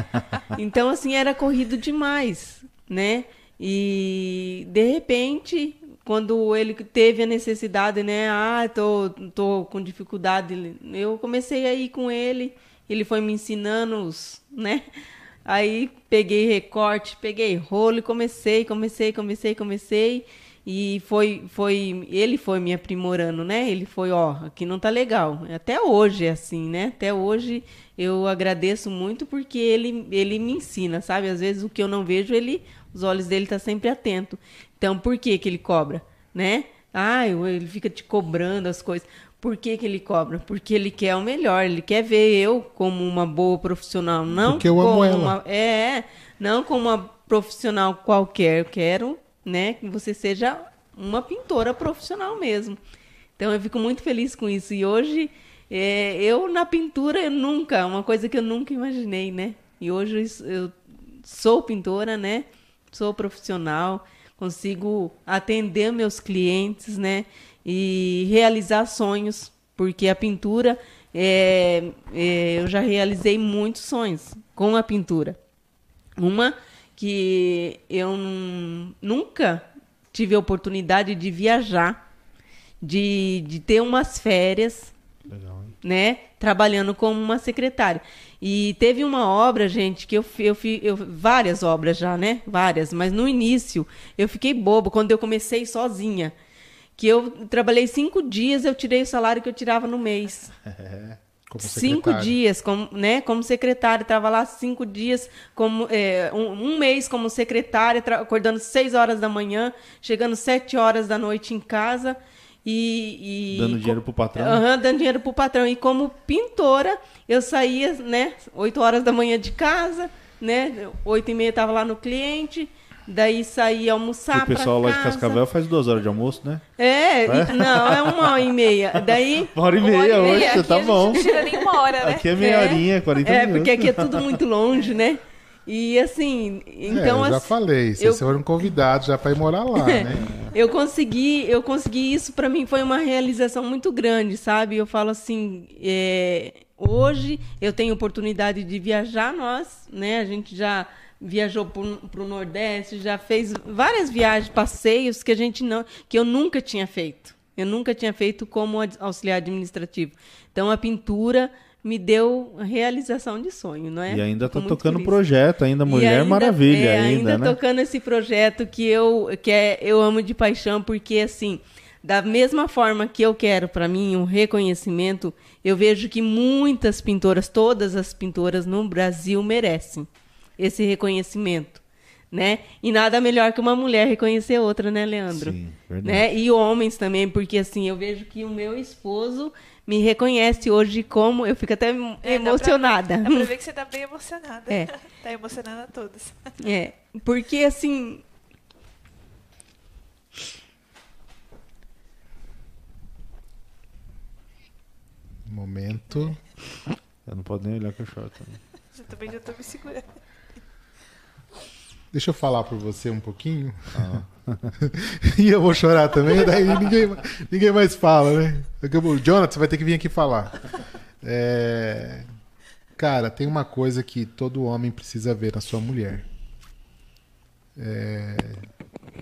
então assim, era corrido demais, né? E de repente, quando ele teve a necessidade, né? Ah, tô, tô com dificuldade, eu comecei a ir com ele, ele foi me ensinando os, né? Aí peguei recorte, peguei rolo e comecei, comecei, comecei, comecei. E foi, foi, ele foi me aprimorando, né? Ele foi, ó, aqui não tá legal. Até hoje é assim, né? Até hoje eu agradeço muito porque ele, ele me ensina, sabe? Às vezes o que eu não vejo, ele, os olhos dele tá sempre atento. Então, por que que ele cobra, né? Ah, ele fica te cobrando as coisas. Por que, que ele cobra? Porque ele quer o melhor, ele quer ver eu como uma boa profissional, não Porque eu amo como ela. uma é, não como uma profissional qualquer. Eu quero, né, que você seja uma pintora profissional mesmo. Então eu fico muito feliz com isso. E hoje é, eu na pintura eu nunca, uma coisa que eu nunca imaginei, né? E hoje eu sou pintora, né? Sou profissional, consigo atender meus clientes, né? E realizar sonhos, porque a pintura é, é, eu já realizei muitos sonhos com a pintura. Uma que eu nun- nunca tive a oportunidade de viajar, de, de ter umas férias, Legal, né? Trabalhando como uma secretária. E teve uma obra, gente, que eu, eu fiz várias obras já, né? Várias, mas no início eu fiquei bobo quando eu comecei sozinha. Que eu trabalhei cinco dias, eu tirei o salário que eu tirava no mês. Como cinco dias como, né, como secretária, estava lá cinco dias, como é, um, um mês como secretária, acordando seis horas da manhã, chegando sete horas da noite em casa e, e- Dando dinheiro pro patrão. Aham, dando dinheiro pro patrão. E como pintora, eu saía, né, oito horas da manhã de casa, né, oito e meia estava lá no cliente, daí saía almoçar o pessoal lá de. Cascavel faz duas horas de almoço, né? É, e- não, é uma hora e meia. Daí Uma hora e Uma hora meia e meia, hoje, tá bom. Não tira nem uma hora, né? Aqui é meia É. horinha, 40 É, minutos. porque aqui é tudo muito longe, né? E assim, então é, eu já assim, falei, vocês eu- foram convidados já para ir morar lá, né? eu consegui, eu consegui isso para mim foi uma realização muito grande, sabe? Eu falo assim, é, hoje eu tenho oportunidade de viajar, nós, né? A gente já viajou para o Nordeste, já fez várias viagens, passeios que a gente não, que eu nunca tinha feito. Eu nunca tinha feito como auxiliar administrativo. Então a pintura me deu realização de sonho, não é? E ainda tá muito tocando feliz. projeto, ainda Mulher ainda- Maravilha, é, ainda, né? tocando esse projeto que eu que é, eu amo de paixão, porque assim, da mesma forma que eu quero para mim um reconhecimento, eu vejo que muitas pintoras, todas as pintoras no Brasil merecem esse reconhecimento, né? E nada melhor que uma mulher reconhecer outra, né, Leandro? Sim, verdade. né? E homens também, porque assim, eu vejo que o meu esposo me reconhece hoje como eu fico até É, dá pra- emocionada. Dá pra ver que você tá bem emocionada. É. tá emocionando a todos. É, porque assim. Momento. Eu não posso nem olhar que eu choro também. Eu também já tô me segurando. Deixa eu falar por você um pouquinho. e eu vou chorar também, daí ninguém, ninguém mais fala, né? Acabou. Jonathan, você vai ter que vir aqui falar. É, Cara, tem uma coisa que todo homem precisa ver na sua mulher. É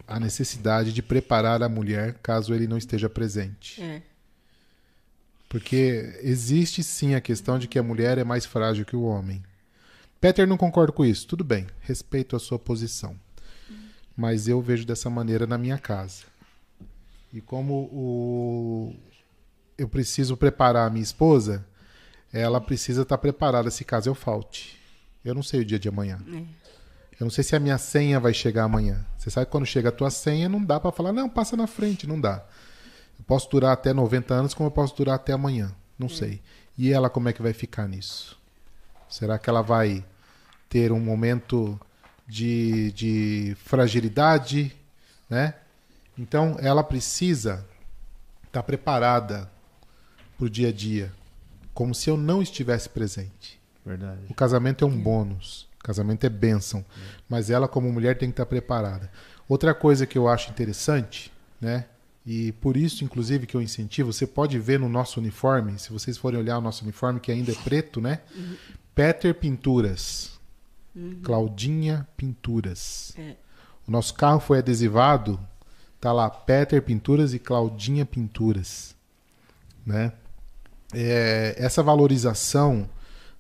a necessidade de preparar a mulher caso ele não esteja presente. É, Porque existe sim a questão de que a mulher é mais frágil que o homem. Peter não concorda com isso. Tudo bem, respeito a sua posição. Mas eu vejo dessa maneira na minha casa. E como o... eu preciso preparar a minha esposa, ela precisa estar preparada se caso eu falte. Eu não sei o dia de amanhã. Eu não sei se a minha senha vai chegar amanhã. Você sabe que quando chega a tua senha, não dá para falar, não, passa na frente, não dá. Eu posso durar até 90 anos, como eu posso durar até amanhã. Não sei. E ela, como é que vai ficar nisso? Será que ela vai ter um momento de, de fragilidade, né? Então, ela precisa estar preparada para o dia a dia, como se eu não estivesse presente. Verdade. O casamento é um bônus, o casamento é bênção, mas ela, como mulher, tem que estar preparada. Outra coisa que eu acho interessante, né? E por isso, inclusive, que eu incentivo, você pode ver no nosso uniforme, se vocês forem olhar o nosso uniforme, que ainda é preto, né? Peter Pinturas. Claudinha Pinturas. É. O nosso carro foi adesivado, tá lá Peter Pinturas e Claudinha Pinturas, né? É, essa valorização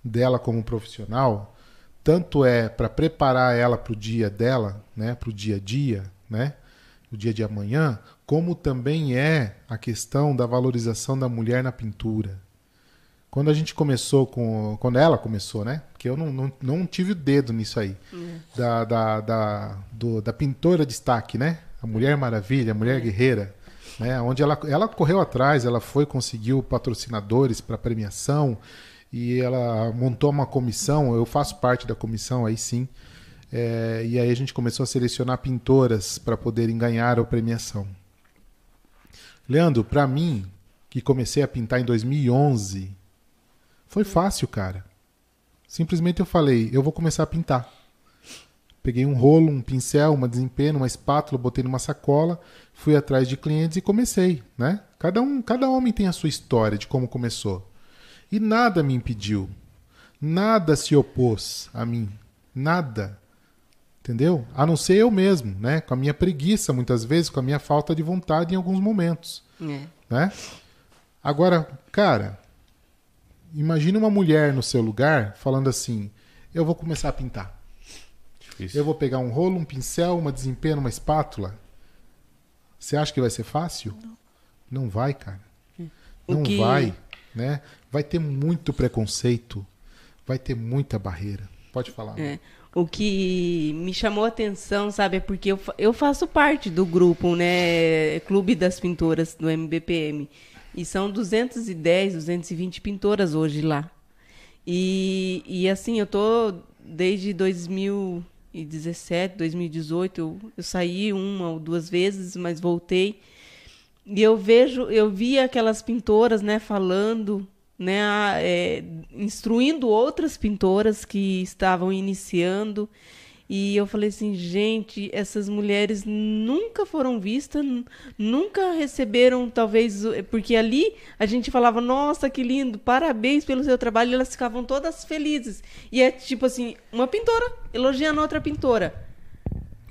dela como profissional, tanto é para preparar ela para o dia dela, né, para o dia a dia, né, o dia de amanhã, como também é a questão da valorização da mulher na pintura. Quando a gente começou com. Quando ela começou, né? Porque eu não, não, não tive o dedo nisso aí. Da, da, da, do- da pintora destaque, né? A Mulher Maravilha, a Mulher Guerreira. Né? Onde ela, ela correu atrás, ela foi, conseguiu patrocinadores para premiação e ela montou uma comissão. Eu faço parte da comissão aí sim. É, e aí a gente começou a selecionar pintoras para poderem ganhar a premiação. Leandro, para mim, que comecei a pintar em 2011, foi fácil, cara. Simplesmente eu falei, eu vou começar a pintar. Peguei um rolo, um pincel, uma desempeno, uma espátula, botei numa sacola, fui atrás de clientes e comecei, né? Cada um, cada homem tem a sua história de como começou. E nada me impediu. Nada se opôs a mim. Nada. Entendeu? A não ser eu mesmo, né? Com a minha preguiça, muitas vezes, com a minha falta de vontade em alguns momentos, É. né? Agora, cara, imagina uma mulher no seu lugar falando assim: eu vou começar a pintar. Difícil. Eu vou pegar um rolo, um pincel, uma desempeno, uma espátula. Você acha que vai ser fácil? Não, vai, cara. O Não que- vai, né? Vai ter muito preconceito, vai ter muita barreira. Pode falar. É. O que me chamou a atenção, sabe, é porque eu, eu faço parte do grupo, né, Clube das Pintoras do MBPM. E são 210, 220 pintoras hoje lá. E, e assim, eu tô desde 2017, 2018, eu, eu saí uma ou duas vezes, mas voltei. E eu vejo, eu vi aquelas pintoras, né, falando, né, é, instruindo outras pintoras que estavam iniciando. E eu falei assim, gente, essas mulheres nunca foram vistas, nunca receberam, talvez, porque ali a gente falava, nossa, que lindo, parabéns pelo seu trabalho, e elas ficavam todas felizes. E é tipo assim, uma pintora elogiando outra pintora.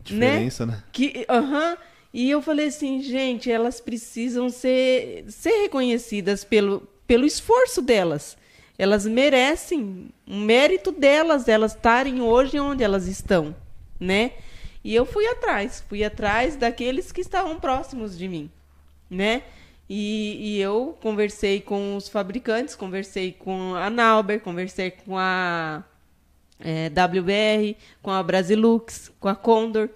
Diferença, né? Que, aham. E eu falei assim, gente, elas precisam ser, ser reconhecidas pelo, pelo esforço delas. Elas merecem um mérito delas, elas estarem hoje onde elas estão, né? E eu fui atrás, fui atrás daqueles que estavam próximos de mim, né? E, e eu conversei com os fabricantes, conversei com a Nauber, conversei com a é, WBR, com a Brasilux, com a Condor,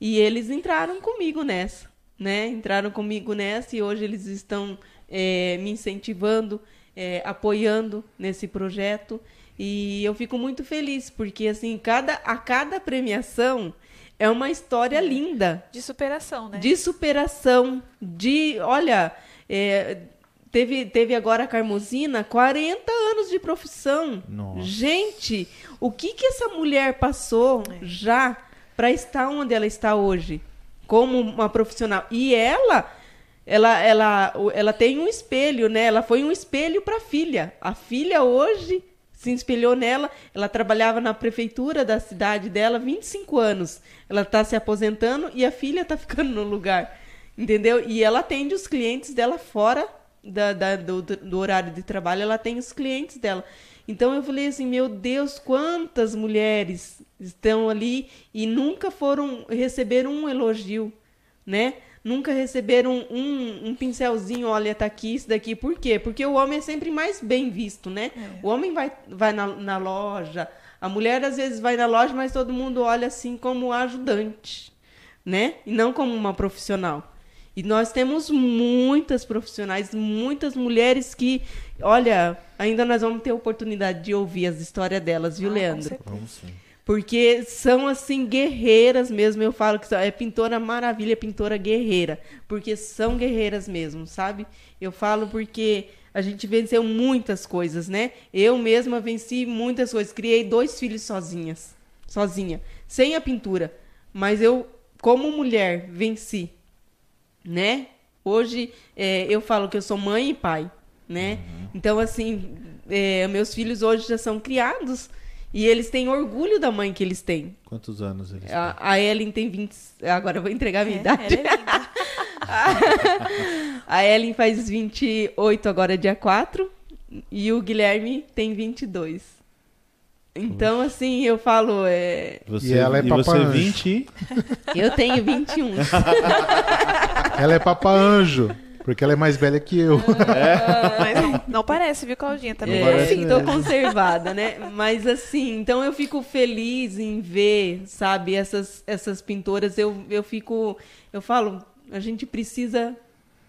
e eles entraram comigo nessa, né? Entraram comigo nessa e hoje eles estão é, me incentivando, é, apoiando nesse projeto e eu fico muito feliz porque assim cada a cada premiação é uma história linda De superação, né? de superação, de, olha, é, teve, teve agora a Carmosina, 40 anos de profissão. Nossa. Gente, o que que essa mulher passou já para estar onde ela está hoje, como uma profissional? E ela, ela, ela, ela tem um espelho, né? Ela foi um espelho para a filha. A filha hoje se espelhou nela. Ela trabalhava na prefeitura da cidade dela 25 anos. Ela está se aposentando e a filha está ficando no lugar. Entendeu? E ela atende os clientes dela fora da, da- do, do horário de trabalho, ela tem os clientes dela. Então eu falei assim, meu Deus, quantas mulheres estão ali e nunca foram receber um elogio, né? Nunca receberam um, um pincelzinho, olha, tá aqui, isso daqui. Por quê? Porque o homem é sempre mais bem visto, né? O homem vai, vai na, na loja, a mulher às vezes vai na loja, mas todo mundo olha assim como ajudante, né? E não como uma profissional. E nós temos muitas profissionais, muitas mulheres que, olha, ainda nós vamos ter oportunidade de ouvir as histórias delas, viu, Ah, Leandro? Vamos sim. Porque são assim guerreiras mesmo. Eu falo que é pintora maravilha, pintora guerreira, porque são guerreiras mesmo, sabe? Eu falo porque a gente venceu muitas coisas, né? Eu mesma venci muitas coisas. Criei dois filhos sozinhas, sozinha, sem a pintura. Mas eu, como mulher, venci, né? Hoje é, eu falo que eu sou mãe e pai, né? Então assim, é, meus filhos hoje já são criados e eles têm orgulho da mãe que eles têm. Quantos anos eles têm? A, a Ellen tem 20. Agora eu vou entregar a minha É, idade. ela é linda. A Ellen faz 28 agora, dia 4. E o Guilherme tem 22. Então, assim, eu falo, é, Você, E ela é e Papa você Anjo. 20 eu tenho 21. Ela é Papa Anjo, porque ela é mais velha que eu. Mas não, não parece, viu, Claudinha? Também É, parece sim, tô mesmo. conservada, né? Mas assim, então eu fico feliz em ver, sabe, essas, essas pintoras. Eu, eu fico, eu falo, a gente precisa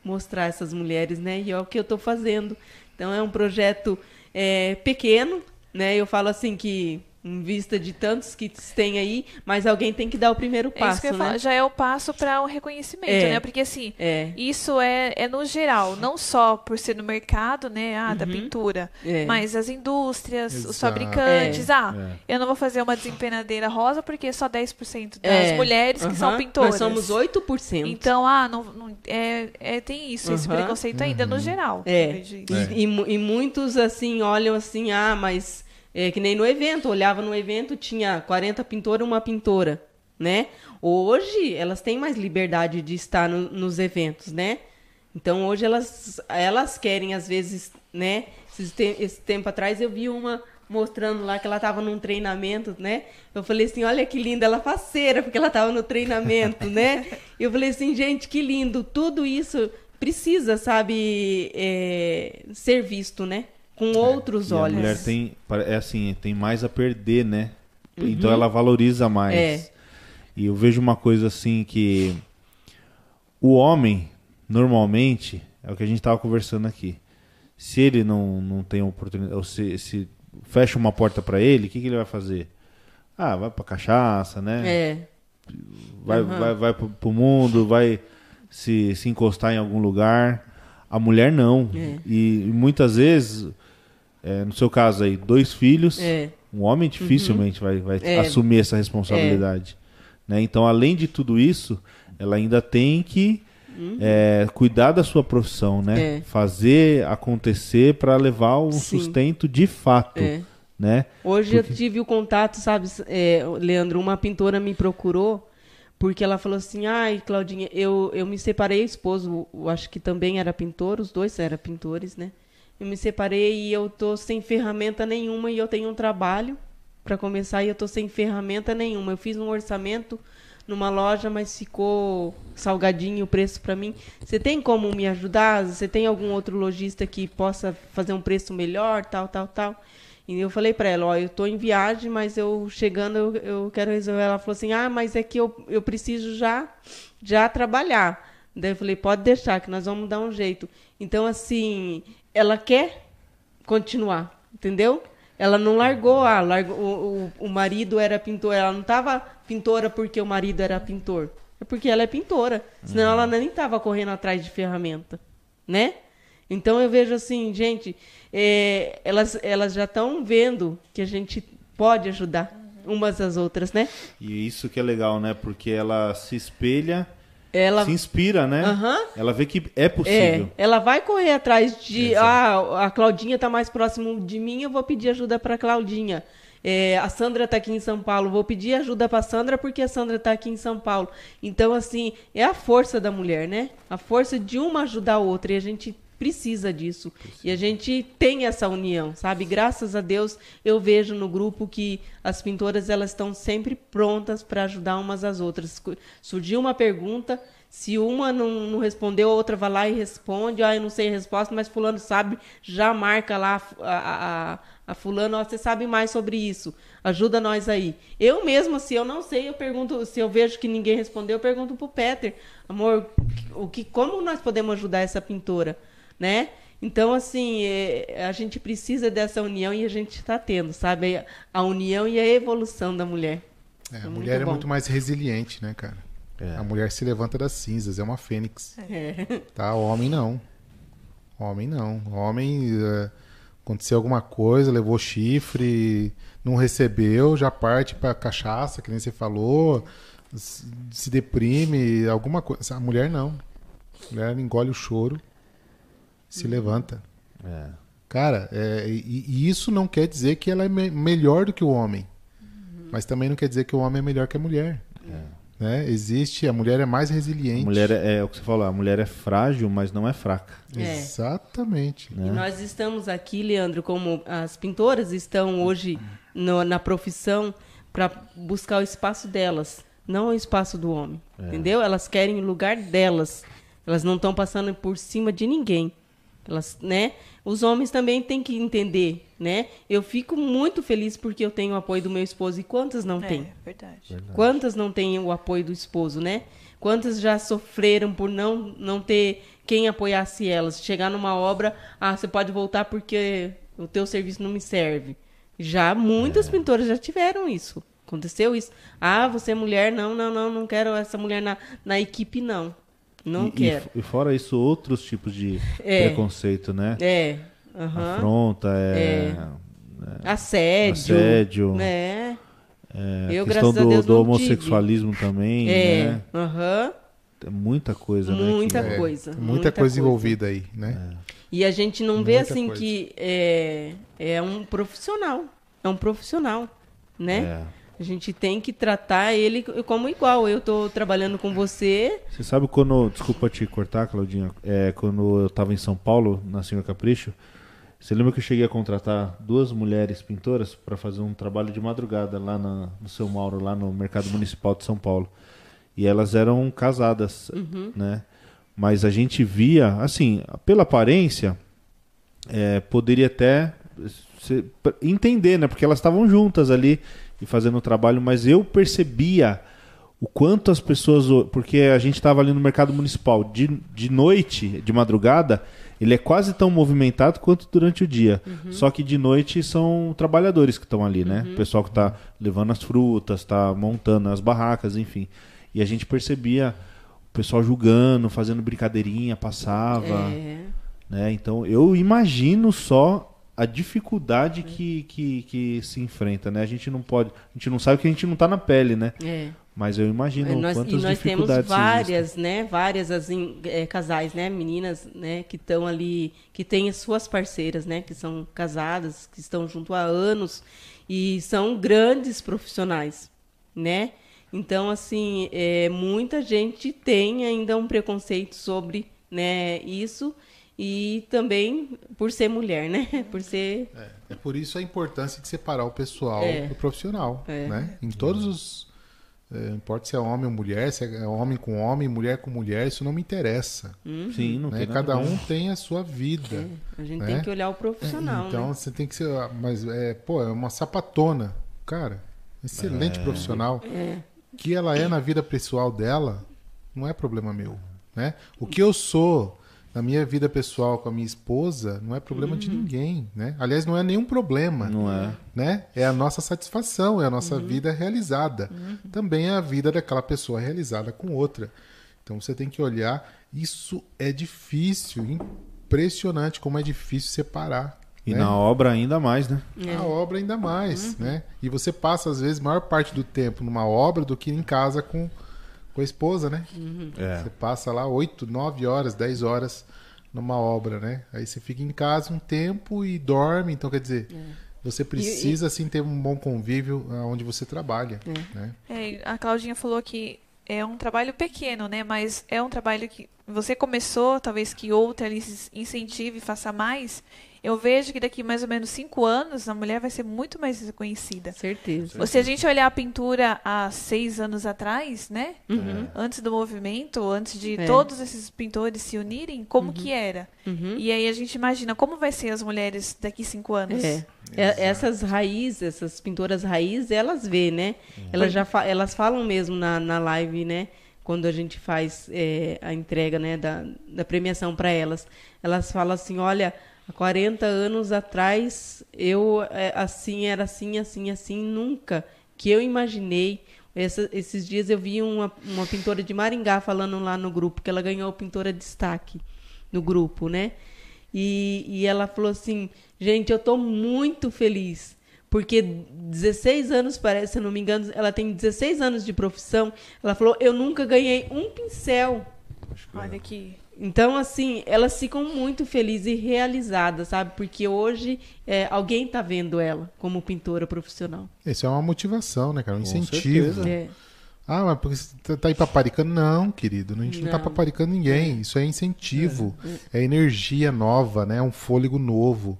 mostrar essas mulheres, né? E é o que eu tô fazendo. Então é um projeto é, pequeno, né? Eu falo assim que em vista de tantos que tem aí, mas alguém tem que dar o primeiro É isso passo, que eu ia né? falar. Já é o passo para o reconhecimento, É. né? Porque assim, É. isso é, é no geral, não só por ser no mercado, né, ah, da pintura, É. mas as indústrias, os Exato. fabricantes, ah, É. eu não vou fazer uma desempenadeira rosa porque só 10% das É. mulheres que são pintoras. Nós somos 8%. Então, ah, não, não- é, é, tem isso, esse Aham. preconceito ainda no geral. É. E, e e muitos assim olham assim, ah, mas é que nem no evento, olhava no evento, tinha 40 pintoras, uma pintora, né? Hoje elas têm mais liberdade de estar no- nos eventos, né? Então hoje elas elas querem às vezes, né? Esse, esse tempo atrás eu vi uma mostrando lá que ela estava num treinamento, né? Eu falei assim, olha que linda, ela faceira, porque ela estava no treinamento, né? Eu falei assim, gente, que lindo, tudo isso precisa, sabe, é, ser visto, né? Com outros É, E a olhos. mulher tem, é assim, tem mais a perder, né? Então ela valoriza mais. Uhum. É. E eu vejo uma coisa assim que o homem, normalmente, é o que a gente estava conversando aqui. Se ele não, não tem oportunidade, ou se, se fecha uma porta para ele, o que, que ele vai fazer? Ah, vai pra cachaça, né? É, vai, Uhum. vai, vai pro, pro mundo, vai se, se encostar em algum lugar. A mulher não. É. E, muitas vezes, é, no seu caso aí, dois filhos, é, um homem dificilmente vai, vai É. assumir essa responsabilidade. Né? Então, além de tudo isso, ela ainda tem que é, cuidar da sua profissão, né? Uhum. É. Fazer acontecer para levar um Sim. sustento de fato, é. né? Hoje eu tive o contato, sabe, Leandro, uma pintora me procurou porque ela falou assim, ai, Claudinha, eu, eu me separei, o esposo, acho que também era pintor, os dois eram pintores, né? Eu me separei e eu tô sem ferramenta nenhuma e eu tenho um trabalho para começar e eu tô sem ferramenta nenhuma. Eu fiz um orçamento numa loja, mas ficou salgadinho o preço para mim. Você tem como me ajudar? Você tem algum outro lojista que possa fazer um preço melhor, tal, tal, tal? E eu falei para ela, ó, eu tô em viagem, mas eu chegando eu, eu quero resolver. Ela falou assim, ah, mas é que eu, eu preciso já já trabalhar. Daí eu falei, pode deixar, que nós vamos dar um jeito. Então, assim, ela quer continuar, entendeu? Ela não largou, ah, largou o, o, o marido era pintor, ela não estava pintora porque o marido era pintor. É porque ela é pintora. Senão ela nem estava correndo atrás de ferramenta, né? Então eu vejo assim, gente, é, elas, elas já estão vendo que a gente pode ajudar umas às outras, né? E isso que é legal, né? Porque ela se espelha, Ela se inspira, né? Aham. Ela vê que é É, possível. ela vai correr atrás de. Exato. Ah, a Claudinha tá mais próximo de mim, eu vou pedir ajuda para Claudinha. É, a Sandra tá aqui em São Paulo, vou pedir ajuda para Sandra porque a Sandra tá aqui em São Paulo. Então, assim, é a força da mulher, né? A força de uma ajudar a outra e a gente precisa disso. E a gente tem essa união, sabe? Graças a Deus, eu vejo no grupo que as pintoras elas estão sempre prontas para ajudar umas às outras. Surgiu uma pergunta, Se uma não, não respondeu, a outra vai lá e responde. Ah, eu não sei a resposta, mas fulano sabe, já marca lá a, a, a fulano, ó, você sabe mais sobre isso. Ajuda nós aí. Eu mesma, se eu não sei, eu pergunto, se eu vejo que ninguém respondeu, eu pergunto pro Peter, amor, o que, como nós podemos ajudar essa pintora, né? Então, assim, é, a gente precisa dessa união e a gente está tendo, sabe? A união e a evolução da mulher. É, a mulher é muito mais resiliente, né, cara? É. A mulher se levanta das cinzas, é uma fênix. É. Tá? O homem não. O homem não. O homem uh, aconteceu alguma coisa, levou chifre, não recebeu, já parte para cachaça, que nem você falou, se deprime, alguma coisa. A mulher não. A mulher engole o choro, se levanta. É. Cara, é, e, e, isso não quer dizer que ela é me melhor do que o homem. Uhum. Mas também não quer dizer que o homem é melhor que a mulher. É. Né? Existe, a mulher é mais resiliente. A mulher é, é, o que você falou, a mulher é frágil, mas não é fraca. É. Exatamente. Né? E nós estamos aqui, Leandro, como as pintoras estão hoje no, na profissão para buscar o espaço delas, não o espaço do homem. É. Entendeu? Elas querem o lugar delas. Elas não estão passando por cima de ninguém. Elas, né? Os homens também têm que entender, né? Eu fico muito feliz porque eu tenho o apoio do meu esposo e quantas não é, têm? Verdade. verdade. Quantas não têm o apoio do esposo, né? Quantas já sofreram por não não ter quem apoiasse elas? Chegar numa obra, ah, você pode voltar porque o teu serviço não me serve. Já muitas é. pintoras já tiveram isso. Aconteceu isso. Ah, você é mulher, não, não, não, não quero essa mulher na, na equipe, não. Não e, quero. E, fora isso, outros tipos de é. preconceito, né? É. Uhum. Afronta, é, é. é. Assédio. Assédio. É. é Eu, questão do, Deus, do homossexualismo tive. também. É. Né? Uhum. Tem muita coisa, muita né? Muita é, coisa. Muita, muita coisa, coisa envolvida aí, né? É. E a gente não muita vê assim coisa. que é, é um profissional. É um profissional, né? É. A gente tem que tratar ele como igual. Eu estou trabalhando com você. Você sabe quando. Desculpa te cortar, Claudinha. É, quando eu estava em São Paulo, na Senhor Capricho, você lembra que eu cheguei a contratar duas mulheres pintoras para fazer um trabalho de madrugada lá na, no seu Mauro, lá no Mercado Municipal de São Paulo. E elas eram casadas, uhum. né? Mas a gente via, assim, pela aparência, é, poderia até entender, né? Porque elas estavam juntas ali e fazendo o trabalho, mas eu percebia o quanto as pessoas. Porque a gente estava ali no mercado municipal de, de noite, de madrugada, ele é quase tão movimentado quanto durante o dia. Uhum. Só que de noite são trabalhadores que estão ali, né? Uhum. O pessoal que está levando as frutas, está montando as barracas, enfim. E a gente percebia o pessoal julgando, fazendo brincadeirinha, passava. É. Né? Então eu imagino só a dificuldade é. que, que, que se enfrenta, né? A gente não pode, a gente não sabe que a gente não está na pele, né? É. Mas eu imagino nós, quantas e nós dificuldades temos várias, né? Várias assim, é, casais, né? Meninas, né? Que estão ali, que têm as suas parceiras, né? Que são casadas, que estão junto há anos e são grandes profissionais, né? Então, assim, é, muita gente tem ainda um preconceito sobre, né? Isso e também por ser mulher, né? Por ser. É, é por isso a importância de separar o pessoal é. do profissional, é. né? Em todos os. É, não importa se é homem ou mulher, se é homem com homem, mulher com mulher, isso não me interessa. Uhum. Sim, não né? tem Cada um tem a sua vida. É, a gente né? tem que olhar o profissional. Então né? você tem que ser. Mas, é, pô, é uma sapatona. Cara, excelente é. profissional. que ela é na vida pessoal dela, não é problema meu. Né? O que eu sou na minha vida pessoal com a minha esposa não é problema uhum. de ninguém, né? Aliás, não é nenhum problema. Não é. Né? É a nossa satisfação, é a nossa uhum. vida realizada. Uhum. Também é a vida daquela pessoa realizada com outra. Então você tem que olhar. Isso é difícil, impressionante como é difícil separar. E né? na obra ainda mais, né? Na obra ainda mais, uhum. né? E você passa, às vezes, maior parte do tempo numa obra do que em casa com com a esposa, né? Uhum. É. Você passa lá 8, 9 horas, 10 horas numa obra, né? Aí você fica em casa um tempo e dorme, então quer dizer, é. você precisa e, e... assim ter um bom convívio onde você trabalha, é. né? É, a Claudinha falou que é um trabalho pequeno, né? Mas é um trabalho que você começou, talvez que outra lhe incentive e faça mais. Eu vejo que daqui mais ou menos cinco anos a mulher vai ser muito mais reconhecida. Certeza. Se a gente olhar a pintura há seis anos atrás, né? Uhum. Antes do movimento, antes de É. todos esses pintores se unirem, como que era? Uhum. E aí a gente imagina como vai ser as mulheres daqui cinco anos. É. É, Essas raízes, essas pintoras raízes, elas vê, né? Elas já fa- elas falam mesmo na, na live, né? Quando a gente faz é, a entrega né, da, da premiação para elas. Elas falam assim, olha, há 40 anos atrás eu é, assim, era assim, assim, assim, nunca que eu imaginei. Essa- esses dias eu vi uma, uma pintora de Maringá falando lá no grupo que ela ganhou pintora de destaque no grupo, né? E, e ela falou assim: gente, eu estou muito feliz. Porque 16 anos, parece, se eu não me engano, ela tem 16 anos de profissão. Ela falou: eu nunca ganhei um pincel. Olha que. Então, assim, elas ficam muito felizes e realizadas, sabe? Porque hoje é, alguém está vendo ela como pintora profissional. Isso é uma motivação, né, cara? Um Com incentivo. certeza. É. Ah, mas porque você tá- tá aí paparicando? Não, querido. A gente não, tá Não. paparicando ninguém. Isso é incentivo. É, energia nova, né? É um fôlego novo.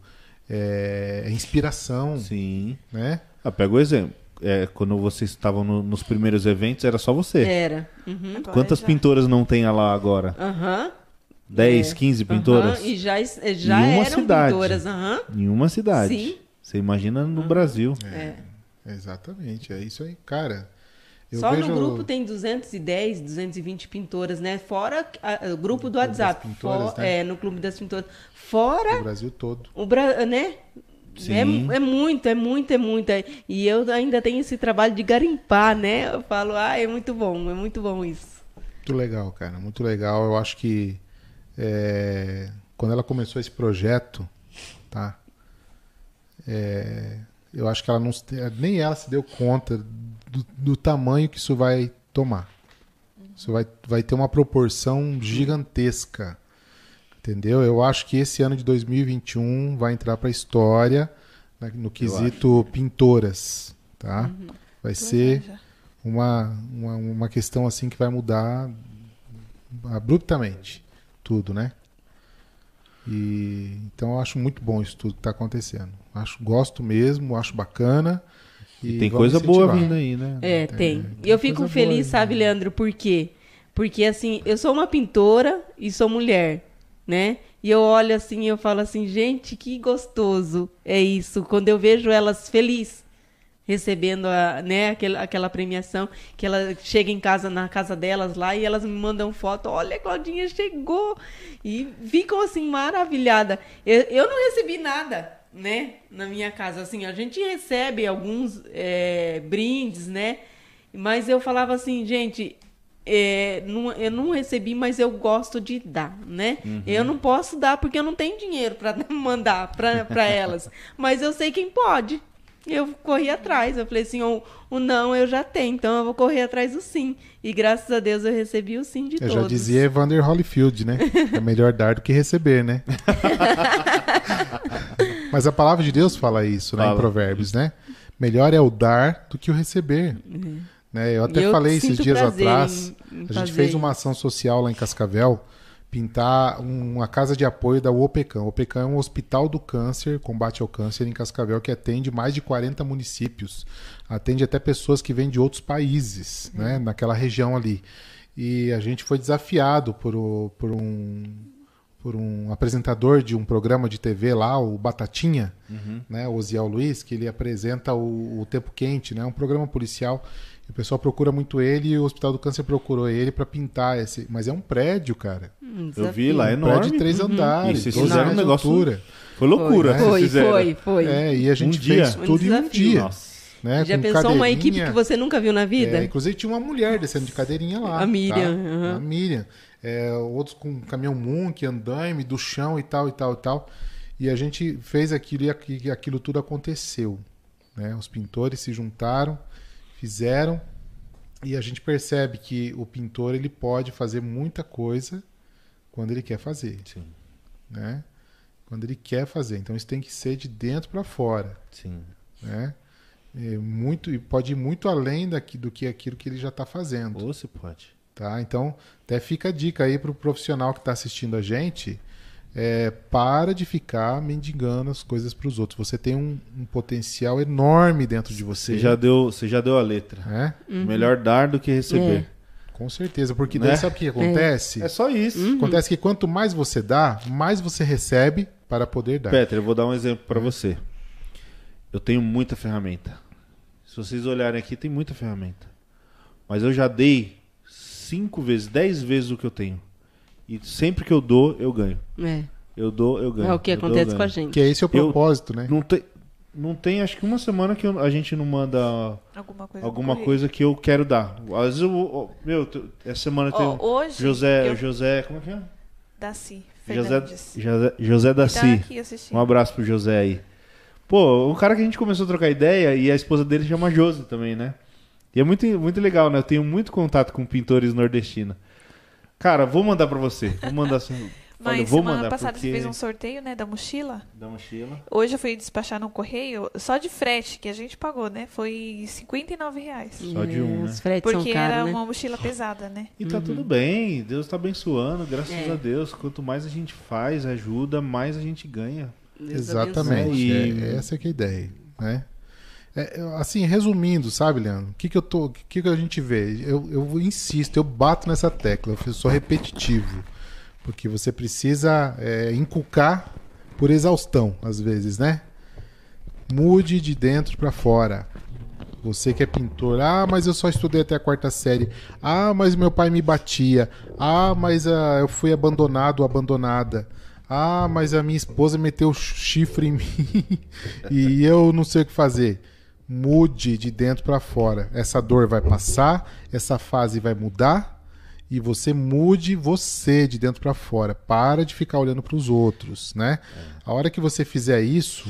É, é inspiração, Sim. né? Ah, pega o exemplo. É, quando vocês estavam no- nos primeiros eventos, era só você. Era. Uhum. Quantas já- pintoras não tem lá agora? Aham. 10, É. 15 pintoras? Aham, E já, já Em uma eram cidade. pintoras. Aham. Em uma cidade. Sim. Você imagina no Brasil. É. Exatamente. É isso aí, cara. Eu Só vejo no grupo tem 210, 220 pintoras, né? Fora a- o grupo do WhatsApp. Pintoras, Fo- né? É, no Clube das Pintoras. o Fora Brasil todo. o Brasil, né? Sim. É, é muito, é muito, é muito. é- E eu ainda tenho esse trabalho de garimpar, né? Eu falo, ah, é muito bom, é muito bom isso. Muito legal, cara. Muito legal. Eu acho que é, quando ela começou esse projeto, tá? É, eu acho que ela não nem ela se deu conta do, do tamanho que isso vai tomar. Isso vai, vai ter uma proporção gigantesca. Entendeu? Eu acho que esse ano de 2021 vai entrar para a história né, no quesito pintoras, tá? Vai ser já. uma, uma, uma questão assim que vai mudar abruptamente tudo, né? E então eu acho muito bom isso tudo que está acontecendo. Acho, gosto mesmo, acho bacana. E tem vamos coisa boa vindo aí, né? É, tem. E tem eu fico feliz, boa, sabe, né? Leandro, por quê? Porque, assim, eu sou uma pintora e sou mulher, né? E eu olho assim e eu falo assim, gente, que gostoso é isso. Quando eu vejo elas felizes, recebendo a, né, aquela, aquela premiação, que ela chega em casa, na casa delas lá, e elas me mandam foto, olha, a Claudinha chegou. E ficam, assim, maravilhadas. Eu, eu não recebi nada, né, na minha casa. Assim, a gente recebe alguns é, brindes, né? Mas eu falava assim, gente, é, não- eu não recebi, mas eu gosto de dar, né? Eu não posso dar porque eu não tenho dinheiro para mandar para elas. Mas eu sei quem pode. Eu corri atrás. Eu falei assim: o, o não eu já tenho, então eu vou correr atrás do sim. E graças a Deus eu recebi o sim de Eu todos. já dizia Evander Holyfield, né? É melhor dar do que receber, né? Mas a palavra de Deus fala isso, né? Em Fala. Provérbios, né? Melhor é o dar do que o receber. Né? Eu até eu falei esses dias atrás. em- em a gente fez uma ação social lá em Cascavel, pintar uma casa de apoio da OPECAM. O OPECAM é um hospital do câncer, combate ao câncer em Cascavel, que atende mais de 40 municípios. Atende até pessoas que vêm de outros países, né? naquela região ali. E a gente foi desafiado por, o- por um por um apresentador de um programa de TV lá, o Batatinha, né, o Osiel Luiz, que ele apresenta o, o Tempo Quente, né, um programa policial. O pessoal procura muito ele e o Hospital do Câncer procurou ele para pintar esse. Mas é um prédio, cara. Um Eu vi lá, é Um enorme. prédio de três andares, E vocês 12 fizeram um metros de negócio- altura. Foi loucura. Foi, fizeram. foi, foi. É, e a gente Um dia. fez Um tudo em um dia. Nossa. Né, Já com pensou uma equipe que você nunca viu na vida? É, inclusive tinha uma mulher descendo de cadeirinha lá. A Miriam, tá? aham. A Miriam. É, outros com caminhão Munk, andaime do chão e tal, e tal, e tal. E a gente fez aquilo e aqui- aquilo tudo aconteceu. Né? Os pintores se juntaram, fizeram, e a gente percebe que o pintor ele pode fazer muita coisa quando ele quer fazer. Sim. Né? Quando ele quer fazer. Então isso tem que ser de dentro para fora Sim. né? É muito e pode ir muito além daqui, do que aquilo que ele já está fazendo, Ou você pode. tá? Então até fica a dica aí para o profissional que está assistindo a gente, é, para de ficar mendigando as coisas para os outros. Você tem um, um potencial enorme dentro de você. Você já deu, você já deu a letra. É? Melhor dar do que receber. Com certeza, porque Né? daí sabe o que acontece? É, só isso. Acontece que quanto mais você dá, mais você recebe para poder dar. Peter, eu vou dar um exemplo pra você. Eu tenho muita ferramenta. Se vocês olharem aqui, tem muita ferramenta. Mas eu já dei cinco vezes, dez vezes o que eu tenho. E sempre que eu dou, eu ganho. É. Eu dou, eu ganho. É o que Eu dou, eu acontece ganho. com a gente. Que é esse o Eu- propósito, né? Não tem, não tem, acho que uma semana que eu- a gente não manda Alguma coisa. alguma coisa que eu quero dar. Às vezes eu, meu, essa semana tem Ó, hoje. José, eu... José, como é que é? Daci José, Fernandes. José, José Ele tá Daci. aqui assistindo. Um abraço pro José aí. Pô, um cara que a gente começou a trocar ideia e a esposa dele chama Josi também, né? E é muito, muito legal, né? Eu tenho muito contato com pintores nordestinos. Cara, vou mandar pra você. Vou mandar assim. Mas Olha, vou semana mandar passada porque... você fez um sorteio, né, da mochila. Da mochila. Hoje eu fui despachar no correio, só de frete, que a gente pagou, né? Foi 59 reais. Só de um, né? Os fretes Porque são caros, era né? uma mochila pesada, né? E tá tudo bem, Deus tá abençoando, graças É. a Deus. Quanto mais a gente faz, ajuda, mais a gente ganha. Deus Exatamente. E- É, essa que é a ideia, né? É, assim, resumindo, sabe, Leandro? O que, que eu tô, o que, que a gente vê? Eu, eu insisto, eu bato nessa tecla, eu sou repetitivo, porque você precisa é, inculcar por exaustão, às vezes, né? Mude de dentro para fora. Você que é pintor, ah, mas eu só estudei até a quarta série. Ah, mas meu pai me batia. Ah, mas ah, eu fui abandonado ou abandonada. Ah, mas a minha esposa meteu chifre em mim e eu não sei o que fazer. Mude de dentro para fora. Essa dor vai passar, essa fase vai mudar e você mude você de dentro para fora. Para de ficar olhando para os outros, né? A hora que você fizer isso,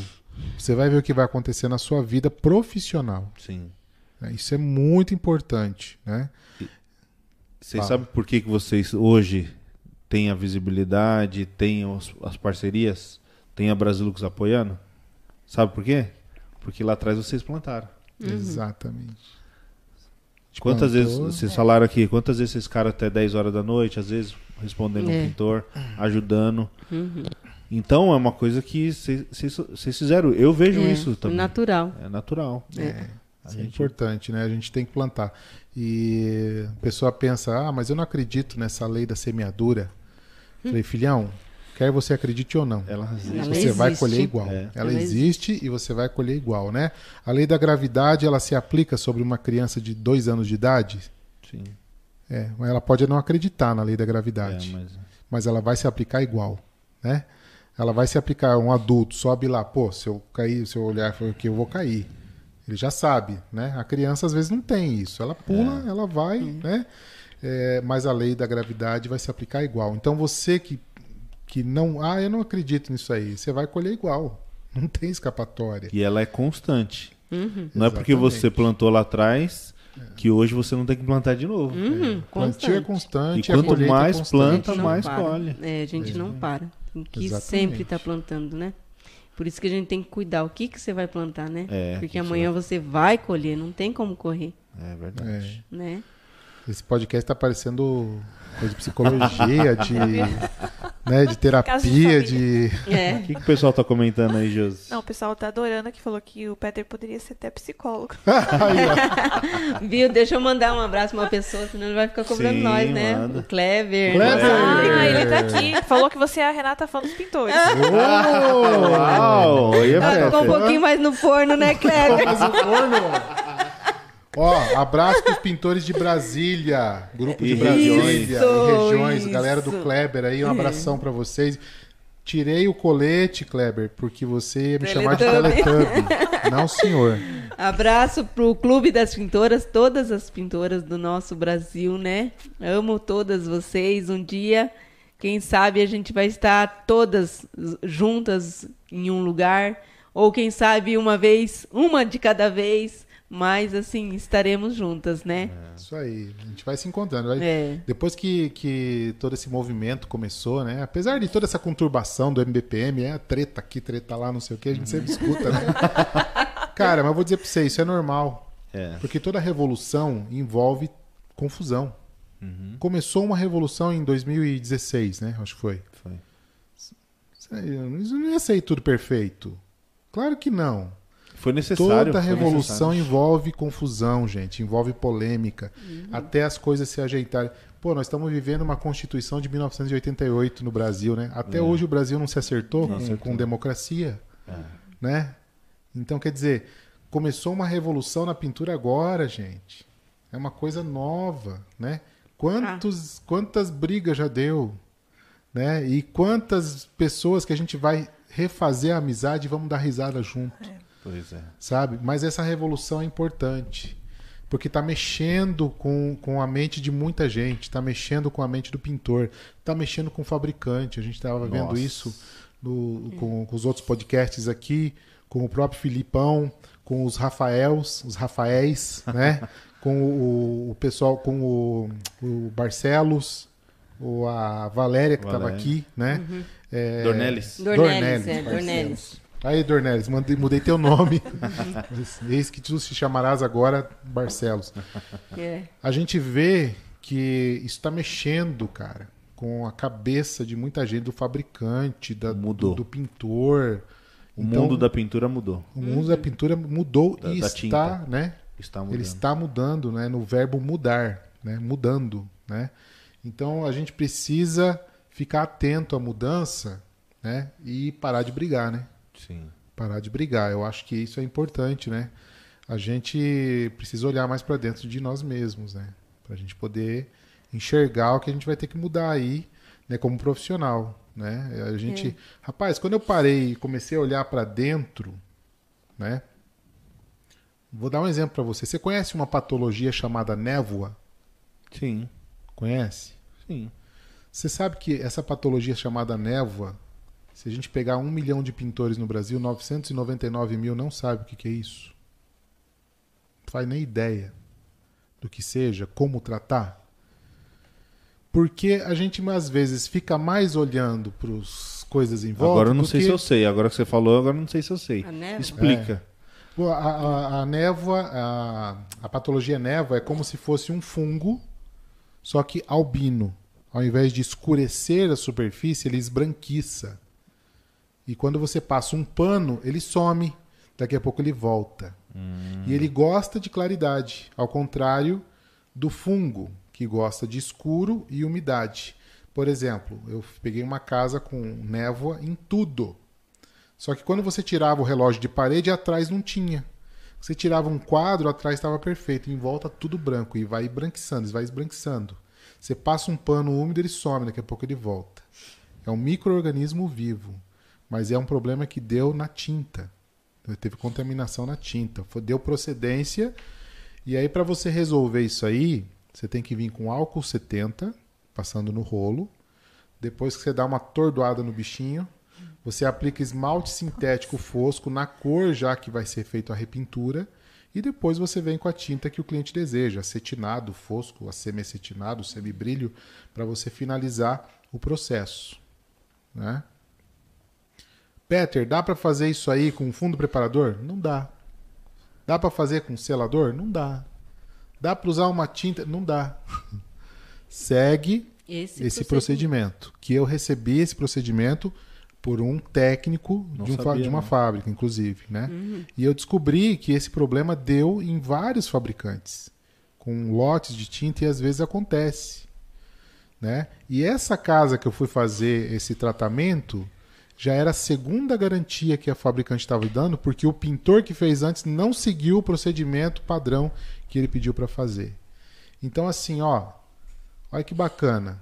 você vai ver o que vai acontecer na sua vida profissional. Sim. né? Isso é muito importante, né? Vocês Fala. sabem por que, que vocês hoje têm a visibilidade, têm os- as parcerias, têm a Brasilux apoiando? Sabe por quê? Porque lá atrás vocês plantaram. Exatamente. Quantas vezes, Plantou. vocês falaram aqui, quantas vezes vocês ficaram até 10 horas da noite, às vezes respondendo É. um pintor, ajudando. Uhum. Então é uma coisa que vocês- fizeram. Eu vejo É, isso também. Natural. É natural. É. É gente- importante, né? A gente tem que plantar. E a pessoa pensa, ah, mas eu não acredito nessa lei da semeadura. Falei, filhão, quer você acredite ou não, Ela Ela você vai existe. colher igual. É. Ela, Ela existe e você vai colher igual, né? A lei da gravidade, ela se aplica sobre uma criança de dois anos de idade? Sim. É, mas ela pode não acreditar na lei da É, gravidade. mas... mas ela vai se aplicar igual, né? Ela vai se aplicar um adulto, sobe lá, pô, se eu cair, se eu olhar for aqui, eu vou cair. Ele já sabe, né? A criança às vezes não tem isso. Ela pula, ela vai, né? É, mas a lei da gravidade vai se aplicar igual. Então você que, que não, ah, eu não acredito nisso aí, você vai colher igual. Não tem escapatória. E ela é constante. Uhum. Não é porque Exatamente. você plantou lá atrás que hoje você não tem que plantar de novo. Uhum, Plantio é constante. E a quanto é mais constante. A planta, mais para. colhe. É, a gente não para. Tem que Exatamente. sempre estar plantando, né? Por isso que a gente tem que cuidar o que, que você vai plantar, né? É, Porque que que amanhã você vai colher, não tem como correr, É verdade. né? Esse podcast tá parecendo coisa de psicologia, de, né, de terapia, de de. É. O que, que o pessoal tá comentando aí, Josi? Não, o pessoal tá adorando que falou que o Peter poderia ser até psicólogo. Aí. Viu? Deixa eu mandar um abraço pra uma pessoa, senão ele vai ficar cobrando Sim, nós, né? manda. O Clever. Clever! Ah, ele tá aqui. Falou que você é a Renata fã dos pintores. Uau! Aí é Ah, ficou um pouquinho mais no forno, né, Clever? Mas o forno. Ó, abraço pros pintores de Brasília, grupo de Brasília regiões. e regiões, Isso, galera do. Kleber aí, um abração pra vocês. Tirei o colete, Kleber, porque você ia me chamar de. Teletubby. Não, senhor. Abraço pro Clube das Pintoras, todas as pintoras do nosso Brasil, né? Amo todas vocês. Um dia, quem sabe, a gente vai estar todas juntas em um lugar. Ou quem sabe, uma vez, uma de cada vez. Mas, assim, estaremos juntas, né? Isso aí, a gente vai se encontrando. vai- É. Depois que, que todo esse movimento começou, né? Apesar de toda essa conturbação do MBPM, é treta aqui, treta lá, não sei o que, a gente sempre escuta, né? Cara, mas eu vou dizer pra você, isso é normal. É. Porque toda revolução envolve confusão. Uhum. Começou uma revolução em 2016, né? Acho que foi. Foi. Isso não ia sair tudo perfeito. Claro que não. Foi necessário. Toda foi revolução necessário. envolve confusão, gente, envolve polêmica, até as coisas se ajeitarem. Pô, nós estamos vivendo uma Constituição de 1988 no Brasil, né? Até É. hoje o Brasil não se acertou, Não com, acertou. com democracia, É. né? Então, quer dizer, começou uma revolução na pintura agora, gente. É uma coisa nova, né? Quantos, Quantas brigas já deu, né? E quantas pessoas que a gente vai refazer a amizade e vamos dar risada junto Pois é. sabe? Mas essa revolução é importante. Porque está mexendo com, com a mente de muita gente, está mexendo com a mente do pintor, está mexendo com o fabricante. A gente estava vendo isso no- com, com os outros podcasts aqui, com o próprio Filipão, com os Rafaels, os Rafaéis, né? com o, o pessoal, com o, o Barcelos, o, a Valéria que estava aqui, né? É, Dornelles. Dornelles, é, Barcelos. Aí, Dornelles, mandei- mudei teu nome. Eis que tu se chamarás agora Barcelos. É. A gente vê que isso está mexendo, cara, com a cabeça de muita gente, do fabricante, da, Mudou. Do, do pintor. O Então, mundo da pintura mudou. o mundo da pintura mudou Da- e da está, tinta. né? Está mudando. Ele está mudando, né? No verbo mudar, né? Mudando, né? Então a gente precisa ficar atento à mudança, né? E parar de brigar, né? Sim. parar de brigar. Eu acho que isso é importante, né? A gente precisa olhar mais para dentro de nós mesmos, né? Para a gente poder enxergar o que a gente vai ter que mudar aí, né? Como profissional, né? A gente, rapaz, quando eu parei e comecei a olhar para dentro, né? Vou dar um exemplo para você. Você conhece uma patologia chamada névoa? Sim. Conhece? Sim. Você sabe que essa patologia chamada névoa, se a gente pegar um milhão de pintores no Brasil, 999 mil não sabe o que, que é isso. Não faz nem ideia do que seja, como tratar. Porque a gente às vezes fica mais olhando para as coisas em volta. Agora eu não sei que... se eu sei. Agora que você falou, agora eu não sei se eu sei. A névoa? Explica. Pô, A, a, a névoa, a, a patologia névoa é como se fosse um fungo, só que albino. Ao invés de escurecer a superfície, ele esbranquiça. E quando você passa um pano, ele some. Daqui a pouco ele volta. E ele gosta de claridade, ao contrário do fungo, que gosta de escuro e umidade. Por exemplo, eu peguei uma casa com névoa em tudo. Só que quando você tirava o relógio de parede, atrás não tinha. Você tirava um quadro, atrás estava perfeito. Em volta tudo branco. E vai branquiçando, vai esbranquiçando. Você passa um pano úmido, ele some, daqui a pouco ele volta. É um microorganismo vivo. Mas é um problema que deu na tinta. Teve contaminação na tinta. Deu procedência. E aí, para você resolver isso aí, você tem que vir com álcool 70, passando no rolo. Depois que você dá uma tordoada no bichinho, você aplica esmalte sintético fosco na cor já que vai ser feito a repintura. E depois você vem com a tinta que o cliente deseja, acetinado, fosco, semi-acetinado, semibrilho, para você finalizar o processo. Né? Peter, dá para fazer isso aí com fundo preparador? Não dá. Dá para fazer com selador? Não dá. Dá para usar uma tinta? Não dá. Segue Esse, esse procedimento. Que eu recebi esse procedimento por um técnico de, um sabia, de uma não. fábrica, inclusive, né? E eu descobri que esse problema deu em vários fabricantes, com lotes de tinta e às vezes acontece, né? E essa casa que eu fui fazer esse tratamento já era a segunda garantia que a fabricante estava dando, porque o pintor que fez antes não seguiu o procedimento padrão que ele pediu para fazer. Então assim, ó, olha que bacana.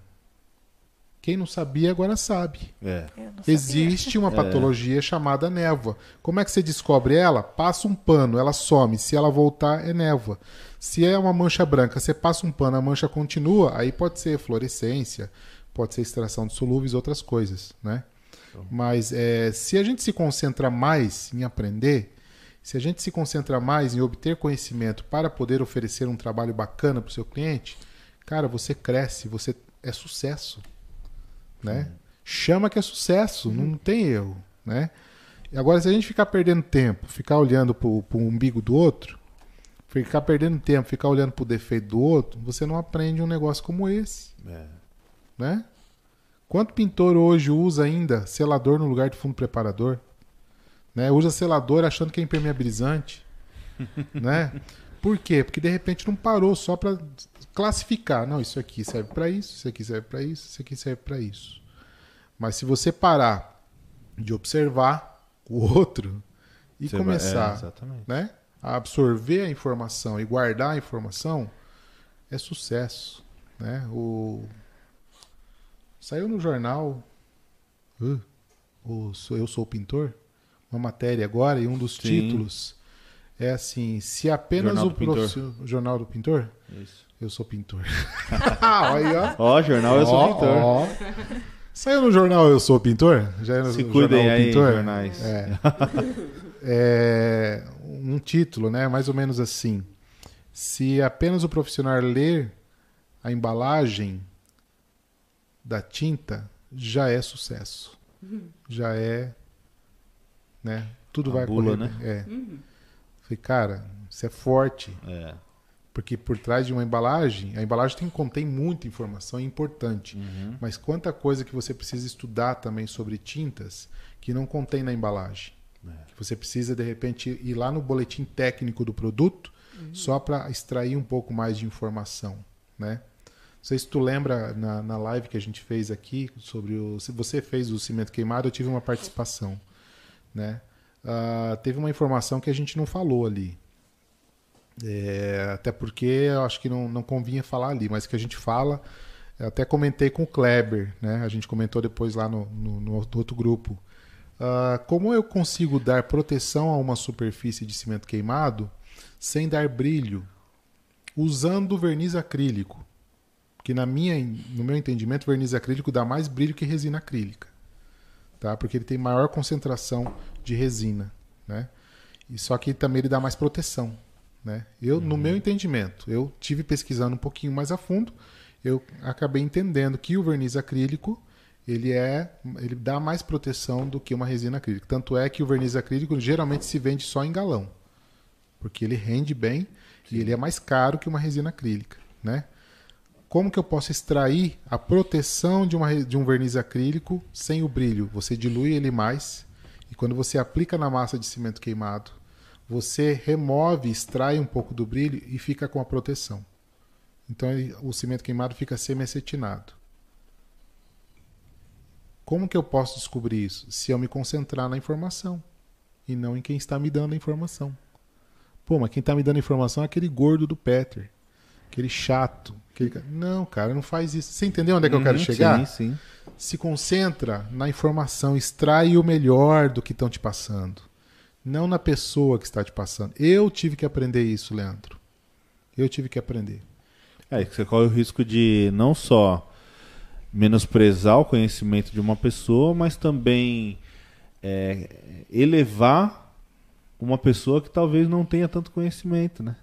Quem não sabia agora sabe. É. Existe uma patologia chamada névoa. Como é que você descobre ela? Passa um pano, ela some. Se ela voltar, é névoa. Se é uma mancha branca, você passa um pano, a mancha continua, aí pode ser fluorescência, pode ser extração de solúveis, outras coisas, né? Mas é, se a gente se concentra mais em aprender, se a gente se concentra mais em obter conhecimento para poder oferecer um trabalho bacana para o seu cliente, cara, você cresce, você é sucesso né? Chama que é sucesso, não tem erro, né? E agora, se a gente ficar perdendo tempo, ficar olhando pro, pro umbigo do outro, ficar perdendo tempo, ficar olhando pro defeito do outro, você não aprende um negócio como esse, É. né? Quanto pintor hoje usa ainda selador no lugar de fundo preparador? Né? Usa selador achando que é impermeabilizante. né? Por quê? Porque de repente não parou só para classificar. Não, isso aqui serve para isso, isso aqui serve para isso, isso aqui serve para isso. Mas se você parar de observar o outro e Você vai- começar é, exatamente. né, a absorver a informação e guardar a informação, é sucesso. Né? O... Saiu no jornal uh, o Sou- Eu Sou Pintor, uma matéria agora, e um dos Sim. títulos é assim: se apenas Jornal o profissional. Jornal do Pintor? Isso. Eu sou pintor. Olha, ó. Ó, jornal Eu Sou Ó, Pintor. ó. Saiu no jornal Eu Sou Pintor? Já é no Se jornal cuidem O aí, Pintor? jornais. É. É, um título, né? Mais ou menos assim. Se apenas o profissional ler a embalagem da tinta, já é sucesso. Já é, né? Tudo A vai bula, correr. né? É. Falei, cara, isso é forte. É. Porque por trás de uma embalagem, a embalagem tem, contém muita informação é importante. Uhum. Mas quanta coisa que você precisa estudar também sobre tintas que não contém na embalagem. Que você precisa, de repente, ir lá no boletim técnico do produto só para extrair um pouco mais de informação. Né? Não sei se tu lembra na, na live que a gente fez aqui sobre o. Se você fez o cimento queimado, eu tive uma participação. Né? Ah, teve uma informação que a gente não falou ali. É, até porque eu acho que não, não convinha falar ali, mas que a gente fala. eu até comentei com o Kleber, né? A gente comentou depois lá no, no, no outro grupo. Ah, como eu consigo dar proteção a uma superfície de cimento queimado sem dar brilho, usando verniz acrílico? Que na minha, no meu entendimento, verniz acrílico dá mais brilho que resina acrílica, tá? Porque ele tem maior concentração de resina, né? E só que também ele dá mais proteção, né? Eu, no meu entendimento, eu tive pesquisando um pouquinho mais a fundo, eu acabei entendendo que o verniz acrílico ele é, ele dá mais proteção do que uma resina acrílica. Tanto é que o verniz acrílico geralmente se vende só em galão, porque ele rende bem e ele é mais caro que uma resina acrílica, né? Como que eu posso extrair a proteção de, uma, de um verniz acrílico sem o brilho? Você dilui ele mais e quando você aplica na massa de cimento queimado, você remove, extrai um pouco do brilho e fica com a proteção. Então o cimento queimado fica semi-acetinado. Como que eu posso descobrir isso? Se eu me concentrar na informação e não em quem está me dando a informação. Pô, mas quem está me dando a informação é aquele gordo do Peter. Aquele chato. Aquele... Não, cara, não faz isso. Você entendeu onde é que eu quero Uhum, chegar? Sim, sim. se concentra na informação, extrai o melhor do que estão te passando, não na pessoa que está te passando. Eu tive que aprender isso, Leandro. Eu tive que aprender. É, que você corre o risco de não só menosprezar o conhecimento de uma pessoa, mas também é, elevar uma pessoa que talvez não tenha tanto conhecimento, né?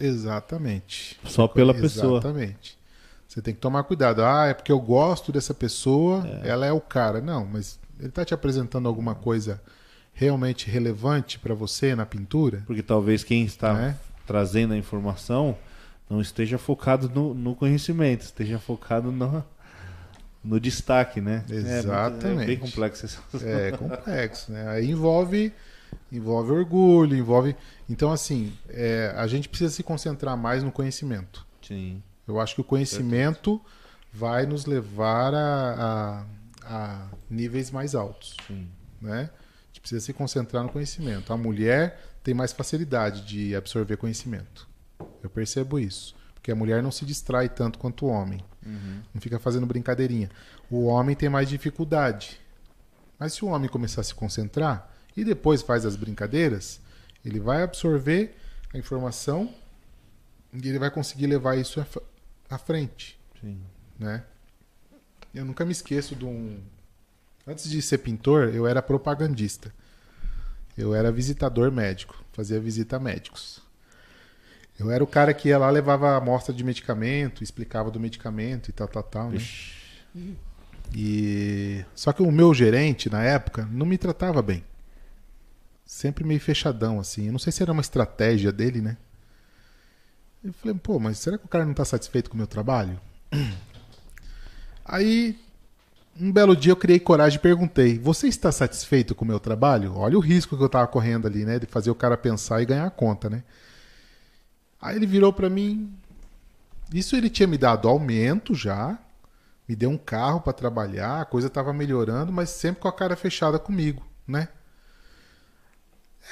Exatamente. Só pela pessoa. Exatamente. Você tem que tomar cuidado. Ah, é porque eu gosto dessa pessoa, ela é o cara. Não, mas ele está te apresentando alguma coisa realmente relevante para você na pintura? Porque talvez quem está Né? trazendo a informação não esteja focado no, no conhecimento, esteja focado no, no destaque, né? É, muito- É, Exatamente. bem complexo. É complexo, né? Aí envolve, envolve orgulho, envolve. Então, assim, é, a gente precisa se concentrar mais no conhecimento. Sim. Eu acho que o conhecimento vai nos levar a, a- a níveis mais altos, Sim. né? A gente precisa se concentrar no conhecimento. A mulher tem mais facilidade de absorver conhecimento. Eu percebo isso. Porque a mulher não se distrai tanto quanto o homem. Não fica fazendo brincadeirinha. O homem tem mais dificuldade. Mas se o homem começar a se concentrar e depois faz as brincadeiras, ele vai absorver a informação e ele vai conseguir levar isso à frente, Sim. né? Eu nunca me esqueço de um antes de ser pintor, eu era propagandista. Eu era visitador médico, fazia visita a médicos. Eu era o cara que ia lá, levava amostra de medicamento, explicava do medicamento e tal, tal, tal, né? E só que o meu gerente na época não me tratava bem. Sempre meio fechadão assim. Eu não sei se era uma estratégia dele, né? Eu falei, pô, mas será que o cara não tá satisfeito com o meu trabalho? Aí um belo dia eu criei coragem e perguntei: Você está satisfeito com o meu trabalho? Olha o risco que eu estava correndo ali, né? De fazer o cara pensar e ganhar a conta, né? Aí ele virou para mim. Isso ele tinha me dado aumento já, me deu um carro para trabalhar, a coisa estava melhorando, mas sempre com a cara fechada comigo, né?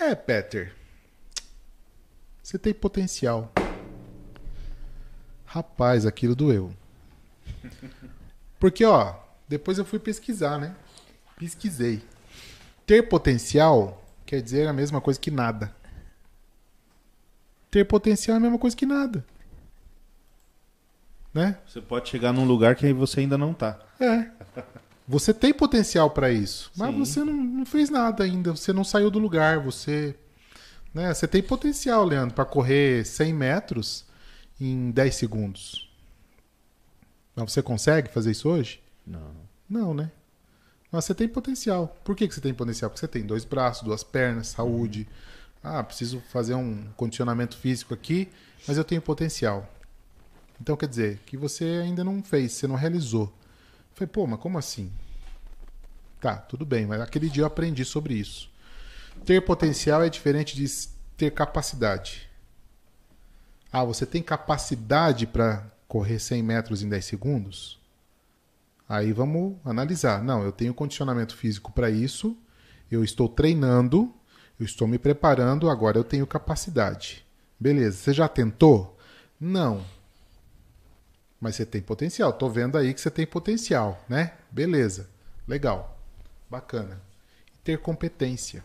É, Peter. Você tem potencial. Rapaz, aquilo doeu. Porque, ó, depois eu fui pesquisar, né? Pesquisei. Ter potencial quer dizer a mesma coisa que nada. Ter potencial é a mesma coisa que nada. Né? Você pode chegar num lugar que você ainda não tá. É. Você tem potencial para isso, mas Sim. você não, não fez nada ainda. Você não saiu do lugar. Você, né? Você tem potencial, Leandro, para correr 100 metros em 10 segundos. Mas você consegue fazer isso hoje? Não. Não, né? Mas você tem potencial. Por que, que você tem potencial? Porque você tem dois braços, duas pernas, saúde. Ah, preciso fazer um condicionamento físico aqui, mas eu tenho potencial. Então quer dizer que você ainda não fez, você não realizou. Falei, pô, mas como assim? Tá, tudo bem, mas aquele dia eu aprendi sobre isso. Ter potencial é diferente de ter capacidade. Ah, você tem capacidade para correr 100 metros em 10 segundos? Aí vamos analisar. Não, eu tenho condicionamento físico para isso, eu estou treinando, eu estou me preparando, agora eu tenho capacidade. Beleza, você já tentou? Não. Mas você tem potencial. Estou vendo aí que você tem potencial, né? Beleza, legal, bacana. Ter competência.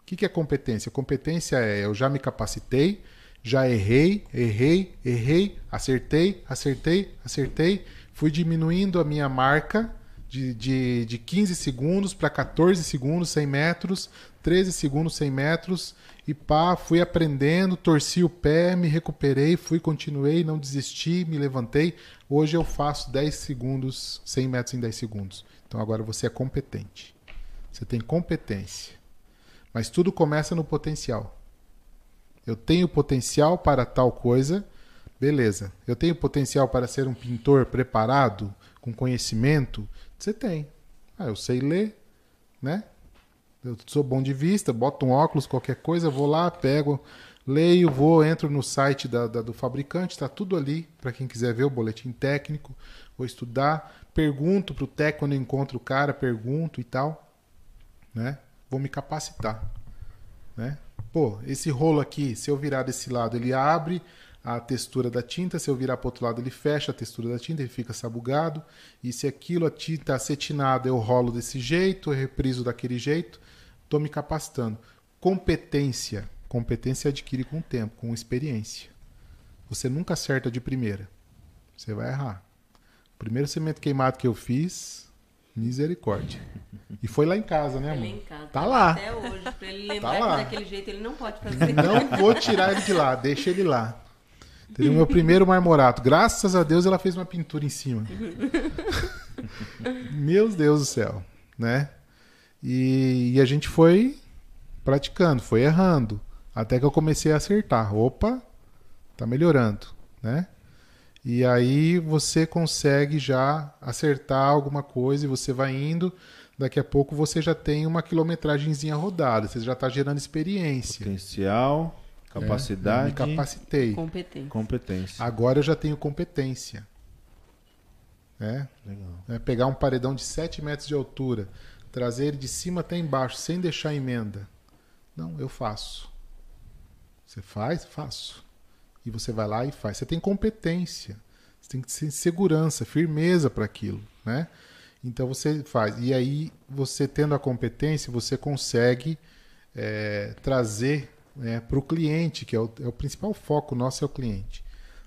O que, que é competência? Competência é eu já me capacitei, já errei, errei, errei, acertei, acertei, acertei, fui diminuindo a minha marca de, de, de 15 segundos para 14 segundos, 100 metros, 13 segundos, 100 metros, e pá, fui aprendendo, torci o pé, me recuperei, fui, continuei, não desisti, me levantei. Hoje eu faço 10 segundos, 100 metros em 10 segundos. Então agora você é competente. Você tem competência. Mas tudo começa no potencial. Eu tenho potencial para tal coisa, beleza. Eu tenho potencial para ser um pintor preparado, com conhecimento? Você tem. Ah, eu sei ler, né? Eu sou bom de vista, boto um óculos, qualquer coisa, vou lá, pego, leio, vou, entro no site da, da- do fabricante, está tudo ali para quem quiser ver o boletim técnico, vou estudar, pergunto para o técnico quando eu encontro o cara, pergunto e tal, né? Vou me capacitar, né? Pô, esse rolo aqui, se eu virar desse lado, ele abre a textura da tinta, se eu virar para outro lado, ele fecha a textura da tinta, ele fica sabugado. E se aquilo, a tinta acetinada, eu rolo desse jeito, eu repriso daquele jeito, estou me capacitando. Competência. Competência adquire com o tempo, com experiência. Você nunca acerta de primeira. Você vai errar. O primeiro cimento queimado que eu fiz, misericórdia. E foi lá em casa, né, amor? em casa. Tá lá. Até hoje. Pra ele lembrar lá. que daquele jeito ele não pode fazer. Não vou tirar ele de lá, deixa ele lá. Entendeu? Meu primeiro marmorato. Graças a Deus ela fez uma pintura em cima. Meu Deus do céu, né? E, e a gente foi praticando, foi errando, até que eu comecei a acertar. Opa, tá melhorando, né? E aí você consegue já acertar alguma coisa e você vai indo. Daqui a pouco você já tem uma quilometragenzinha rodada, você já está gerando experiência. Potencial, É, capacidade, me capacitei. Competente. competência. Agora eu já tenho competência. É, Legal. é pegar um paredão de 7 metros de altura, trazer de cima até embaixo, sem deixar emenda. Não, eu faço. Você faz? Faço. E você vai lá e faz. Você tem competência. Você tem que ter segurança, firmeza para aquilo, né? Então você faz. E aí, você tendo a competência, você consegue é, trazer para o cliente, que é o, é o principal foco nosso, é o cliente.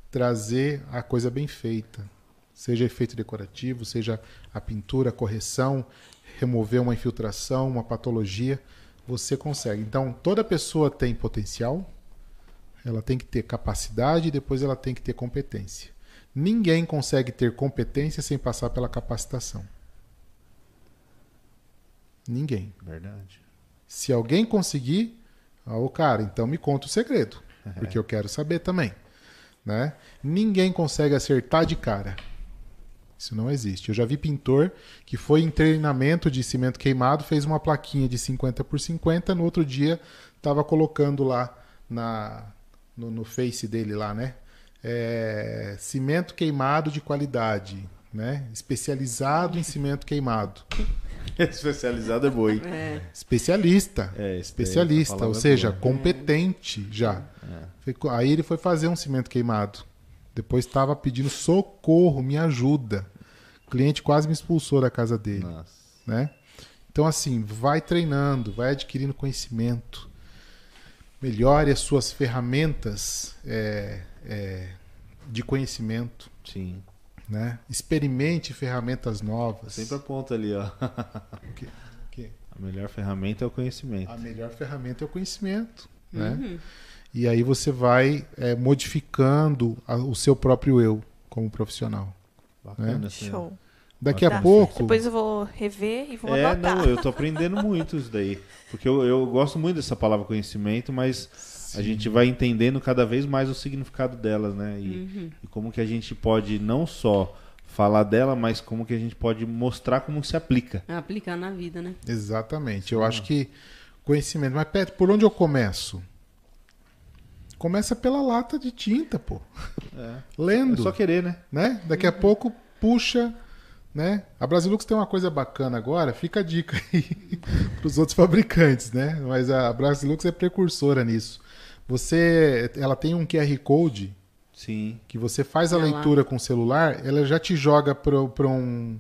Trazer a coisa bem feita. Seja efeito decorativo, seja a pintura, a correção, remover uma infiltração, uma patologia, você consegue. Então, toda pessoa tem potencial, ela tem que ter capacidade e depois ela tem que ter competência. Ninguém consegue ter competência sem passar pela capacitação. Ninguém. Verdade. Se alguém conseguir, ah, ô cara, então me conta o segredo, porque eu quero saber também, né? Ninguém consegue acertar de cara. Isso não existe. Eu já vi pintor que foi em treinamento de cimento queimado, fez uma plaquinha de 50 por 50, no outro dia estava colocando lá na, no, no face dele lá, né? É, cimento queimado de qualidade, né? Especializado em cimento queimado. Especializado é boi. É. Especialista. É, esse- especialista, ou é seja, boa. competente já. Ficou- Aí ele foi fazer um cimento queimado. Depois estava pedindo socorro, me ajuda. O cliente quase me expulsou da casa dele, Nossa. né? Então assim, vai treinando, vai adquirindo conhecimento, melhore as suas ferramentas é, é, de conhecimento, Sim. né? Experimente ferramentas novas. Sempre aponta ali, ó. Que- que- A melhor ferramenta é o conhecimento. A melhor ferramenta é o conhecimento, né? E aí você vai é, modificando a- o seu próprio eu como profissional. Bacana. assim, ó. Show. Daqui Tá. a pouco, Depois eu vou rever e vou É, anotar. não, eu tô aprendendo muito isso daí. Porque eu, eu gosto muito dessa palavra conhecimento, mas a gente vai entendendo cada vez mais o significado delas, né? E, e como que a gente pode não só falar dela, mas como que a gente pode mostrar como se aplica. Aplicar na vida, né? exatamente. Eu acho que conhecimento. Mas Pedro, por onde eu começo? Começa pela lata de tinta, pô. É Lendo, só querer, né? né? Daqui a pouco puxa, né? A Brasilux tem uma coisa bacana agora, fica a dica aí para os outros fabricantes, né? Mas a Brasilux é precursora nisso. Você, ela tem um QR Code Sim. que você faz a lá. leitura com o celular, ela já te joga para um,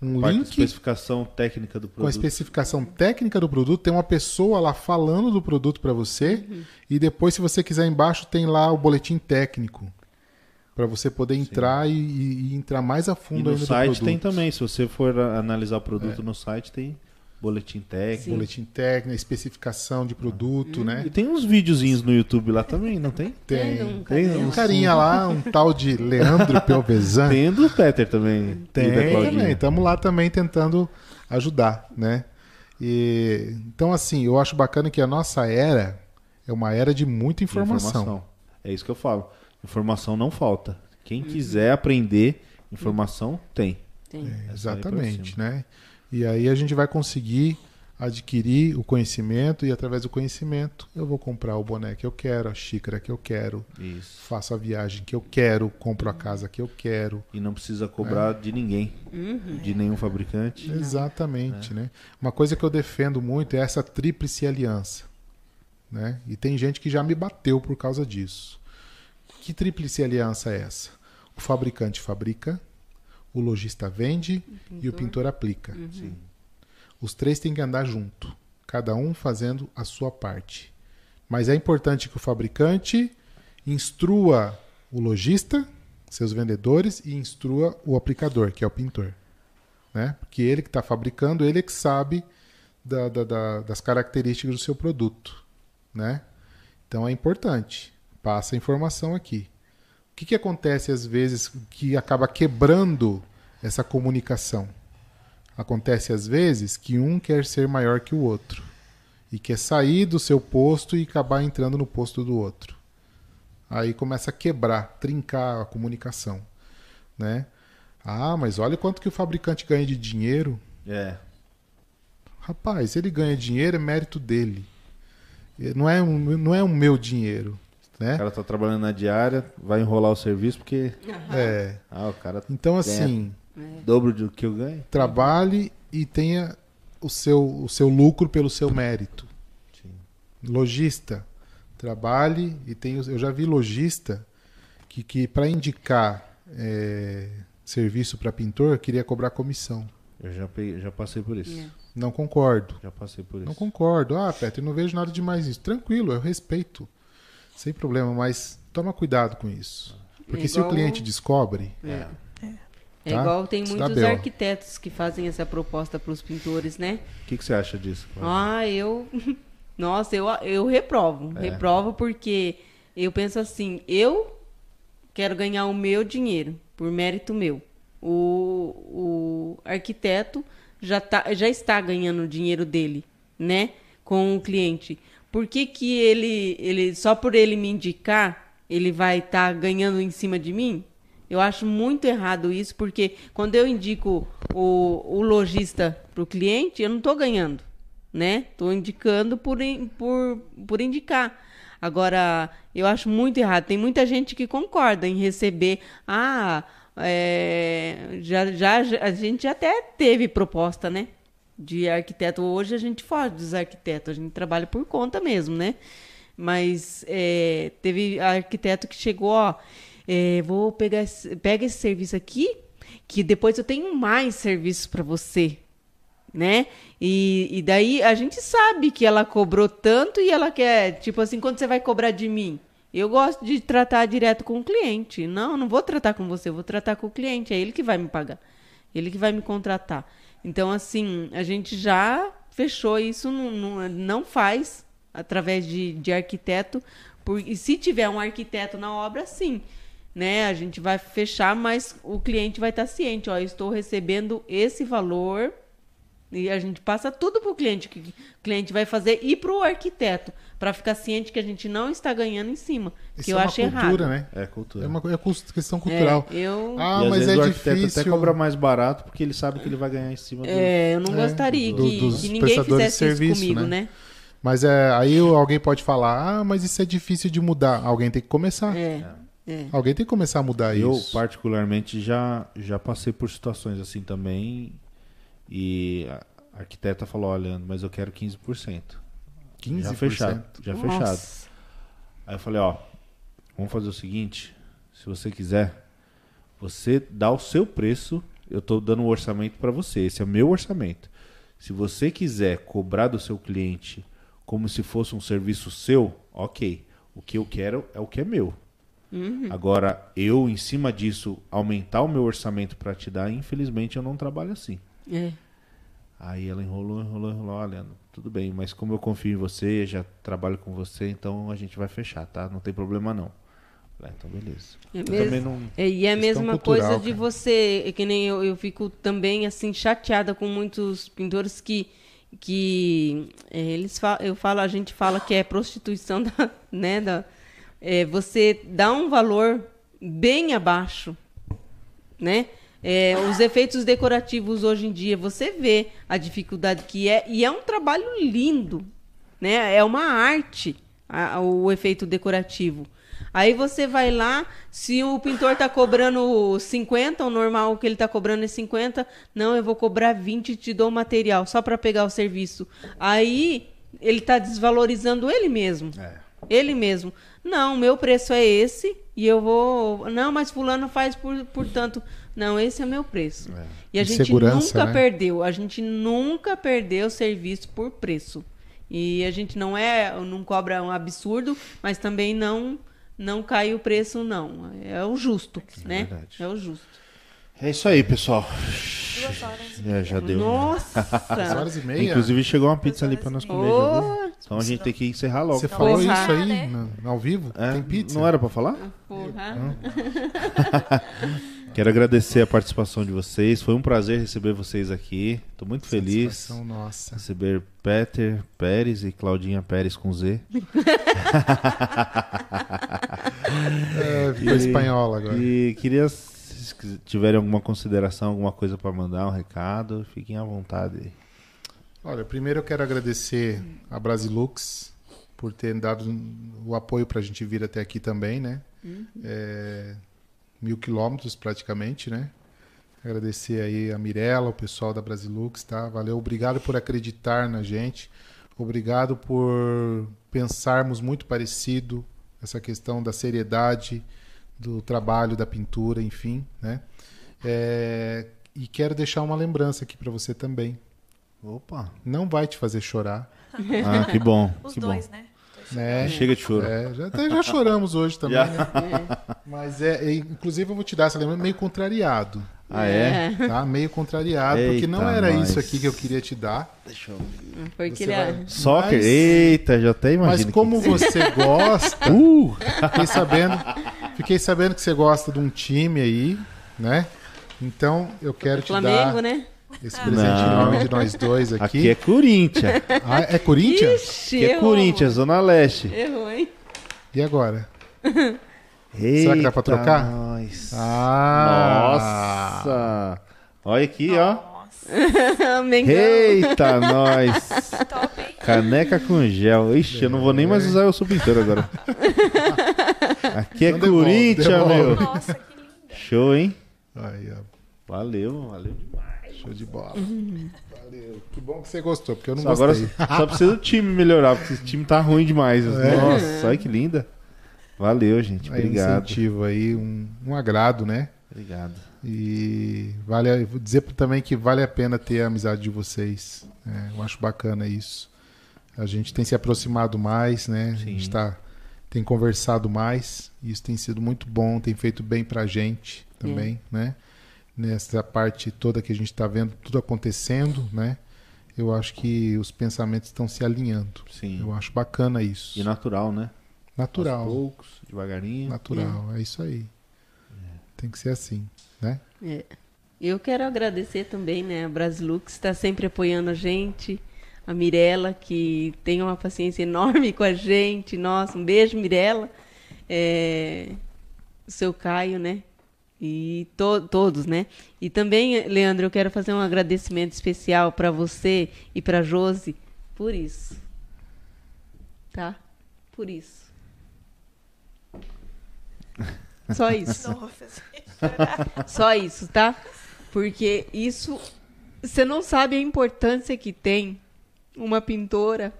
um Parte da link especificação técnica do com a produto. especificação técnica do produto, tem uma pessoa lá falando do produto para você e depois, se você quiser embaixo, tem lá o boletim técnico para você poder entrar e, e- e entrar mais a E fundo no ainda do site produto. tem também, se você for a- analisar o É. produto no site, tem boletim técnico. boletim técnico, especificação de produto, né? E tem uns videozinhos no YouTube lá também, não tem? Tem. um tem caminhão. Um carinha lá, um tal de Leandro Pelvezan. Tem do Peter também. Tem também. Estamos lá também tentando ajudar, né? E, então, assim, eu acho bacana que a nossa era é uma era de muita De informação. É isso que eu falo. Informação não falta. Quem quiser aprender, informação tem. Tem. É, É exatamente, cima. né? E aí a gente vai conseguir adquirir o conhecimento e através do conhecimento eu vou comprar o boné que eu quero, a xícara que eu quero, Isso. faço a viagem que eu quero, compro a casa que eu quero. E não precisa cobrar de ninguém, de nenhum fabricante. Exatamente, né? Uma coisa que eu defendo muito é essa tríplice aliança, né? E tem gente que já me bateu por causa disso. Que tríplice aliança é essa? O fabricante fabrica, o lojista vende e o pintor aplica. Sim. Os três têm que andar junto, cada um fazendo a sua parte. Mas é importante que o fabricante instrua o lojista, seus vendedores, e instrua o aplicador, que é o pintor. Né? Porque ele que está fabricando, ele é que sabe da- da- da- das características do seu produto. Né? Então é importante. Passa a informação aqui. O que, que acontece às vezes que acaba quebrando essa comunicação? Acontece às vezes que um quer ser maior que o outro e quer sair do seu posto e acabar entrando no posto do outro. Aí começa a quebrar, trincar a comunicação, né? Ah, mas olha quanto que o fabricante ganha de dinheiro. É. Rapaz, ele ganha dinheiro é mérito dele. Não é um, não é o meu dinheiro, O né? cara tá trabalhando na diária, vai enrolar o serviço porque. É. Ah, o cara Então assim, dobro do que eu ganho. trabalhe e tenha o seu, o seu lucro pelo seu mérito. Sim. Lojista, trabalhe e tenha. Eu já vi lojista que, que para indicar é, serviço para pintor queria cobrar comissão. Eu já, peguei- já passei por isso. É. Não concordo. Já passei por Não isso. concordo. Ah, Petro, eu não vejo nada demais nisso. Tranquilo, eu respeito. Sem problema, mas toma cuidado com isso. Porque se o igual- cliente descobre, É. É Tá? igual tem muitos arquitetos que fazem essa proposta para os pintores, né? O que, que você acha disso? Ah, eu. Nossa, eu, eu reprovo. É. Reprovo porque eu penso assim: eu quero ganhar o meu dinheiro, por mérito meu. O, o arquiteto já, tá, já está ganhando o dinheiro dele, né? Com o cliente. Por que, que ele, ele, só por ele me indicar, ele vai estar ganhando em cima de mim? Eu acho muito errado isso, porque quando eu indico o, o lojista para o cliente, eu não estou ganhando, né? Estou indicando por, por, por indicar. Agora, eu acho muito errado. Tem muita gente que concorda em receber. Ah, é, já, já, a gente até teve proposta, né? De arquiteto. Hoje a gente foge dos arquitetos, a gente trabalha por conta mesmo, né? Mas é, teve arquiteto que chegou, ó é, vou pegar esse, pega esse serviço aqui, que depois eu tenho mais serviços para você, né? E, e daí a gente sabe que ela cobrou tanto e ela quer, tipo assim, quando você vai cobrar de mim? Eu gosto de tratar direto com o cliente. Não, não vou tratar com você, vou tratar com o cliente. É ele que vai me pagar. Ele que vai me contratar. Então, assim, a gente já fechou isso, não, não, não faz através de, de arquiteto. Por, e se tiver um arquiteto na obra, sim né? A gente vai fechar, mas o cliente vai estar ciente, ó, estou recebendo esse valor e a gente passa tudo para o cliente, que o cliente vai fazer e para o arquiteto, para ficar ciente que a gente não está ganhando em cima, Isso que eu é acho cultura, errado. Né? É cultura. É uma é questão cultural. É, eu... Ah, e mas vezes é o arquiteto difícil. até cobra mais barato porque ele sabe que ele vai ganhar em cima do... É, eu não É, gostaria do- que, que ninguém fizesse serviço, isso comigo, né? né? Mas é, aí alguém pode falar, ah, mas isso é difícil de mudar. Alguém tem que começar. É, é. Alguém tem que começar a mudar Eu, isso. particularmente, já, já passei por situações assim também. E a arquiteta falou: olha, mas eu quero 15%. 15%. Já fechado. Já Nossa. fechado. Aí eu falei: ó, vamos fazer o seguinte: se você quiser, você dá o seu preço. Eu tô dando um orçamento para você. Esse é o meu orçamento. Se você quiser cobrar do seu cliente como se fosse um serviço seu, ok. O que eu quero é o que é meu. Agora, eu, em cima disso, aumentar o meu orçamento para te dar, infelizmente eu não trabalho assim. É. Aí ela enrolou, enrolou, enrolou. Olha, tudo bem, mas como eu confio em você, já trabalho com você, então a gente vai fechar, tá? Não tem problema não. Falei, ah, então beleza. É Eu mesmo. também não. É, e é a mesma cultural, coisa de cara. você, é que nem eu, eu fico também assim chateada com muitos pintores que que é, eles eu falo, a gente fala que é prostituição da, né, da é, você dá um valor bem abaixo, né? É, os efeitos decorativos hoje em dia, você vê a dificuldade que é e é um trabalho lindo, né? É uma arte a- o efeito decorativo. Aí você vai lá, se o pintor está cobrando 50, o normal que ele está cobrando é 50, não, eu vou cobrar 20 e te dou o material, só para pegar o serviço. Aí ele está desvalorizando ele mesmo. Ele mesmo. Não, meu preço é esse e eu vou. Não, mas fulano faz por, por tanto. Não, esse é meu preço. E a gente nunca né? perdeu. A gente nunca perdeu serviço por preço. E a gente não é, não cobra um absurdo, mas também não não cai o preço não. É o justo, né? verdade. É o justo. É isso aí, pessoal. Duas horas. É, já deu. né? Nossa. Duas horas e meia. Inclusive chegou uma pizza ali para nós comer. já viu? Então a gente tem que encerrar logo. Você falou Porra. isso aí Né? no- ao vivo? É, Tem pizza? Não era para falar? porra. Quero agradecer a participação de vocês. Foi um prazer receber vocês aqui. Estou muito feliz. Satisfação nossa. Receber Peter Pérez e Claudinha Pérez com Z. É, ficou espanhola agora. E queria, se tiverem alguma consideração, alguma coisa para mandar, um recado, fiquem à vontade. Olha, primeiro eu quero agradecer a Brasilux por ter dado o apoio para a gente vir até aqui também, né? É, mil quilômetros praticamente, né? Agradecer aí a Mirella, o pessoal da Brasilux, tá? Valeu, obrigado por acreditar na gente. Obrigado por pensarmos muito parecido essa questão da seriedade do trabalho, da pintura, enfim, né? É, e quero deixar uma lembrança aqui para você também. Opa! Não vai te fazer chorar, Ah, que bom. Os que dois, bom. né? né? Chega de choro. É, já, até já choramos hoje também, Já. né? Mas é, é, inclusive eu vou te dar essa lembrança meio contrariado, Ah, é? tá? Meio contrariado, porque não Eita, era nós. isso aqui que eu queria te dar. Deixa eu... Porque Você ele vai- é... Soccer? Mas- Eita, já até imagino. Mas como que... você gosta, Uh! fiquei sabendo, fiquei sabendo que você gosta de um time aí, né? Então eu quero te Flamengo, dar né? esse presente em nome de nós dois aqui. Aqui é Corinthians. Ah, é Corinthians? Ixi, Aqui é errou, Corinthians, Zona Leste. Errou, hein? E agora? Será que dá pra trocar? Nós. Ah! Nossa! Olha aqui, ó. Mengão. Eita, nós! top, hein? Caneca com gel. Ixi, eu não vou nem mais usar o sou pintor agora. Aqui é Então devolve, Corinthians, devolve. meu. Nossa, que linda. Show, hein? Aí, ó. Valeu, valeu demais. Show de bola. Valeu. Que bom que você gostou, porque eu não Só agora gostei. só precisa do time melhorar, porque esse time tá ruim demais. É. Nossa, olha que linda. Valeu, gente. Aí, um Obrigado. incentivo aí, um, um agrado, né? Obrigado. E vale, vou dizer também que vale a pena ter a amizade de vocês. né? eu acho bacana isso. A gente tem se aproximado mais, né? A Sim. gente tá, tem conversado mais. Isso tem sido muito bom, tem feito bem pra gente também, né? Nessa parte toda que a gente está vendo tudo acontecendo, né? Eu acho que os pensamentos estão se alinhando. Sim. Eu acho bacana isso. E natural, né? Aos Natural. poucos, devagarinho. Natural, é isso aí. Tem que ser assim, né? É. Eu quero agradecer também, né? A Brasilux está sempre apoiando a gente. A Mirella, que tem uma paciência enorme com a gente. Nossa, um beijo, Mirella. É, O seu Caio, né? E to- todos, né? E também, Leandro, eu quero fazer um agradecimento especial para você e para Josi por isso. Tá? Por isso. Só isso. Não vou fazer. Só isso, tá? Porque isso. Você não sabe a importância que tem uma pintora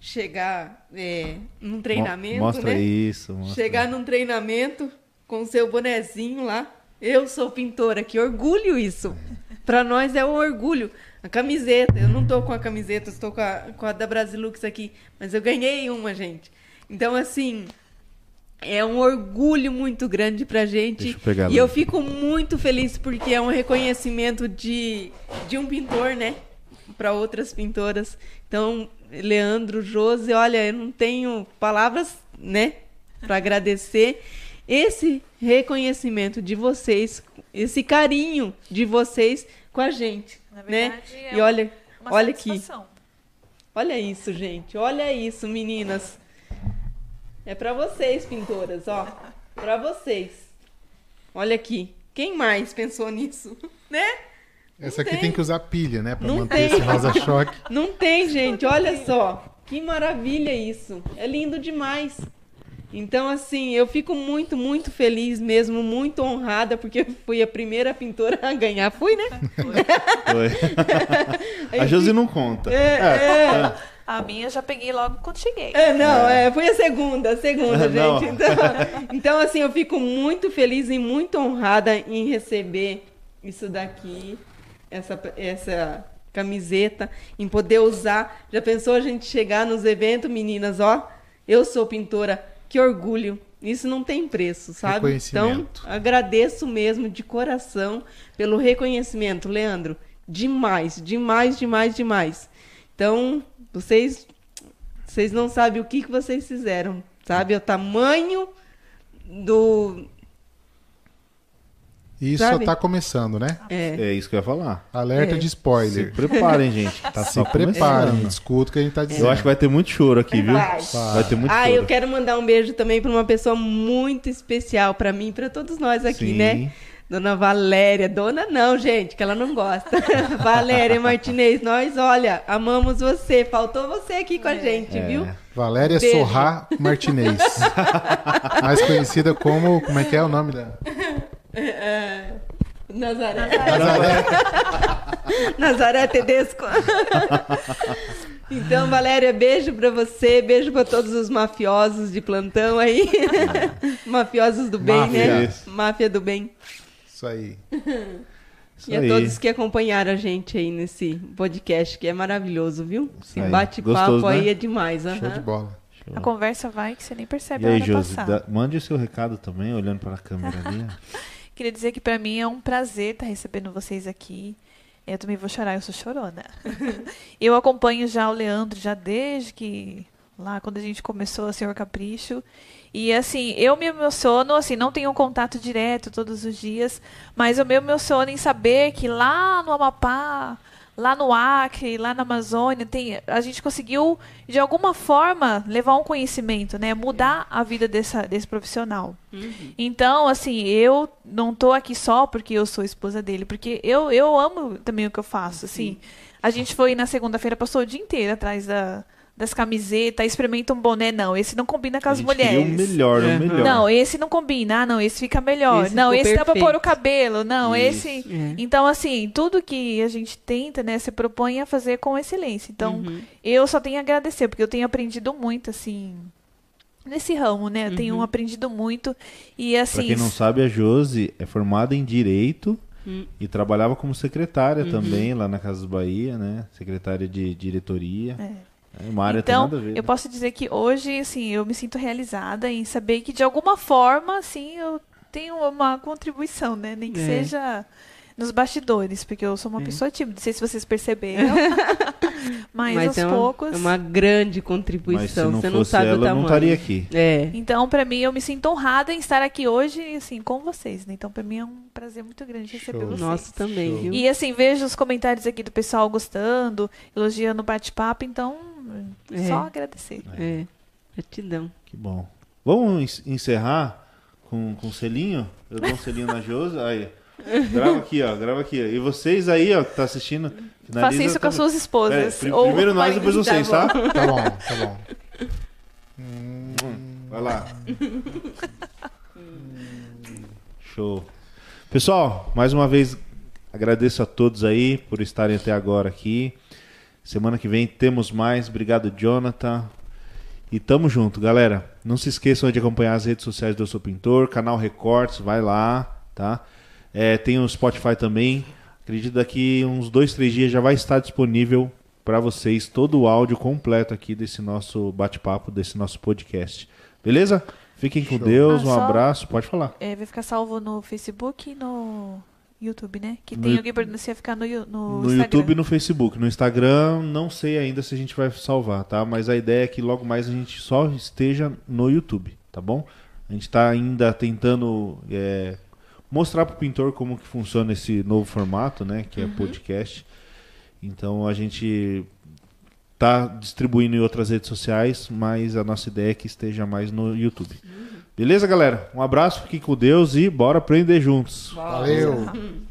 chegar é, num treinamento, Mo- Mostra né? isso. Mostra. Chegar num treinamento com seu bonezinho lá. Eu sou pintora, que orgulho isso. Pra nós é um orgulho. A camiseta, eu não tô com a camiseta, estou com a, com a da Brasilux aqui, mas eu ganhei uma, gente. Então, assim, é um orgulho muito grande pra gente. Deixa eu pegar e eu fico muito feliz porque é um reconhecimento de, de um pintor, né? Para outras pintoras. Então, Leandro, Josi, olha, eu não tenho palavras, né? Para agradecer esse reconhecimento de vocês, esse carinho de vocês com a gente, Na né? verdade, é e olha, Uma olha aqui. satisfação. Olha isso, gente. Olha isso, meninas. É pra vocês, pintoras, ó. Pra vocês. Olha aqui. Quem mais pensou nisso? Né? Essa aqui tem. tem. que usar pilha, né? Pra Não manter tem. esse rosa-choque. Não tem, gente. Olha só. Que maravilha isso. É lindo demais. Então, assim, eu fico muito, muito feliz mesmo, muito honrada, porque eu fui a primeira pintora a ganhar. Fui, né? Foi. a Josi não conta. É, é. A minha eu já peguei logo quando cheguei. É, não, é, foi a segunda, a segunda, gente. Então, então, assim, eu fico muito feliz e muito honrada em receber isso daqui, essa, essa camiseta, em poder usar. Já pensou a gente chegar nos eventos, meninas, ó, eu sou pintora, que orgulho. Isso não tem preço, sabe? Então, agradeço mesmo de coração pelo reconhecimento, Leandro. Demais, demais, demais, demais. Então, vocês vocês não sabem o que, que vocês fizeram, sabe? O tamanho do. E isso Sabe? só tá começando, né? É, É isso que eu ia falar. Alerta É. de Se spoiler. preparem, gente. que Tá Se só preparem, começando. escuta o que a gente tá dizendo. Eu acho que vai ter muito choro aqui, viu? Vai. Vai ter muito ah, choro. eu quero mandar um beijo também para uma pessoa muito especial para mim, para todos nós aqui, Sim. né? Dona Valéria, dona não, gente, que ela não gosta. Valéria Martinez, nós, olha, amamos você. Faltou você aqui com a gente, É. viu? Valéria Beijo. Sorrá Martinez. mais conhecida como. Como é que é o nome da? Nazaré. Nazaré. Nazaré Tedesco. Então, Valéria, beijo pra você, beijo pra todos os mafiosos de plantão aí. mafiosos do bem, Máfia. né? Máfia do bem. Isso aí. Isso e a aí. todos que acompanharam a gente aí nesse podcast, que é maravilhoso, viu? Esse bate-papo Gostoso, aí né? é demais. Show de bola. A conversa vai que você nem percebe E a aí, Josi, passar. dá- mande o seu recado também, olhando para a câmera ali. ó. Queria dizer que pra mim é um prazer estar recebendo vocês aqui. Eu também vou chorar, eu sou chorona. eu acompanho já o Leandro já desde que lá quando a gente começou a Senhor Capricho. E assim, eu me emociono, assim, não tenho um contato direto todos os dias, mas eu me emociono em saber que lá no Amapá, lá no Acre, lá na Amazônia, tem, a gente conseguiu, de alguma forma, levar um conhecimento, né? Mudar a vida dessa, desse profissional. Uhum. Então, assim, eu não tô aqui só porque eu sou esposa dele, porque eu, eu amo também o que eu faço, assim. A gente foi na segunda-feira, passou o dia inteiro atrás da, das camisetas, experimenta um boné, não, esse não combina com A as mulheres. o melhor, o Uhum. melhor. Não, esse não combina. Ah, não, esse fica melhor. Esse não, esse dá pra perfeito. pôr o cabelo. Não, Isso. esse. É. Então, assim, tudo que a gente tenta, né, se propõe a fazer com excelência. Então, Uhum. eu só tenho a agradecer, porque eu tenho aprendido muito, assim, nesse ramo, né? Eu Uhum. tenho aprendido muito. E, assim. Pra quem não sabe, a Josi é formada em Direito Hum. e trabalhava como secretária Uhum. também lá na Casas Bahia, né? Secretária de diretoria. É uma área Então, tem nada a ver. eu né? posso dizer que hoje, assim, eu me sinto realizada em saber que, de alguma forma, assim, eu tenho uma contribuição, né? Nem que É. seja nos bastidores, porque eu sou uma É. pessoa tímida. Não sei se vocês perceberam. mas, aos é uma, poucos. é uma grande Mas se contribuição. não Você não fosse sabe o ela, eu tamanho. não estaria aqui. É. Então, pra mim, eu me sinto honrada em estar aqui hoje, assim, com vocês, né? Então, pra mim é um prazer muito grande receber Show. vocês. Nossa, também, Show. viu? E assim, vejo os comentários aqui do pessoal gostando, elogiando o bate-papo, então É. só agradecer. É. Gratidão. Que bom. Vamos en- encerrar com, com um selinho? Eu dou um selinho na Josi. Aí. Grava aqui, ó. Grava aqui. ó. E vocês aí, ó, que tá assistindo. Faça isso com as também. suas esposas. É, ou primeiro nós, depois vocês, tá? Tá bom, tá bom. Vai lá. Show. Pessoal, mais uma vez agradeço a todos aí por estarem até agora aqui. Semana que vem temos mais. Obrigado, Jonathan. E tamo junto, galera. Não se esqueçam de acompanhar as redes sociais do Eu Sou Pintor, canal Recortes, vai lá, tá? É, tem o Spotify também. Acredito que daqui uns dois, três dias já vai estar disponível para vocês todo o áudio completo aqui desse nosso bate-papo, desse nosso podcast. Beleza? Fiquem com Show. Deus, Ah, um só- abraço. Pode falar. É, vai ficar salvo no Facebook e no YouTube, né? Que No tem alguém perguntando se ia ficar no, no, No. YouTube e no Facebook. No Instagram, não sei ainda se a gente vai salvar, tá? Mas a ideia é que logo mais a gente só esteja no YouTube, tá bom? A gente está ainda tentando é, mostrar pro pintor como que funciona esse novo formato, né? Que é podcast. Então a gente tá distribuindo em outras redes sociais, mas a nossa ideia é que esteja mais no YouTube. Beleza, galera? Um abraço, fiquem com Deus e bora aprender juntos. Valeu.